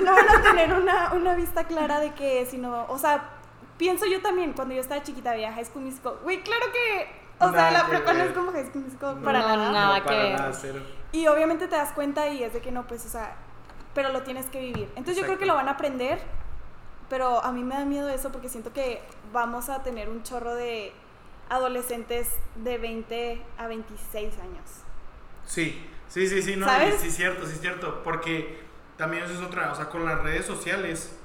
no van a tener una, una vista clara de que, sino, o sea, pienso yo también, cuando yo estaba chiquita veía High School Musical, güey, claro que, o sea, la prepa no es como High School Musical para nada. nada que ver. Y obviamente te das cuenta y es de que no, pues, o sea, pero lo tienes que vivir. Entonces yo creo que lo van a aprender, pero a mí me da miedo eso porque siento que vamos a tener un chorro de adolescentes de 20 a 26 años. Sí, sí, sí, sí, no, sí, cierto, sí, cierto, porque también eso es otra, o sea, con las redes sociales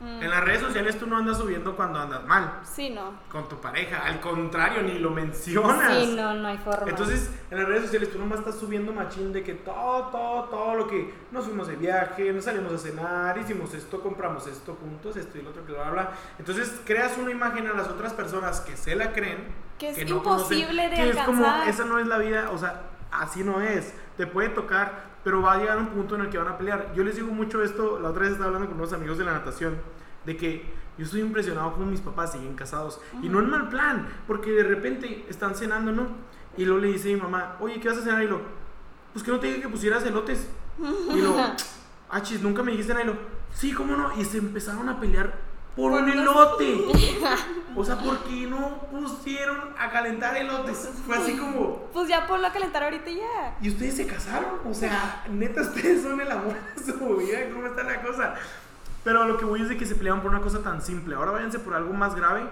Mm. En las redes sociales tú no andas subiendo cuando andas mal. Sí, no. Con tu pareja. Al contrario, ni lo mencionas. Sí, no, no hay forma. Entonces, en las redes sociales tú nomás estás subiendo machín de que todo, todo, todo lo que nos fuimos de viaje, nos salimos a cenar, hicimos esto, compramos esto juntos, esto y lo otro que lo habla. Entonces, creas una imagen a las otras personas que se la creen. Que es imposible de que alcanzar. Es como, esa no es la vida, o sea, así no es. Te puede tocar, pero va a llegar un punto en el que van a pelear. Yo les digo mucho esto, la otra vez estaba hablando con unos amigos de la natación, de que yo estoy impresionado como mis papás siguen casados. Y no en mal plan, porque de repente están cenando, ¿no? Y luego le dice a mi mamá, oye, ¿qué vas a cenar? Y lo, pues que no te dije que pusieras elotes. Y lo, *laughs* achis, nunca me dijiste nada. Y lo, sí, ¿cómo no? Y se empezaron a pelear por un elote. O sea, ¿por qué no pusieron a calentar elotes? Fue así como. Pues ya ponlo a calentar ahorita ya. Y ustedes se casaron. O sea, neta, ustedes son el amor de su vida. ¿Cómo está la cosa? Pero lo que voy es de que se peleaban por una cosa tan simple. Ahora váyanse por algo más grave.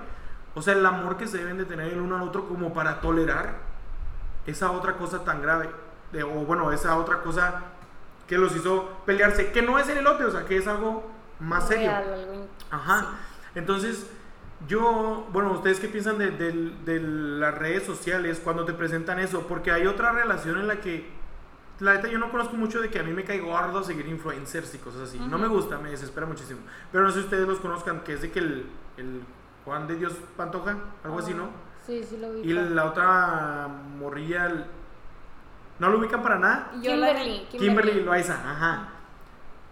O sea, el amor que se deben de tener el uno al otro como para tolerar esa otra cosa tan grave. De, o bueno, esa otra cosa que los hizo pelearse. Que no es el elote, o sea, que es algo más serio. Ajá. Entonces, yo, bueno, ¿ustedes qué piensan de, de, las redes sociales cuando te presentan eso? Porque hay otra relación en la que, la neta, yo no conozco mucho de que a mí me cae gordo seguir influencers y cosas así. No me gusta, me desespera muchísimo. Pero no sé si ustedes los conozcan, que es de que el, el Juan de Dios Pantoja, algo así, ¿no? Sí, sí lo vi. Y la otra morrilla, ¿no lo ubican para nada? Kimberly. Kimberly, Kimberly Loaiza, ajá.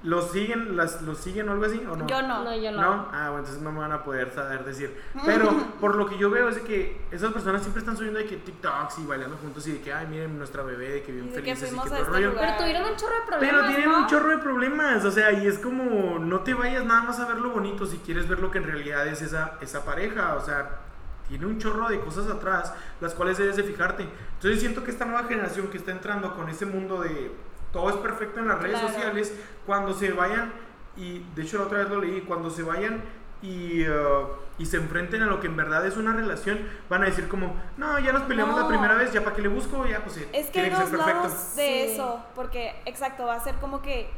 ¿Los siguen, las, ¿Los siguen o algo así o no? Yo no. No, yo no. ¿No? Ah, bueno, entonces no me van a poder saber decir. *laughs* Pero por lo que yo veo es de que esas personas siempre están subiendo de que TikToks y bailando juntos y de que, ay, miren nuestra bebé, de que bien felices y que todo este rollo. Pero tuvieron un chorro de problemas. Pero tienen un chorro de problemas, o sea, y es como, no te vayas nada más a ver lo bonito si quieres ver lo que en realidad es esa, esa pareja, o sea, tiene un chorro de cosas atrás, las cuales debes de fijarte. Entonces siento que esta nueva generación que está entrando con ese mundo de todo es perfecto en las redes sociales, cuando se vayan, y de hecho la otra vez lo leí, cuando se vayan y, uh, y se enfrenten a lo que en verdad es una relación, van a decir como, no, ya nos peleamos la primera vez, ya para qué le busco, ya pues Es que hay dos lados de eso, porque exacto, va a ser como que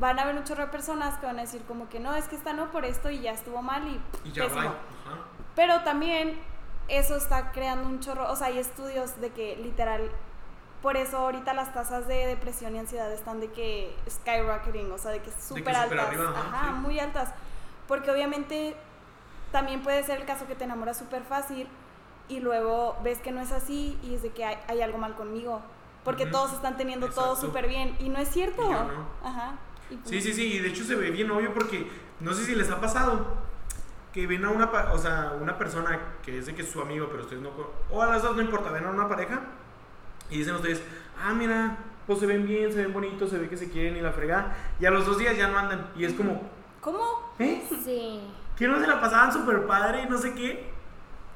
van a haber un chorro de personas que van a decir como que no, es que está no por esto y ya estuvo mal y, y ya va. Pero también eso está creando un chorro, o sea, hay estudios de que literal por eso ahorita las tasas de depresión y ansiedad están de que skyrocketing, o sea, de que súper altas. Ajá, muy altas. Porque obviamente también puede ser el caso que te enamoras súper fácil y luego ves que no es así y es de que hay, algo mal conmigo. Porque todos están teniendo todo súper bien y no es cierto. Ajá. sí, sí, sí, y de hecho se ve bien obvio porque no sé si les ha pasado que ven a una, o sea, una persona que es de que es su amigo, pero ustedes no... O a las dos no importa, ven a una pareja y dicen ustedes, ah, mira, pues se ven bien, se ven bonitos, se ve que se quieren y la frega. Y a los dos días ya no andan. Y es como... ¿Cómo? ¿Eh? Sí. Que no se la pasaban súper padre y no sé qué.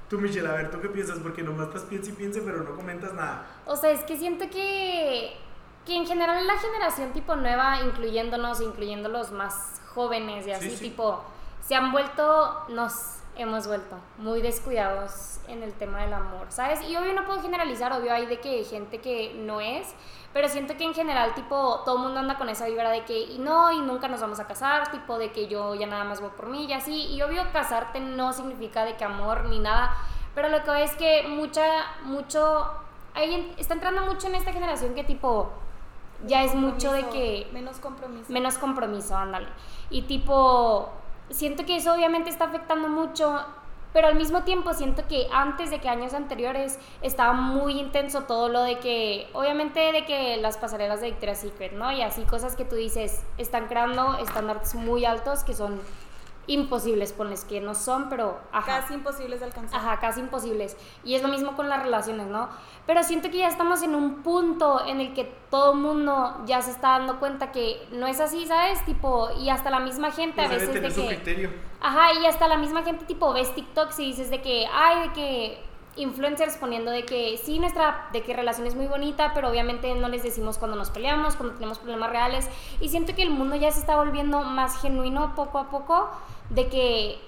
Tú, Michelle, a ver, ¿tú qué piensas? Porque nomás estás piensa y piensa, pero no comentas nada. O sea, es que siento que, que en general la generación tipo nueva, incluyéndonos, incluyendo los más jóvenes y así, tipo, se han vuelto, nos hemos vuelto muy descuidados en el tema del amor, ¿sabes? Y obvio no puedo generalizar, obvio hay de que gente que no es, pero siento que en general, tipo, todo el mundo anda con esa vibra de que, y no, y nunca nos vamos a casar, tipo, de que yo ya nada más voy por mí y así, y obvio casarte no significa de que amor ni nada, pero lo que es que mucha, mucho, hay, está entrando mucho en esta generación que tipo, ya es mucho de que... Menos compromiso. Menos compromiso, ándale. Y tipo, siento que eso obviamente está afectando mucho, pero al mismo tiempo siento que antes de que años anteriores estaba muy intenso todo lo de que, obviamente de que las pasarelas de Victoria's Secret, ¿no? Y así cosas que tú dices, están creando estándares muy altos que son imposibles, pones que no son, pero casi imposibles de alcanzar. Ajá, casi imposibles. Y es lo mismo con las relaciones, ¿no? Pero siento que ya estamos en un punto en el que todo el mundo ya se está dando cuenta que no es así, ¿sabes? Tipo, y hasta la misma gente a veces de que Ajá, y hasta la misma gente tipo ves TikToks y dices de que ay, de que influencers poniendo de que sí, nuestra de que relación es muy bonita, pero obviamente no les decimos cuando nos peleamos, cuando tenemos problemas reales. Y siento que el mundo ya se está volviendo más genuino poco a poco de que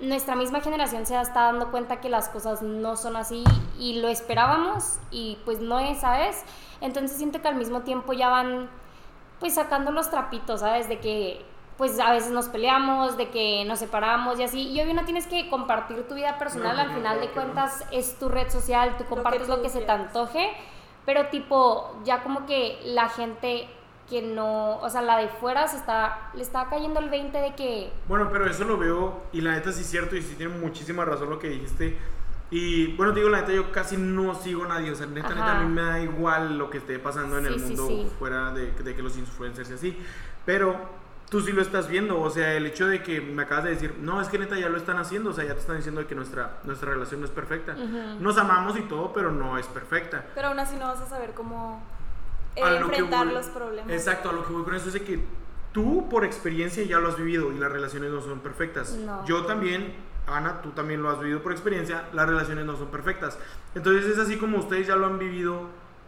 nuestra misma generación se está dando cuenta que las cosas no son así y lo esperábamos y pues no es, ¿sabes? Entonces siento que al mismo tiempo ya van pues sacando los trapitos, ¿sabes? Que pues a veces nos peleamos, de que nos separamos y así. Y obvio no tienes que compartir tu vida personal, al final de cuentas es tu red social, tú compartes lo que, lo que se te antoje, pero tipo ya como que la gente que no, o sea, la de fuera se está, le está cayendo el 20 de que... Bueno, pero eso lo veo y la neta sí es cierto y sí tiene muchísima razón lo que dijiste. Y bueno, digo, la neta yo casi no sigo a nadie, o sea, neta, neta a mí me da igual lo que esté pasando en el mundo fuera de, de, que los influencers y así. Pero tú sí lo estás viendo, o sea, el hecho de que me acabas de decir, no, es que neta ya lo están haciendo, o sea, ya te están diciendo que nuestra, nuestra relación no es perfecta. Nos amamos y todo, pero no es perfecta. Pero aún así no vas a saber cómo enfrentar los problemas. Exacto, a lo que voy con eso es de que tú por experiencia ya lo has vivido y las relaciones no son perfectas. Yo también, Ana, tú también lo has vivido por experiencia, las relaciones no son perfectas. Entonces es así como ustedes ya lo han vivido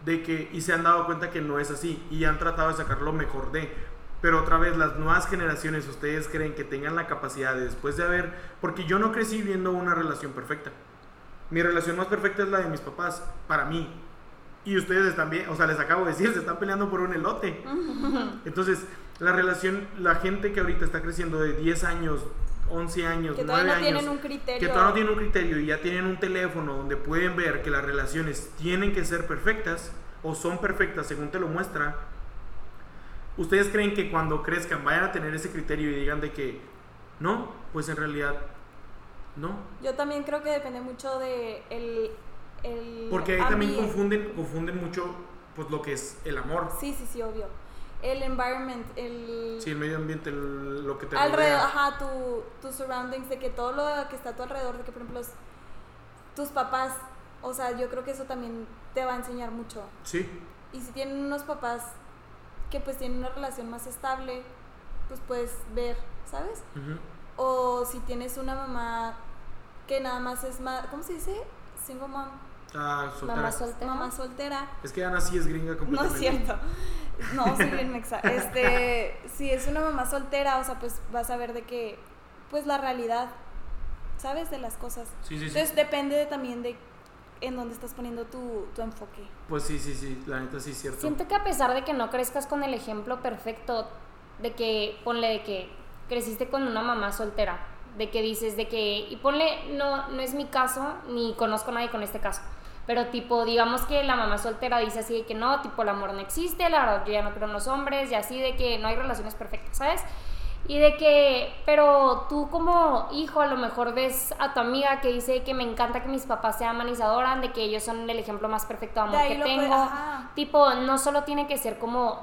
de que y se han dado cuenta que no es así y han tratado de sacar lo mejor de. Pero otra vez, las nuevas generaciones, ustedes creen que tengan la capacidad de después de haber, porque yo no crecí viendo una relación perfecta. Mi relación más perfecta es la de mis papás, para mí, y ustedes están bien, o sea, les acabo de decir, *laughs* se están peleando por un elote. *laughs* Entonces, la relación, la gente que ahorita está creciendo de 10 años, 11 años, que 9 no tienen un criterio. que todavía no tienen un criterio y ya tienen un teléfono donde pueden ver que las relaciones tienen que ser perfectas o son perfectas según te lo muestra. ¿Ustedes creen que cuando crezcan vayan a tener ese criterio y digan de que no? Pues en realidad no. Yo también creo que depende mucho de el porque ahí también confunden, confunden mucho pues lo que es el amor. Sí, sí, sí, obvio. El environment, el... Sí, el medio ambiente, lo que te alrededor, Ajá, tu, tus surroundings, de que todo lo que está a tu alrededor, de que por ejemplo tus papás, o sea, yo creo que eso también te va a enseñar mucho. Sí. Y si tienen unos papás que pues tienen una relación más estable, pues puedes ver, ¿sabes? O si tienes una mamá que nada más es más, ¿cómo se dice? Single mom. Ah, soltera. Mamá soltera. Mamá soltera. Es que Ana sí es gringa completamente. No es cierto. No, soy bien mexa. *laughs* Este, si es una mamá soltera, o sea, pues vas a ver de que, pues la realidad, ¿sabes? De las cosas. Sí, sí, Entonces depende también de en dónde estás poniendo tu, tu, enfoque. Pues sí, sí, sí, la neta sí es cierto. Siento que a pesar de que no crezcas con el ejemplo perfecto, de que, ponle de que creciste con una mamá soltera, de que dices, de que, y ponle, no, no es mi caso, ni conozco a nadie con este caso, pero tipo, digamos que la mamá soltera dice así de que no, tipo, el amor no existe, la verdad, yo ya no creo en los hombres, y así de que no hay relaciones perfectas, ¿sabes? Y de que, pero tú como hijo a lo mejor ves a tu amiga que dice que me encanta que mis papás se aman y se adoran, de que ellos son el ejemplo más perfecto de amor que tengo. tipo, no solo tiene que ser como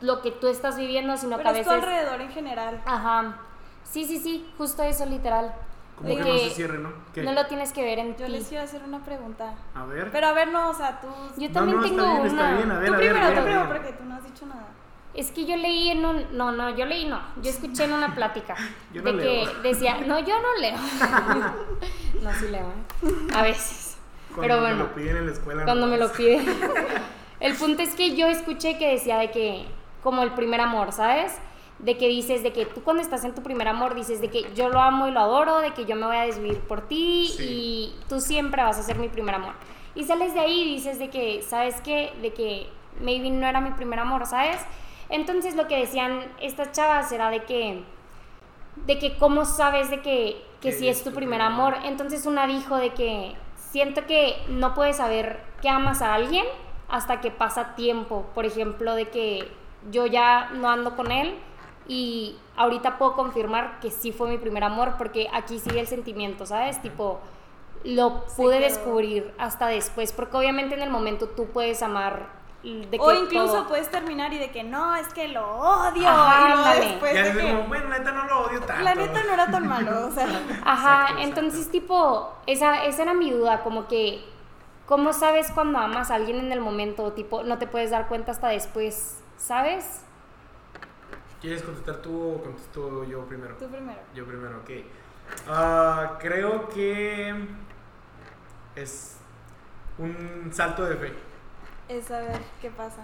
lo que tú estás viviendo, sino que a veces... es tu alrededor en general. Ajá. Sí, sí, sí, justo eso, literal. Como que, no se cierre, ¿no? No lo tienes que ver en Yo les quiero hacer una pregunta. A ver. Pero a ver, no, o sea, tú... Yo también tengo está bien, una. Está bien, a ver, tú a ver, primero, a ver, tú primero, porque tú no has dicho nada. Es que yo leí en un... No, no, yo leí no. Yo escuché en una plática *laughs* Yo no de leo. que decía... No, yo no leo. *laughs* no, sí leo, ¿eh? A veces. Cuando Pero me bueno. lo piden en la escuela. Cuando no me lo más. pide. *laughs* El punto es que yo escuché que decía de que, como el primer amor, ¿sabes? De que dices, de que tú cuando estás en tu primer amor dices de que yo lo amo y lo adoro, de que yo me voy a desvivir por ti Sí. y tú siempre vas a ser mi primer amor. Y sales de ahí y dices de que, ¿sabes qué? De que maybe no era mi primer amor, ¿sabes? Entonces lo que decían estas chavas era de que, de que cómo sabes de que, que si es tu primer amor. Entonces una dijo de que siento que no puedes saber que amas a alguien hasta que pasa tiempo. Por ejemplo, de que yo ya no ando con él y ahorita puedo confirmar que sí fue mi primer amor porque aquí sigue el sentimiento, ¿sabes? Tipo, lo pude descubrir hasta después, porque obviamente en el momento tú puedes amar de que O incluso todo- puedes terminar y de que no, es que lo odio. Ajá, y luego después Ya de que, como, bueno, neta no lo odio tanto. la neta no era tan *laughs* malo, o sea. Ajá, Exacto, entonces tipo, esa, esa era mi duda, como que, ¿cómo sabes cuando amas a alguien en el momento? Tipo, no te puedes dar cuenta hasta después, ¿sabes? ¿Quieres contestar tú o contesto yo primero? Tú primero. Yo primero, ok. Ah, creo que es un salto de fe. Es a ver qué pasa.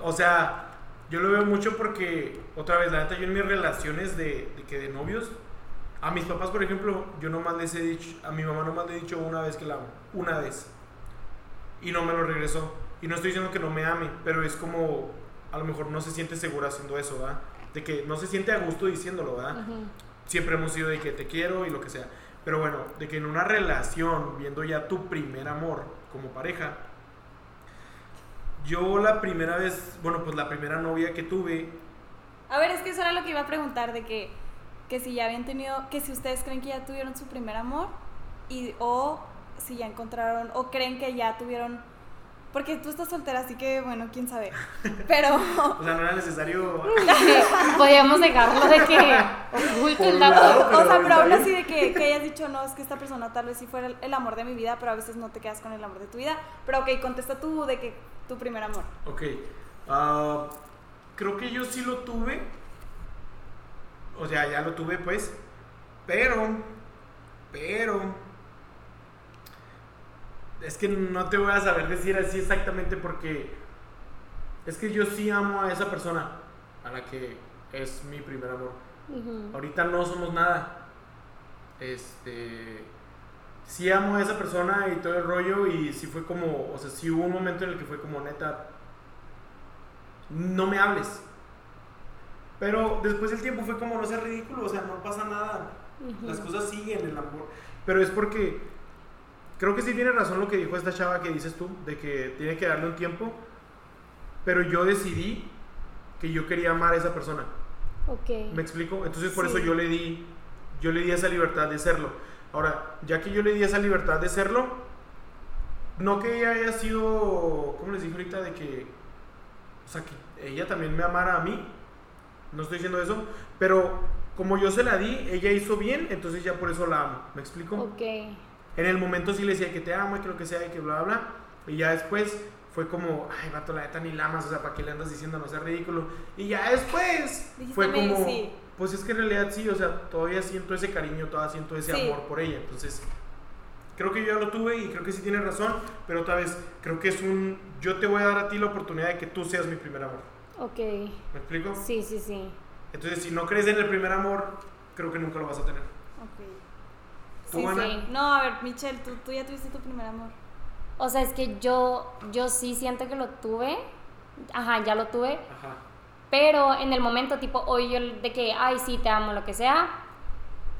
O sea, yo lo veo mucho porque, otra vez, la neta, yo en mis relaciones de, de que de novios, a mis papás, por ejemplo, yo nomás les he dicho, a mi mamá nomás le he dicho una vez que la amo, una vez. Y no me lo regresó. Y no estoy diciendo que no me ame, pero es como, a lo mejor no se siente segura haciendo eso, ¿verdad? De que no se siente a gusto diciéndolo, ¿verdad? Siempre hemos sido de que te quiero y lo que sea. Pero bueno, de que en una relación, viendo ya tu primer amor como pareja, yo la primera vez, bueno, pues la primera novia que tuve, A ver, es que eso era lo que iba a preguntar, de que, que si ya habían tenido, que si ustedes creen que ya tuvieron su primer amor, y, o si ya encontraron, o creen que ya tuvieron, porque tú estás soltera, así que bueno, quién sabe. *laughs* Pero, o sea, no era necesario... *laughs* Podríamos dejarlo de que oculte Por el dato. o sea, pero aún así de que, que hayas dicho, no, es que esta persona tal vez sí fuera el, el amor de mi vida, pero a veces no te quedas con el amor de tu vida. Pero ok, contesta tú de que tu primer amor. Ok, ah, creo que yo sí lo tuve, o sea, ya lo tuve pues, pero, pero, es que no te voy a saber decir así exactamente porque es que yo sí amo a esa persona, a la que es mi primer amor. Ahorita no somos nada. Este. Sí amo a esa persona y todo el rollo. Y sí fue como. O sea, sí hubo un momento en el que fue como neta. No me hables. Pero después del tiempo fue como no sea ridículo. O sea, no pasa nada. Las cosas siguen, el amor. Pero es porque. Creo que sí tiene razón lo que dijo esta chava que dices tú. De que tiene que darle un tiempo. Pero yo decidí que yo quería amar a esa persona. Ok. ¿Me explico? Entonces por Sí. eso yo le di yo le di esa libertad de serlo. Ahora, ya que yo le di esa libertad de serlo, no que ella haya sido, ¿cómo les dije ahorita? De que, o sea, que ella también me amara a mí. No estoy diciendo eso, pero como yo se la di, ella hizo bien, entonces ya por eso la amo. ¿Me explico? Ok. En el momento sí le decía que te amo y que lo que sea y que bla, bla, bla. Y ya después fue como, ay, vato, la neta ni la amas, o sea, ¿para qué le andas diciendo? No sea ridículo. Y ya después Dijiste, fue "Maybe como, sí". Pues es que en realidad sí, o sea, todavía siento ese cariño, todavía siento ese Sí. amor por ella. Entonces, creo que yo ya lo tuve y creo que sí tiene razón, pero otra vez, creo que es un, yo te voy a dar a ti la oportunidad de que tú seas mi primer amor. Ok. ¿Me explico? Sí, sí, sí. Entonces, si no crees en el primer amor, creo que nunca lo vas a tener. Ok. ¿Tú, Sí, Ana? sí. No, a ver, Michelle, tú, tú ya tuviste tu primer amor. O sea, es que yo, yo sí siento que lo tuve. Ajá, ya lo tuve. Ajá. Pero en el momento, tipo, hoy yo de que, ay, sí, te amo, lo que sea,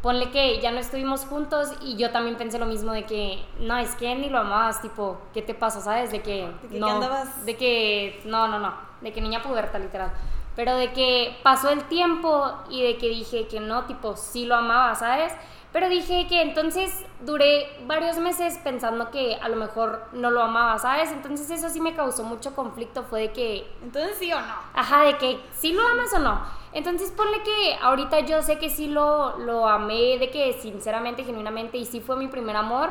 ponle que ya no estuvimos juntos y yo también pensé lo mismo de que, no, es que ni lo amabas, tipo, ¿qué te pasa, sabes? De que, De que, no, ¿qué andabas? de que, no, no, no, de que niña puberta, literal. Pero de que pasó el tiempo y de que dije que no, tipo, sí lo amaba, ¿sabes? Pero dije que entonces duré varios meses pensando que a lo mejor no lo amaba, ¿sabes? Entonces eso sí me causó mucho conflicto, fue de que... Entonces sí o no. Ajá, de que sí lo amas o no. Entonces ponle que ahorita yo sé que sí lo, lo amé, de que sinceramente, genuinamente, y sí fue mi primer amor,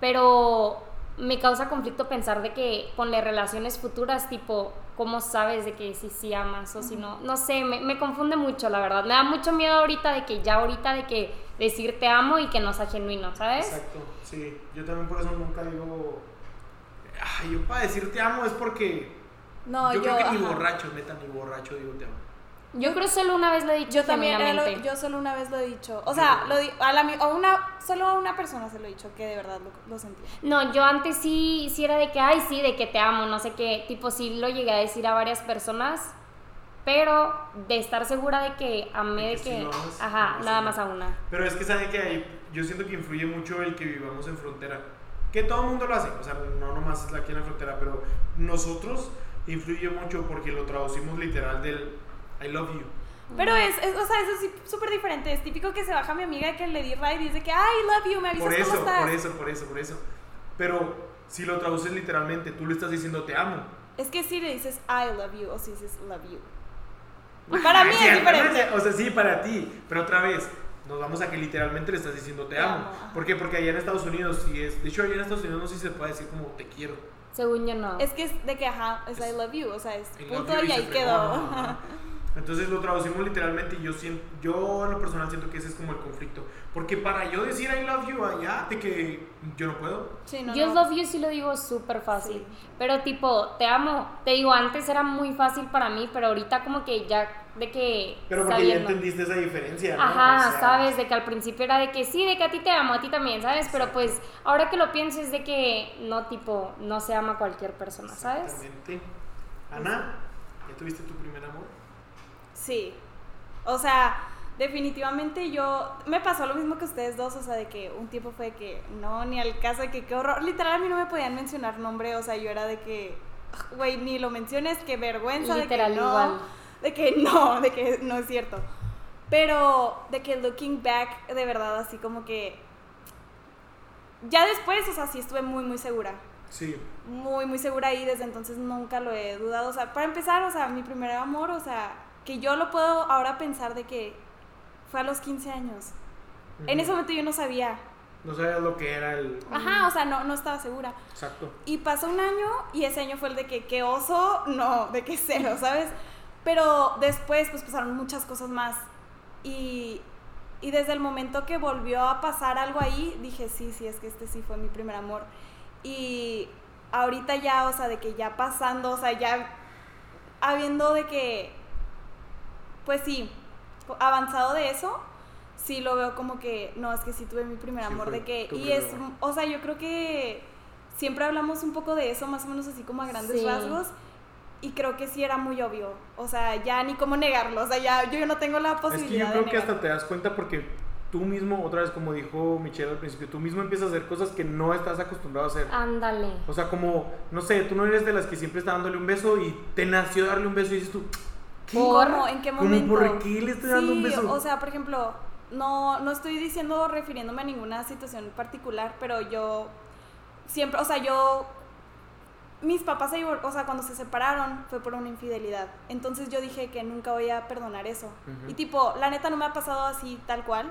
pero me causa conflicto pensar de que con las relaciones futuras, tipo, ¿cómo sabes de que si sí amas o si no? No sé, me, me, confunde mucho, la verdad. Me da mucho miedo ahorita de que ya ahorita de que decir te amo y que no sea genuino, ¿sabes? Exacto, sí. Yo también por eso nunca digo... Ay, yo para decir te amo es porque... No, yo, yo creo que ni borracho, neta, ni borracho digo te amo. Yo creo que solo una vez lo he dicho. Yo también, yo solo una vez lo he dicho. O sea, lo a, la, a una, solo a una persona se lo he dicho que de verdad lo, lo sentía. No, yo antes sí, sí era de que, ay, sí, de que te amo, no sé qué. Tipo, sí lo llegué a decir a varias personas, pero de estar segura de que amé de que. ajá, nada más a una. Pero es que, ¿saben que hay, Yo siento que influye mucho el que vivamos en frontera. Que todo el mundo lo hace. O sea, no nomás es aquí en la frontera, pero nosotros influye mucho porque lo traducimos literal del I love you. Pero es, o sea, eso es súper diferente. Es típico que se baja mi amiga que le di ride y dice que, I love you, me avisas por eso, cómo estás. Por eso, por eso, por eso. Pero si lo traduces literalmente, tú le estás diciendo te amo. Es que si le dices I love you o si dices love you. *laughs* Para mí es diferente. O sea, sí, para ti. Pero otra vez, nos vamos a que literalmente le estás diciendo te, amo. ¿Por qué? Porque allá en Estados Unidos sí es. De hecho, allá en Estados Unidos no sé si se puede decir como te quiero. Según yo no. Es que es de que, ajá, es I love you. O sea, es punto y, ahí quedó. Entonces lo traducimos literalmente y yo, siento, yo en lo personal siento que ese es como el conflicto. Porque para yo decir I love you allá, de que yo no puedo. yo love you sí lo digo súper fácil. Pero tipo, te amo. Te digo, antes era muy fácil para mí, pero ahorita como que ya de que... Pero porque ya entendiste esa diferencia. ¿no? Ajá, sabes, de que al principio era de que sí, de que a ti te amo, a ti también, ¿sabes? Pero pues ahora que lo pienso es de que no, tipo, no se ama cualquier persona, ¿sabes? Exactamente. Ana, ¿ya tuviste tu primer amor? Sí. O sea, definitivamente yo. Me pasó lo mismo que ustedes dos, o sea, de que un tiempo fue que no, ni al caso de que qué horror. Literal, a mí no me podían mencionar nombre, o sea, yo era de que. Güey, ni lo menciones, qué vergüenza. Literal, de que no, igual. De que *laughs* no, de que no es cierto. Pero de que looking back, de verdad, así como que. Ya después, o sea, sí estuve muy, muy segura. Sí. Muy, muy segura y desde entonces nunca lo he dudado. O sea, para empezar, o sea, mi primer amor, o sea, que yo lo puedo ahora pensar de que fue a los 15 años. En ese momento yo no sabía. No sabía lo que era el... Ajá, o sea, no, no estaba segura. Exacto. Y pasó un año y ese año fue el de que, qué oso, *laughs* no, de que cero, ¿sabes? Pero después pues pasaron muchas cosas más y, y desde el momento que volvió a pasar algo ahí, dije, sí, sí, es que este sí fue mi primer amor. Y ahorita ya, o sea, de que ya pasando, o sea, ya habiendo de que pues sí, avanzado de eso, sí lo veo como que, no, es que sí tuve mi primer amor, de que, y es, o sea, yo creo que siempre hablamos un poco de eso, más o menos así como a grandes rasgos, y creo que sí era muy obvio, o sea, ya ni cómo negarlo, o sea, ya yo no tengo la posibilidad. Es que yo creo que hasta te das cuenta porque tú mismo, otra vez como dijo Michelle al principio, tú mismo empiezas a hacer cosas que no estás acostumbrado a hacer. Ándale. O sea, como, no sé, tú no eres de las que siempre está dándole un beso y te nació darle un beso y dices tú, ¿Cómo? ¿En qué momento? ¿Por qué le estoy dando un beso? O sea, por ejemplo, no, no estoy diciendo refiriéndome a ninguna situación particular, pero yo siempre, o sea, yo mis papás, o sea, cuando se separaron fue por una infidelidad. Entonces yo dije que nunca voy a perdonar eso. Y tipo, la neta no me ha pasado así tal cual,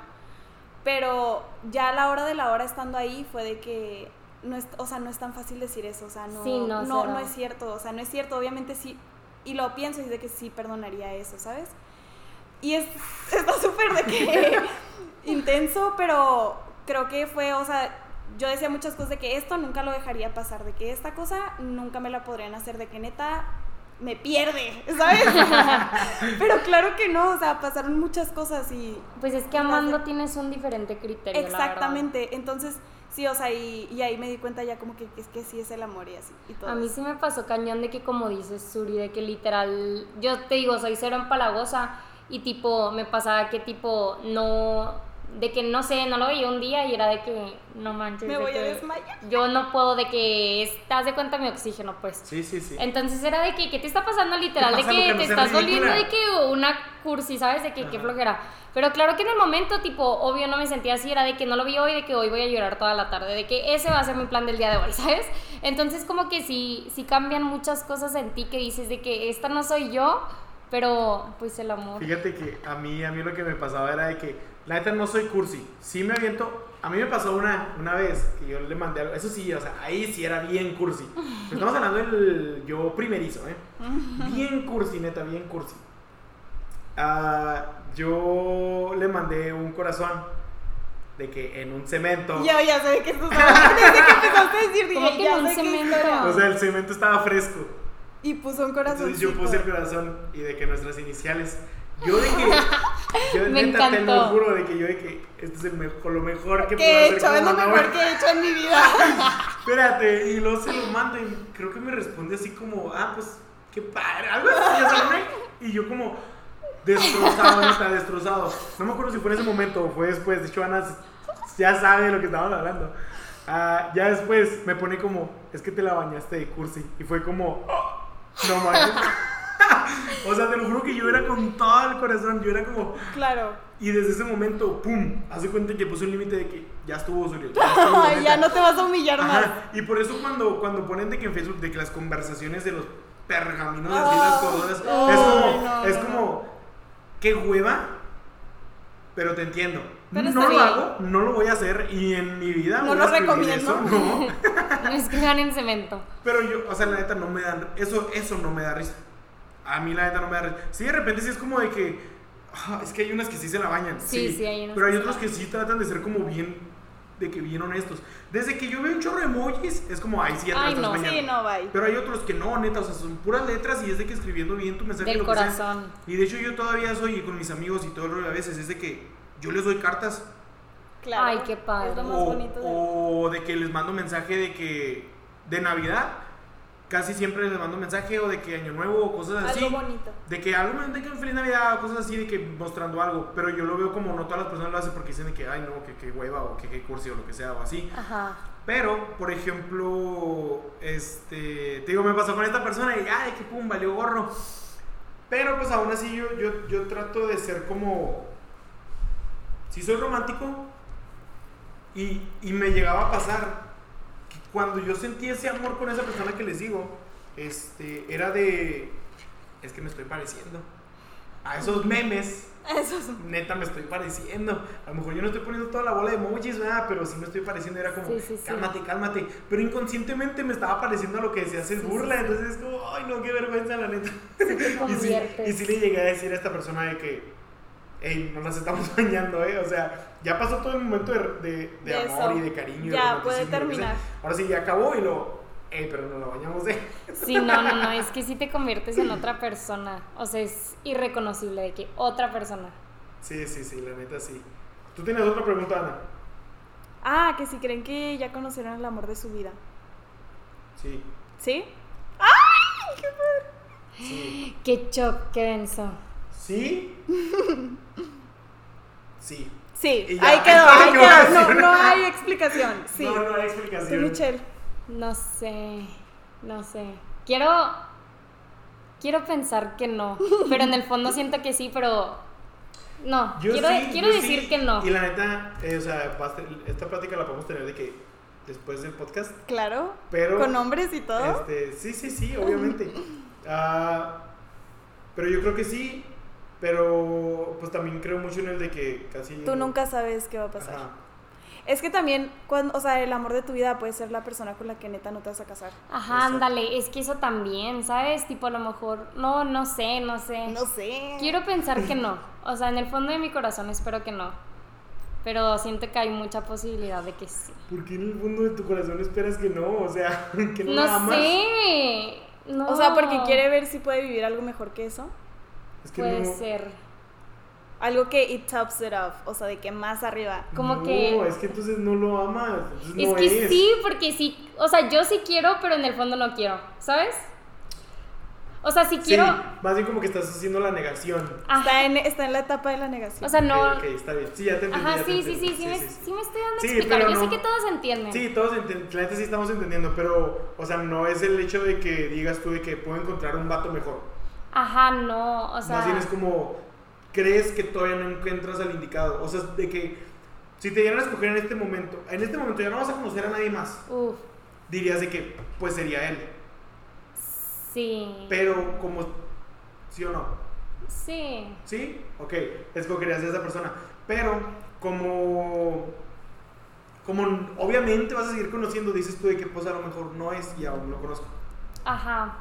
pero ya a la hora de la hora estando ahí fue de que no es, o sea, no es tan fácil decir eso, o sea, no no, no, no, es cierto, o sea, no es cierto, obviamente sí y lo pienso y de que sí perdonaría eso, ¿sabes? Y es, *laughs* está súper de que *laughs* intenso, pero creo que fue, o sea, yo decía muchas cosas de que esto nunca lo dejaría pasar, de que esta cosa nunca me la podrían hacer, de que neta me pierde, *laughs* ¿sabes? pero claro que no, o sea, pasaron muchas cosas y... Pues es que amando tienes un diferente criterio. Exactamente, entonces Sí, o sea, y, y, ahí me di cuenta ya como que es que sí es el amor y así. Y todo a mí sí me pasó cañón de que como dices, Suri, de que literal, yo te digo, soy cero empalagosa y tipo, me pasaba que tipo, no, de que no sé, no lo veía un día y era de que no manches. Me de voy a que desmayar. Yo no puedo, de que estás de cuenta mi oxígeno, pues. Sí, sí, sí. Entonces era de que, ¿qué te está pasando literal? De pasa que que no te estás volviendo ridícula? de que una cursi, ¿sabes? De que qué Ajá. flojera. Pero claro que en el momento, tipo, obvio no me sentía así, era de que no lo vi hoy, de que hoy voy a llorar toda la tarde, de que ese va a ser mi plan del día de hoy, *laughs* ¿sabes? Entonces como que sí, sí cambian muchas cosas en ti que dices de que esta no soy yo, pero pues el amor. Fíjate que a mí, a mí lo que me pasaba era de que, la neta no soy cursi. Sí me aviento. A mí me pasó una, una vez que yo le mandé algo. Eso sí, o sea, ahí sí era bien cursi. *laughs* Estamos hablando del yo primerizo, ¿eh? Bien cursi, neta, bien cursi. Ah, yo le mandé un corazón de que en un cemento. Ya, ya sé qué estás hablando. Desde que empezaste a decir, dije, ¿Cómo que ya en un cemento? historia. O sea, el cemento estaba fresco. Y puso un corazón. Entonces yo puse el corazón y de que nuestras iniciales. Yo de que. Yo *laughs* Me neta te lo encantó. juro de que yo de que este es el mejor, lo mejor que ¿Qué he puedo hecho? hacer Es lo mejor que he hecho en mi vida. *laughs* Espérate, y luego se lo mando y creo que me responde así como, ah, pues qué padre, algo así, ya Y yo como destrozado, neta, destrozado. No me acuerdo si fue en ese momento o fue después. De hecho, Ana ya sabe de lo que estábamos hablando. Ah, ya después me pone como, es que te la bañaste de cursi. Y fue como, "Oh, no mames. *laughs* *laughs* o sea, te lo juro que yo era con todo el corazón. Yo era como, Claro. y desde ese momento, pum, hace cuenta que puse un límite de que ya estuvo, Suriel. Ya, *laughs* estuvo, ya no te vas a humillar más. Ajá, y por eso cuando, cuando ponen de que en Facebook de que las conversaciones de los pergaminos así Ah, las cosas, ay, es como, no, es como, qué hueva, pero te entiendo. Pero no lo bien. hago, no lo voy a hacer y en mi vida No voy lo a recomiendo. eso, no. No escriban en cemento. Pero yo, o sea, la neta no me dan, eso, eso no me da risa. A mí la neta no me da risa. Sí, de repente sí es como de que, ah, es que hay unas que sí se la bañan. Sí, sí, hay unas Pero hay que otros que sí tratan de ser como bien, de que bien honestos. Desde que yo veo un chorro de emojis, es como, ay, sí, ya te la Ay, estás no. bañando. Sí, no, bye. Pero hay otros que no, neta, o sea, son puras letras y es de que escribiendo bien tu mensaje. Del lo que sea. corazón. Y de hecho yo todavía soy con mis amigos y todo el rollo a veces, es de que yo les doy cartas Claro. Ay, qué padre. Es lo más o, bonito de o de que les mando mensaje de que de Navidad, casi siempre les mando mensaje o de que Año Nuevo o cosas así. algo bonito. De que algo me de que Feliz Navidad o cosas así, de que mostrando algo. Pero yo lo veo como no todas las personas lo hacen porque dicen de que, ay, no, que, que hueva o que, que cursi o lo que sea o así. Ajá. Pero, por ejemplo, este, te digo, me pasó con esta persona y, ay, que pum, valió gorro. Pero pues aún así yo, yo, yo trato de ser como, si soy romántico y, y me llegaba a pasar cuando yo sentí ese amor con esa persona que les digo, este, era de, es que me estoy pareciendo a esos *laughs* memes neta me estoy pareciendo. A lo mejor yo no estoy poniendo toda la bola de emojis, ¿verdad? Pero sí me estoy pareciendo. Era como, Sí, sí, sí. cálmate, cálmate. Pero inconscientemente me estaba pareciendo a lo que decías es burla. Entonces es como, ay, no, qué vergüenza, la neta. *laughs* y, sí, y sí le llegué a decir a esta persona de que, hey, no nos estamos *laughs* bañando, ¿eh? O sea, ya pasó todo el momento de, de, de De amor eso. y de cariño. y de Ya, puede terminar. Ahora sí, ya acabó y lo, hey, pero nos la bañamos, ¿eh? Sí, no, no, no, es que sí te conviertes en otra persona. O sea, es irreconocible de que otra persona. Sí, sí, sí, la neta sí. ¿Tú tienes otra pregunta, Ana? Ah, que si creen que ya conocieron el amor de su vida. Sí, ¿Sí? ¡Ay! ¡Qué padre! sí. *gasps* Qué shock, qué denso. *laughs* ¿Sí? Sí. Sí, ahí quedó, *laughs* ahí quedó. No, no hay explicación. Sí. No, no hay Tú, explicación. Michelle. No sé, no sé. Quiero, quiero pensar que no, pero en el fondo *laughs* siento que sí, pero no. Yo quiero sí, quiero yo decir sí. que no. Y la neta, eh, o sea, esta plática la podemos tener de que después del podcast. Claro. Pero. Con nombres y todo. Este, sí, sí, sí, obviamente. Ah, pero yo creo que sí. Pero pues también creo mucho en el de que casi. Tú nunca sabes qué va a pasar. Ajá. Es que también, cuando, o sea, el amor de tu vida puede ser la persona con la que neta no te vas a casar. Ajá, Exacto. ándale, es que eso también, ¿sabes? Tipo, a lo mejor, no, no sé, no sé. No sé. Quiero pensar que no. *laughs* O sea, en el fondo de mi corazón espero que no. Pero siento que hay mucha posibilidad de que sí. ¿Por qué en el fondo de tu corazón esperas que no? O sea, *laughs* que no, la No amas. sé. No. O sea, porque quiere ver si puede vivir algo mejor que eso. Es que Puede no. ser. Algo que it tops it off. O sea, de que más arriba. Como no, que- es que entonces no lo amas. Es no que es. sí, porque sí, o sea, yo sí quiero, pero en el fondo no quiero, ¿sabes? O sea, si quiero. Sí, más bien como que estás haciendo la negación. Está en, está en la etapa de la negación. O sea, no. Ok, está bien. Sí, ya te entendí. Ajá, sí, sí, sí, sí, me, sí, me estoy dando a explicar. Yo sé que todos entienden. Sí, todos entienden. La sí estamos entendiendo, pero, o sea, no es el hecho de que digas tú de que puedo encontrar un vato mejor. Ajá, no, o sea. Más bien es como. Crees que todavía no encuentras al indicado. O sea, de que. Si te dieran a escoger en este momento, en este momento ya no vas a conocer a nadie más. Uf. Dirías de que, pues sería él. Sí. Pero como ¿Sí o no? Sí. ¿Sí? Ok, escogerías a esa persona. Pero como... Como obviamente vas a seguir conociendo, dices tú de que pues a lo mejor no es y aún lo conozco. Ajá,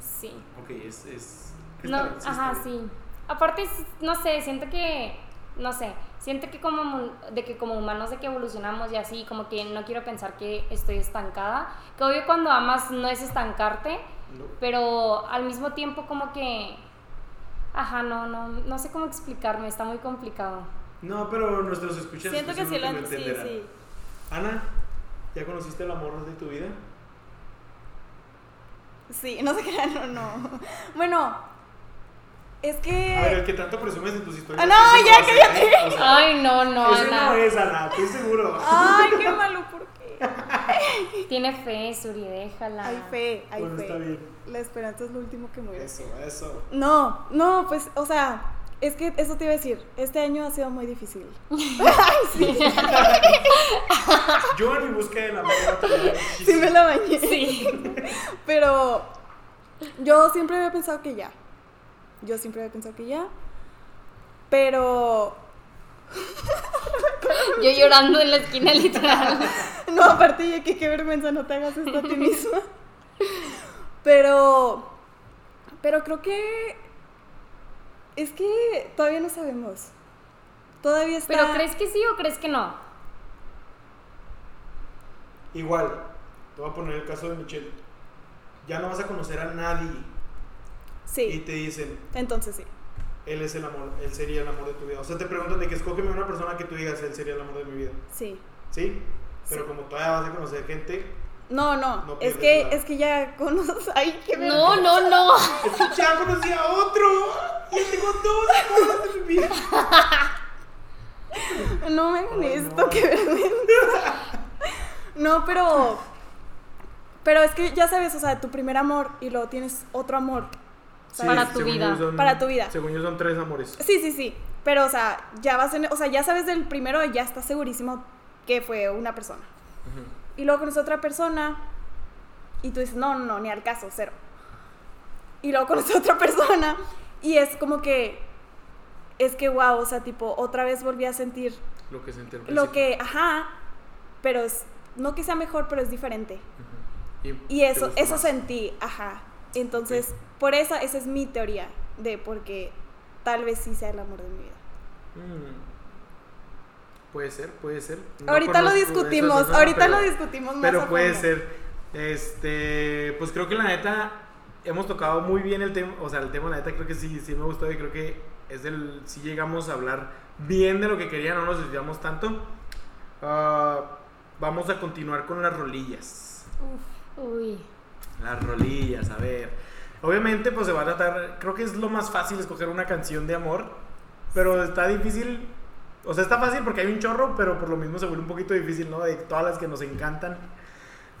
sí. Ok, es... es no, ajá, sí. Aparte, no sé, siento que... No sé, siento que como, de que como humanos de que evolucionamos y así, como que no quiero pensar que estoy estancada. Que obvio cuando amas no es estancarte, pero al mismo tiempo como que... Ajá, no, no, no sé cómo explicarme, está muy complicado. No, pero nuestros escuchas Siento que sí lo entenderán. Sí, sí. Ana, ¿ya conociste el amor de tu vida? Sí, no sé qué, no, no. Bueno, es que. A ver, el que tanto presumes en tus historias. Ah, no, ya, cállate. Ay, no, no, Eso no es, Ana, estoy seguro. Ay, qué *laughs* malo, ¿por qué? Tiene fe, Suri, déjala. Hay fe, hay bueno, fe. Está bien. La esperanza es lo último que muere. Eso, eso. No, no, pues, o sea, es que eso te iba a decir. Este año ha sido muy difícil. *laughs* *laughs* sí. Yo en mi búsqueda de la amor Sí me la bañé. Sí. *laughs* Pero yo siempre había pensado que ya. Yo siempre había pensado que ya. Pero. Yo llorando en la esquina, literal. No, aparte de que qué vergüenza no te hagas esto a ti misma. Pero. Pero creo que. Es que todavía no sabemos. Todavía está. ¿Pero crees que sí o crees que no? Igual, te voy a poner el caso de Michelle. Ya no vas a conocer a nadie Sí. Y te dicen. Entonces sí. Él es el amor, él sería el amor de tu vida. O sea, te preguntan de que escógeme una persona que tú digas, él sería el amor de mi vida. Sí. ¿Sí? Pero como todavía vas a conocer gente. No, no, es que es que ya conoces, *laughs* ay, qué No, no, no. Es que ya conocí a otro. Y tengo dos de mi vida. *laughs* No me hagan esto, qué vergüenza. *laughs* No, pero pero es que ya sabes, o sea, tu primer amor y luego tienes otro amor para tu vida. para tu vida. Según yo son tres amores. Sí, sí, sí. Pero, o sea, ya vas en, o sea, ya sabes del primero, ya estás segurísimo que fue una persona. Y luego conoces otra persona y tú dices, no, no, no, ni al caso, cero. Y luego conoces otra persona y es como que, es que, wow, o sea, tipo, otra vez volví a sentir... Lo que sentí Lo que, ajá, pero es, no que sea mejor, pero es diferente. Y, eso, eso sentí, ajá. Entonces, por eso, esa es mi teoría de por qué tal vez sí sea el amor de mi vida. Mm. Puede ser, puede ser. ahorita lo discutimos, ahorita lo discutimos más. Pero puede ser. Este, pues creo que la neta hemos tocado muy bien el tema, o sea, el tema la neta creo que sí, sí me gustó y creo que es del, si llegamos a hablar bien de lo que quería, no nos desviamos tanto. Ah, vamos a continuar con las rolillas. Uf, uy. Las rolillas, a ver. Obviamente, pues se va a tratar. Creo que es lo más fácil escoger una canción de amor. Pero está difícil. O sea, está fácil porque hay un chorro, pero por lo mismo se vuelve un poquito difícil, ¿no? De todas las que nos encantan.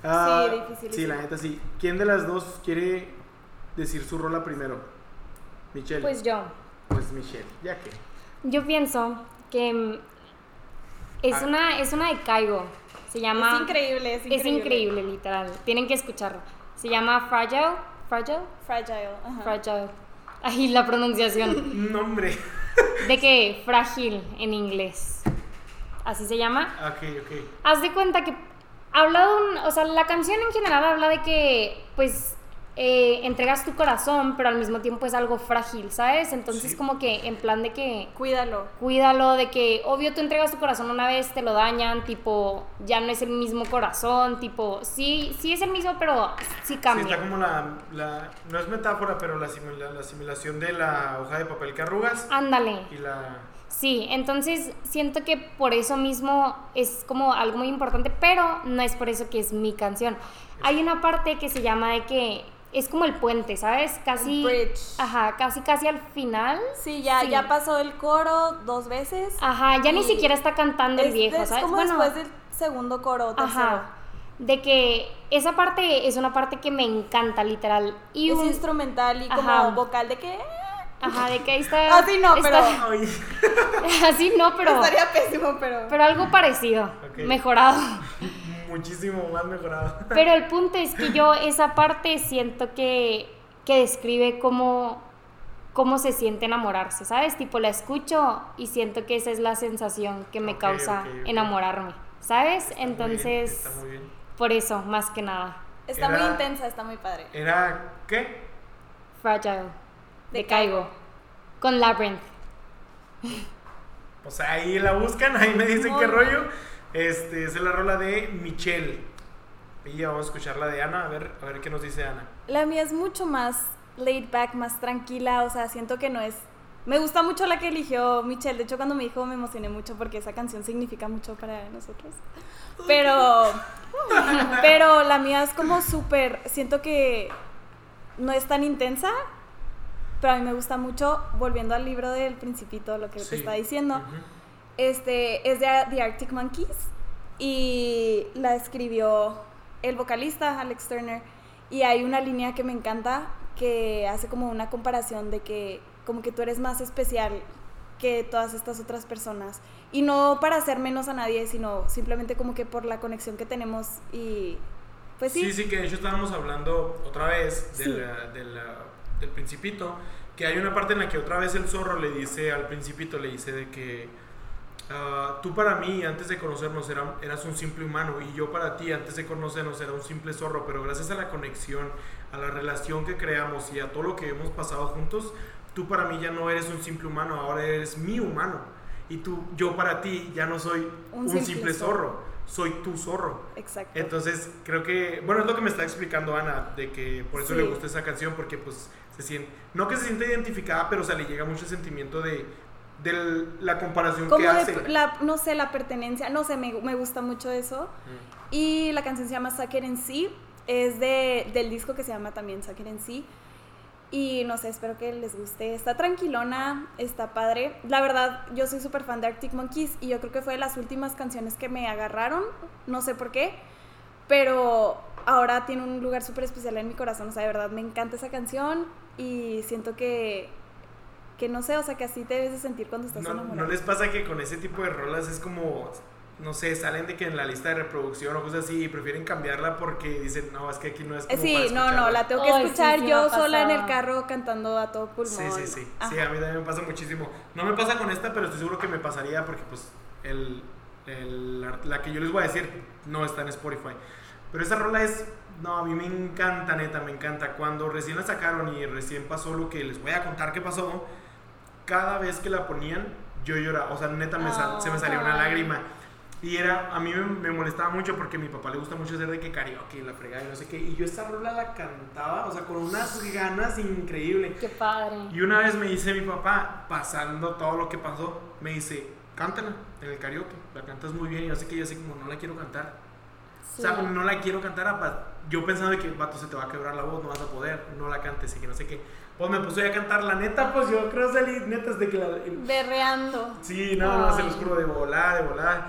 Ah, sí, difícil. Sí, la neta sí. ¿Quién de las dos quiere decir su rola primero? Michelle. Pues yo. Pues Michelle, ya que. Yo pienso que mm, es, ah. una, es una de Caigo. Se llama. Es increíble, es increíble. Es increíble, literal. Tienen que escucharlo. Se llama Fragile. Fragile. Fragile. Fragile. Ahí la pronunciación. *laughs* Nombre. ¿De qué? Frágil en inglés. Así se llama. Ok, ok. Haz de cuenta que habla de un. O sea, la canción en general habla de que, pues, eh, entregas tu corazón, pero al mismo tiempo es algo frágil, ¿sabes? Entonces como que en plan de que... Cuídalo. Cuídalo, de que obvio tú entregas tu corazón una vez, te lo dañan, tipo, ya no es el mismo corazón, tipo, sí, sí es el mismo, pero sí cambia. Sí, está como la, no es metáfora, pero la, la asimilación de la hoja de papel que arrugas. Ándale. Y la... Sí, entonces siento que por eso mismo es como algo muy importante, pero no es por eso que es mi canción. Hay una parte que se llama de que es como el puente, ¿sabes? Casi. Ajá, casi, casi al final. Sí, ya, ya pasó el coro dos veces. Ajá, ya ni siquiera está cantando el viejo, ¿sabes? Es como después del segundo coro, Ajá. De que esa parte es una parte que me encanta, literal. Y es instrumental y como vocal de que. Ajá, de que ahí está. *laughs* *laughs* Así no, pero. Así no, pero. Estaría pésimo, pero. Pero algo parecido. Mejorado. *laughs* muchísimo más mejorado. *laughs* Pero el punto es que yo esa parte siento que, que describe cómo, cómo se siente enamorarse, ¿sabes? Tipo, la escucho y siento que esa es la sensación que me causa enamorarme, ¿sabes? Entonces, está muy bien. por eso, más que nada. Está muy intensa, está muy padre. ¿Era qué? Fragile, de, Caigo, con Labyrinth. Pues ahí la buscan, ahí me dicen qué rollo. Este, es la rola de Michelle. Y ya vamos a escuchar la de Ana, a ver, a ver qué nos dice Ana. La mía es mucho más laid back, más tranquila, o sea, siento que no es... Me gusta mucho la que eligió Michelle, de hecho cuando me dijo me emocioné mucho porque esa canción significa mucho para nosotros. Pero... *laughs* pero la mía es como súper... Siento que no es tan intensa, pero a mí me gusta mucho, volviendo al libro del principito, lo que te está diciendo. Este, es de The Arctic Monkeys y la escribió el vocalista Alex Turner. Y hay una línea que me encanta que hace como una comparación de que como que tú eres más especial que todas estas otras personas. Y no para hacer menos a nadie sino simplemente como que por la conexión que tenemos y pues sí. Sí sí que de hecho estábamos hablando otra vez del principito que hay una parte en la que otra vez el zorro le dice al principito le dice de que Ah, tú para mí, antes de conocernos, eras un simple humano y yo para ti, antes de conocernos, era un simple zorro, pero gracias a la conexión, a la relación que creamos y a todo lo que hemos pasado juntos, tú para mí ya no eres un simple humano, ahora eres mi humano. Y tú, yo para ti ya no soy un, simple, zorro. soy tu zorro. Exacto. Entonces, creo que, bueno, es lo que me está explicando Ana, de que por eso le gusta esa canción, porque pues se siente, no que se siente identificada, pero o le llega mucho sentimiento de, de la comparación que hace. La, no sé, la pertenencia, no sé, me, me gusta mucho eso. Mm. Y la canción se llama Sucker en Sí, es de, del disco que se llama también Sucker en Sí. Y no sé, espero que les guste. Está tranquilona, está padre. La verdad, yo soy súper fan de Arctic Monkeys y yo creo que fue de las últimas canciones que me agarraron. No sé por qué, pero ahora tiene un lugar súper especial en mi corazón. O sea, de verdad, me encanta esa canción y siento que que no sé, o sea, que así te debes de sentir cuando estás no, enamorado. ¿No les pasa que con ese tipo de rolas es como, no sé, salen de que en la lista de reproducción o cosas así y prefieren cambiarla porque dicen, no, es que aquí no es como Sí, no, no, la tengo que escuchar yo sola en el carro cantando a todo pulmón. Sí, sí, sí. Sí, a mí también me pasa muchísimo. No me pasa con esta, pero estoy seguro que me pasaría porque pues el, el, la que yo les voy a decir no está en Spotify. Pero esa rola es no, a mí me encanta, neta, me encanta. Cuando recién la sacaron y recién pasó lo que les voy a contar que pasó, cada vez que la ponían, yo lloraba. O sea, neta, me se me salía una lágrima. Y era, a mí me, molestaba mucho porque a mi papá le gusta mucho hacer de que karaoke la fregada y no sé qué. Y yo esa rola la cantaba, o sea, con unas ganas increíbles. Qué padre. Y una vez me dice mi papá, pasando todo lo que pasó, me dice, cántala en el karaoke, la cantas muy bien. Y yo sé que yo así como, no la quiero cantar. O sea, no la quiero cantar. Yo pensaba que, vato, se te va a quebrar la voz, no vas a poder, no la cantes y que no sé qué. Pues me puse a cantar la neta, pues yo creo salir neta de que la. Berreando. Sí, no, no, se los juro de volar, de volar.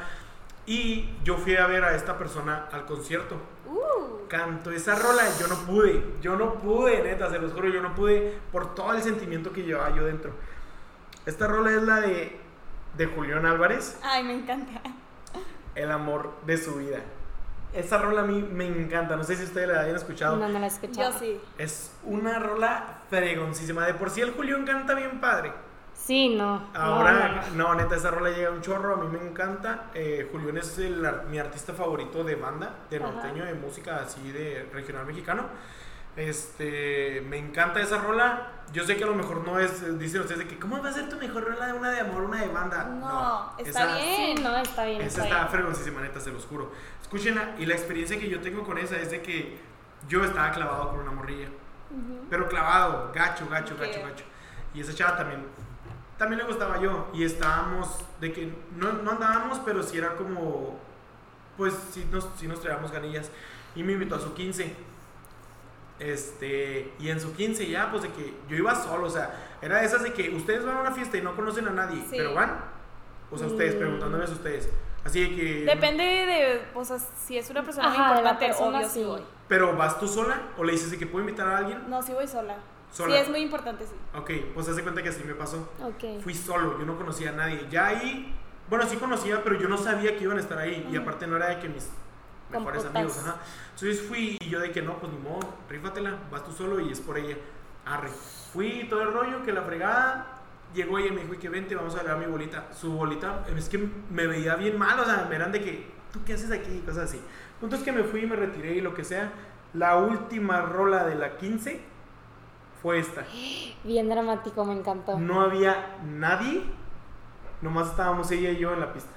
Y yo fui a ver a esta persona al concierto. Uh. Canto esa rola, yo no pude, yo no pude, neta, se los juro, yo no pude por todo el sentimiento que llevaba yo dentro. Esta rola es la de, de Julián Álvarez. Ay, me encanta. El amor de su vida. Esa rola a mí me encanta. No sé si ustedes la hayan escuchado. No, no la he escuchado. Yo sí. Es una rola fregoncísima. De por sí el Julián canta bien padre. Sí, no. Ahora, no, neta, esa rola llega un chorro. A mí me encanta. Eh, Julián es mi artista favorito de banda, de norteño, de música así de regional mexicano. Este, me encanta esa rola. Yo sé que a lo mejor no es, dicen ustedes de que, ¿cómo va a ser tu mejor rola de una de amor, una de banda? No, está bien. no, está bien. Esa está, fregoncísima, neta, se los juro. Escúchenla, y la experiencia que yo tengo con esa es de que yo estaba clavado con una morrilla. Pero clavado, gacho, gacho, gacho, gacho. Y esa chava también, también le gustaba yo. Y estábamos, de que no, no andábamos, pero sí era como, pues sí nos, sí nos traíamos ganillas. Y me invitó a su 15 Este, y en su 15 ya, pues de que yo iba solo, o sea, era de esas de que ustedes van a una fiesta y no conocen a nadie, pero van. O sea, ustedes, mm. preguntándoles a ustedes. Así de que. Depende de, o sea, si es una persona muy importante, obvio sí voy. Pero ¿vas tú sola o le dices de que puedo invitar a alguien? No, sí voy sola. ¿Sola? Sí, es muy importante, sí. Ok, pues hace cuenta que así me pasó. Ok. Fui solo, yo no conocía a nadie. Ya ahí, bueno, sí conocía, pero yo no sabía que iban a estar ahí. Y aparte no era de que mis mejores amigos, ajá. Entonces fui y yo de que no, pues ni modo, rífatela, vas tú solo y es por ella. Arre. Fui todo el rollo, que la fregada. Llegó ella y me dijo, y que vente, vamos a ver a mi bolita. Su bolita, es que me veía bien mal, o sea, me eran de que, ¿tú qué haces aquí? Cosas así. Punto es que me fui y me retiré y lo que sea. La última rola de la 15 fue esta. Bien dramático, me encantó. No había nadie, nomás estábamos ella y yo en la pista,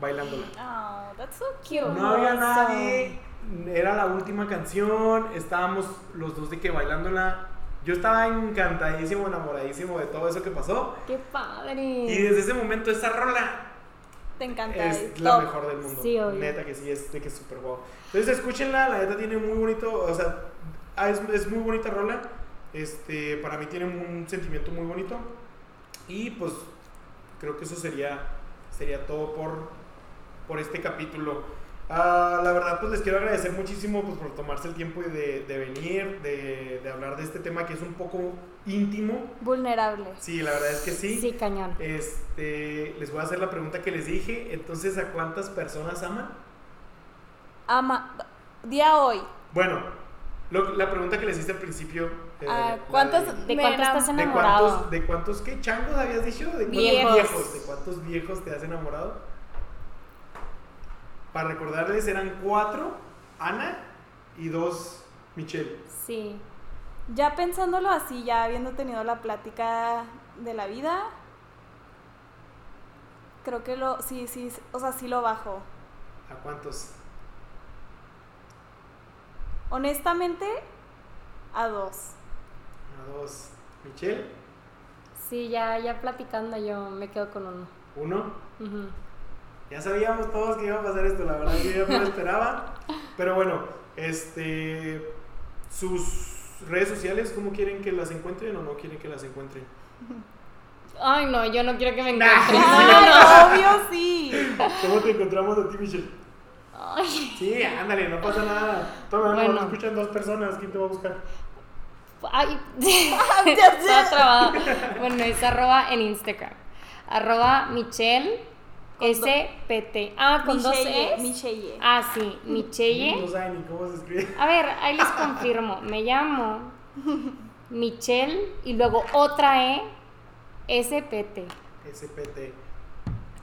bailándola. Oh, that's so cute. No había nadie, era la última canción, estábamos los dos de que bailándola. Yo estaba encantadísimo, enamoradísimo de todo eso que pasó. ¡Qué padre! Y desde ese momento esa rola te encanta. Es la mejor del mundo. Sí, Neta que sí, es de que es súper guau. Entonces escúchenla, la neta tiene muy bonito, o sea, ah, es, es, muy bonita rola. Este, para mí tiene un sentimiento muy bonito. Y pues creo que eso sería, sería todo por, por este capítulo. Ah, la verdad, pues les quiero agradecer muchísimo pues, por tomarse el tiempo de, de venir, de, de, hablar de este tema que es un poco íntimo. Vulnerable. Sí, la verdad es que sí. Sí, cañón. Este, les voy a hacer la pregunta que les dije. Entonces, ¿a cuántas personas aman? Ama. Día hoy. Bueno, la pregunta que les hice al principio. Eh, ah, ¿cuántos, de, cuántos estás enamorado? ¿De cuántos, qué changos habías dicho? ¿De cuántos viejos? ¿De cuántos viejos te has enamorado? Para recordarles, eran cuatro, Ana y dos, Michelle. Sí. Ya pensándolo así, ya habiendo tenido la plática de la vida, creo que lo, sí, sí, o sea, sí lo bajo. ¿A cuántos? Honestamente, a dos. A dos. ¿Michelle? Sí, ya, ya platicando yo me quedo con uno. ¿Uno? Ya sabíamos todos que iba a pasar esto, la verdad yo ya no lo esperaba. Pero bueno, este sus redes sociales, ¿cómo quieren que las encuentren o no quieren que las encuentren? Ay, no, yo no quiero que me encuentren. *laughs* no, no, no, obvio sí. ¿Cómo te encontramos a ti, Michelle? Ay. Sí, ándale, no pasa nada. Toma, bueno. no, escuchan dos personas, ¿quién te va a buscar? Ay, *laughs* está trabado. Bueno, es arroba en Instagram. Arroba Michelle S-P-T. Ah, con dos E. Michelle. Ah, sí, Michelle. No saben ni cómo se escribe. A ver, ahí les confirmo. Me llamo Michelle y luego otra E, S-P-T. S-P-T.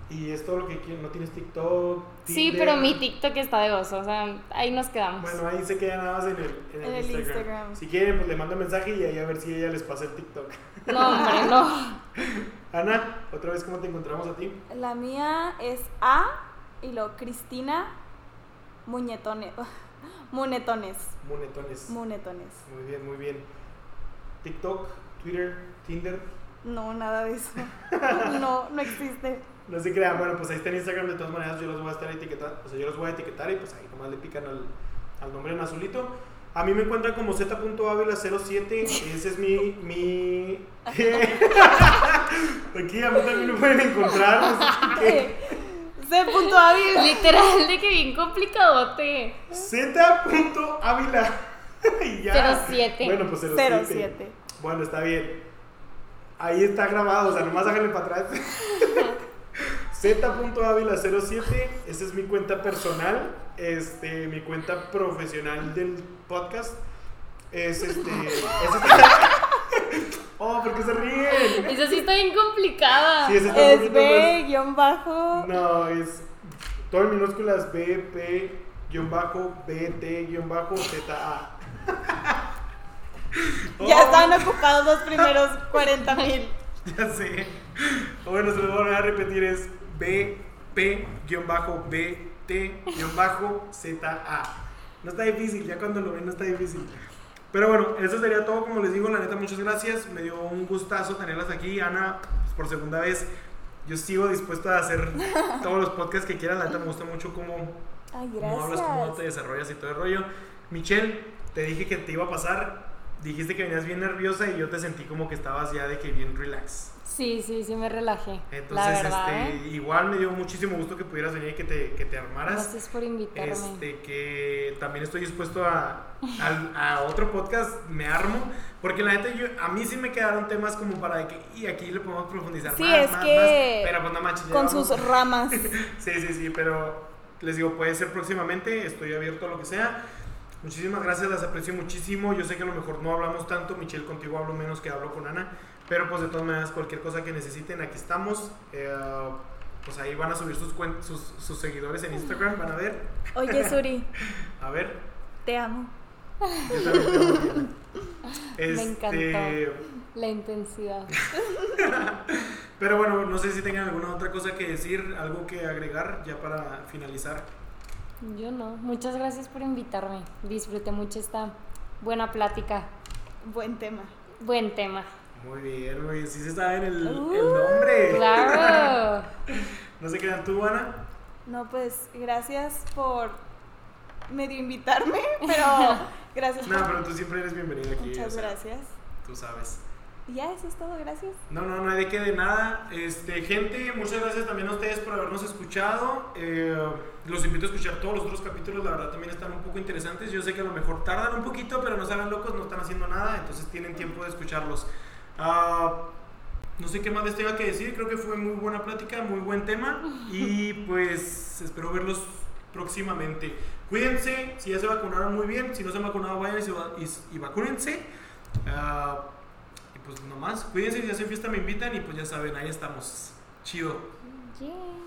Y es todo lo que quieren, no tienes TikTok. Sí, pero mi TikTok está de gozo, o sea, ahí nos quedamos. Bueno, ahí se queda nada más en el, en el, Instagram. Si quieren, pues le mando un mensaje y ahí a ver si ella les pasa el TikTok. No, hombre, no. *laughs* Ana, otra vez, ¿cómo te encontramos a ti? La mía es A y lo Cristina Muñetones. *laughs* Munetones. Munetones. Munetones. Muy bien, muy bien. TikTok, Twitter, Tinder. No, nada de eso. *laughs* no, no existe. No se crean, bueno, pues ahí está en Instagram, de todas maneras yo los voy a estar etiquetando, o sea, yo los voy a etiquetar y pues ahí nomás le pican al, al nombre en azulito. A mí me encuentran como z.avila07, ese es mi... mi... *laughs* Aquí a mí también me pueden encontrar. Z.avila. *laughs* Literal, de que bien complicadote. Z.avila. 07. *laughs* Bueno, pues 07. 07. Bueno, está bien. Ahí está grabado, o sea, nomás háganle para atrás. *laughs* Z.avila07, esa es mi cuenta personal, este, mi cuenta profesional del podcast. Es este. Es este oh, ¿por qué se ríen? *laughs* Esa sí está bien complicada. Sí, es B, guion bajo. No, es. Todo en minúsculas B, P, guion bajo, B, T, guion bajo, Z, A. *laughs* Ya están ocupados los primeros *laughs* 40 mil. Ya sé. Bueno, se lo voy a repetir: es BP-BT-ZA. No está difícil, ya cuando lo ven no está difícil. Pero bueno, eso sería todo. Como les digo, la neta, muchas gracias. Me dio un gustazo tenerlas aquí. Ana, pues, por segunda vez, yo sigo dispuesto a hacer *laughs* todos los podcasts que quieras. La neta, me gusta mucho cómo, Ay, cómo hablas, cómo te desarrollas y todo el rollo. Michelle, te dije que te iba a pasar dijiste que venías bien nerviosa y yo te sentí como que estabas ya de que bien relax. Sí, sí, sí me relajé. Entonces, verdad, este, igual me dio muchísimo gusto que pudieras venir y que te, que te armaras. Gracias por invitarme. Este, que también estoy dispuesto a, a, a, otro podcast, me armo, porque la neta, yo, a mí sí me quedaron temas como para que, y aquí le podemos profundizar sí, más, es más, que más, pero pues no manches, Con sus ramas. *laughs* sí, sí, sí, pero les digo, puede ser próximamente, estoy abierto a lo que sea. Muchísimas gracias, las aprecio muchísimo. Yo sé que a lo mejor no hablamos tanto, Michelle, contigo hablo menos que hablo con Ana, pero pues de todas maneras, cualquier cosa que necesiten, aquí estamos. Eh, pues ahí van a subir sus, sus, sus, seguidores en Instagram, van a ver. Oye, Suri. *laughs* a ver. Te amo. Yo también te amo. Este... *laughs* Me encantó la intensidad. *laughs* pero bueno, no sé si tengan alguna otra cosa que decir, algo que agregar ya para finalizar. Yo no. Muchas gracias por invitarme. Disfruté mucho esta buena plática. Buen tema. Buen tema. Muy bien, muy bien. Sí se sabe el, uh, el nombre. Claro. *laughs* ¿No se quedan tú, Ana? No, pues gracias por medio invitarme, *laughs* pero gracias. No, pero tú siempre eres bienvenida aquí. Muchas o sea, gracias. Tú sabes. Ya, eso es todo, gracias. No, no, no hay de qué de nada. Este, gente, muchas gracias también a ustedes por habernos escuchado. Eh, los invito a escuchar todos los otros capítulos, la verdad también están un poco interesantes. Yo sé que a lo mejor tardan un poquito, pero no se hagan locos, no están haciendo nada, entonces tienen tiempo de escucharlos. Uh, no sé qué más les tenga que decir, creo que fue muy buena plática, muy buen tema y *laughs* pues espero verlos próximamente. Cuídense, si ya se vacunaron muy bien, si no se han vacunado vayan y, y, vacúnense. Uh, y pues nomás, cuídense, si hacen fiesta me invitan y pues ya saben, ahí estamos. Chido. Yeah.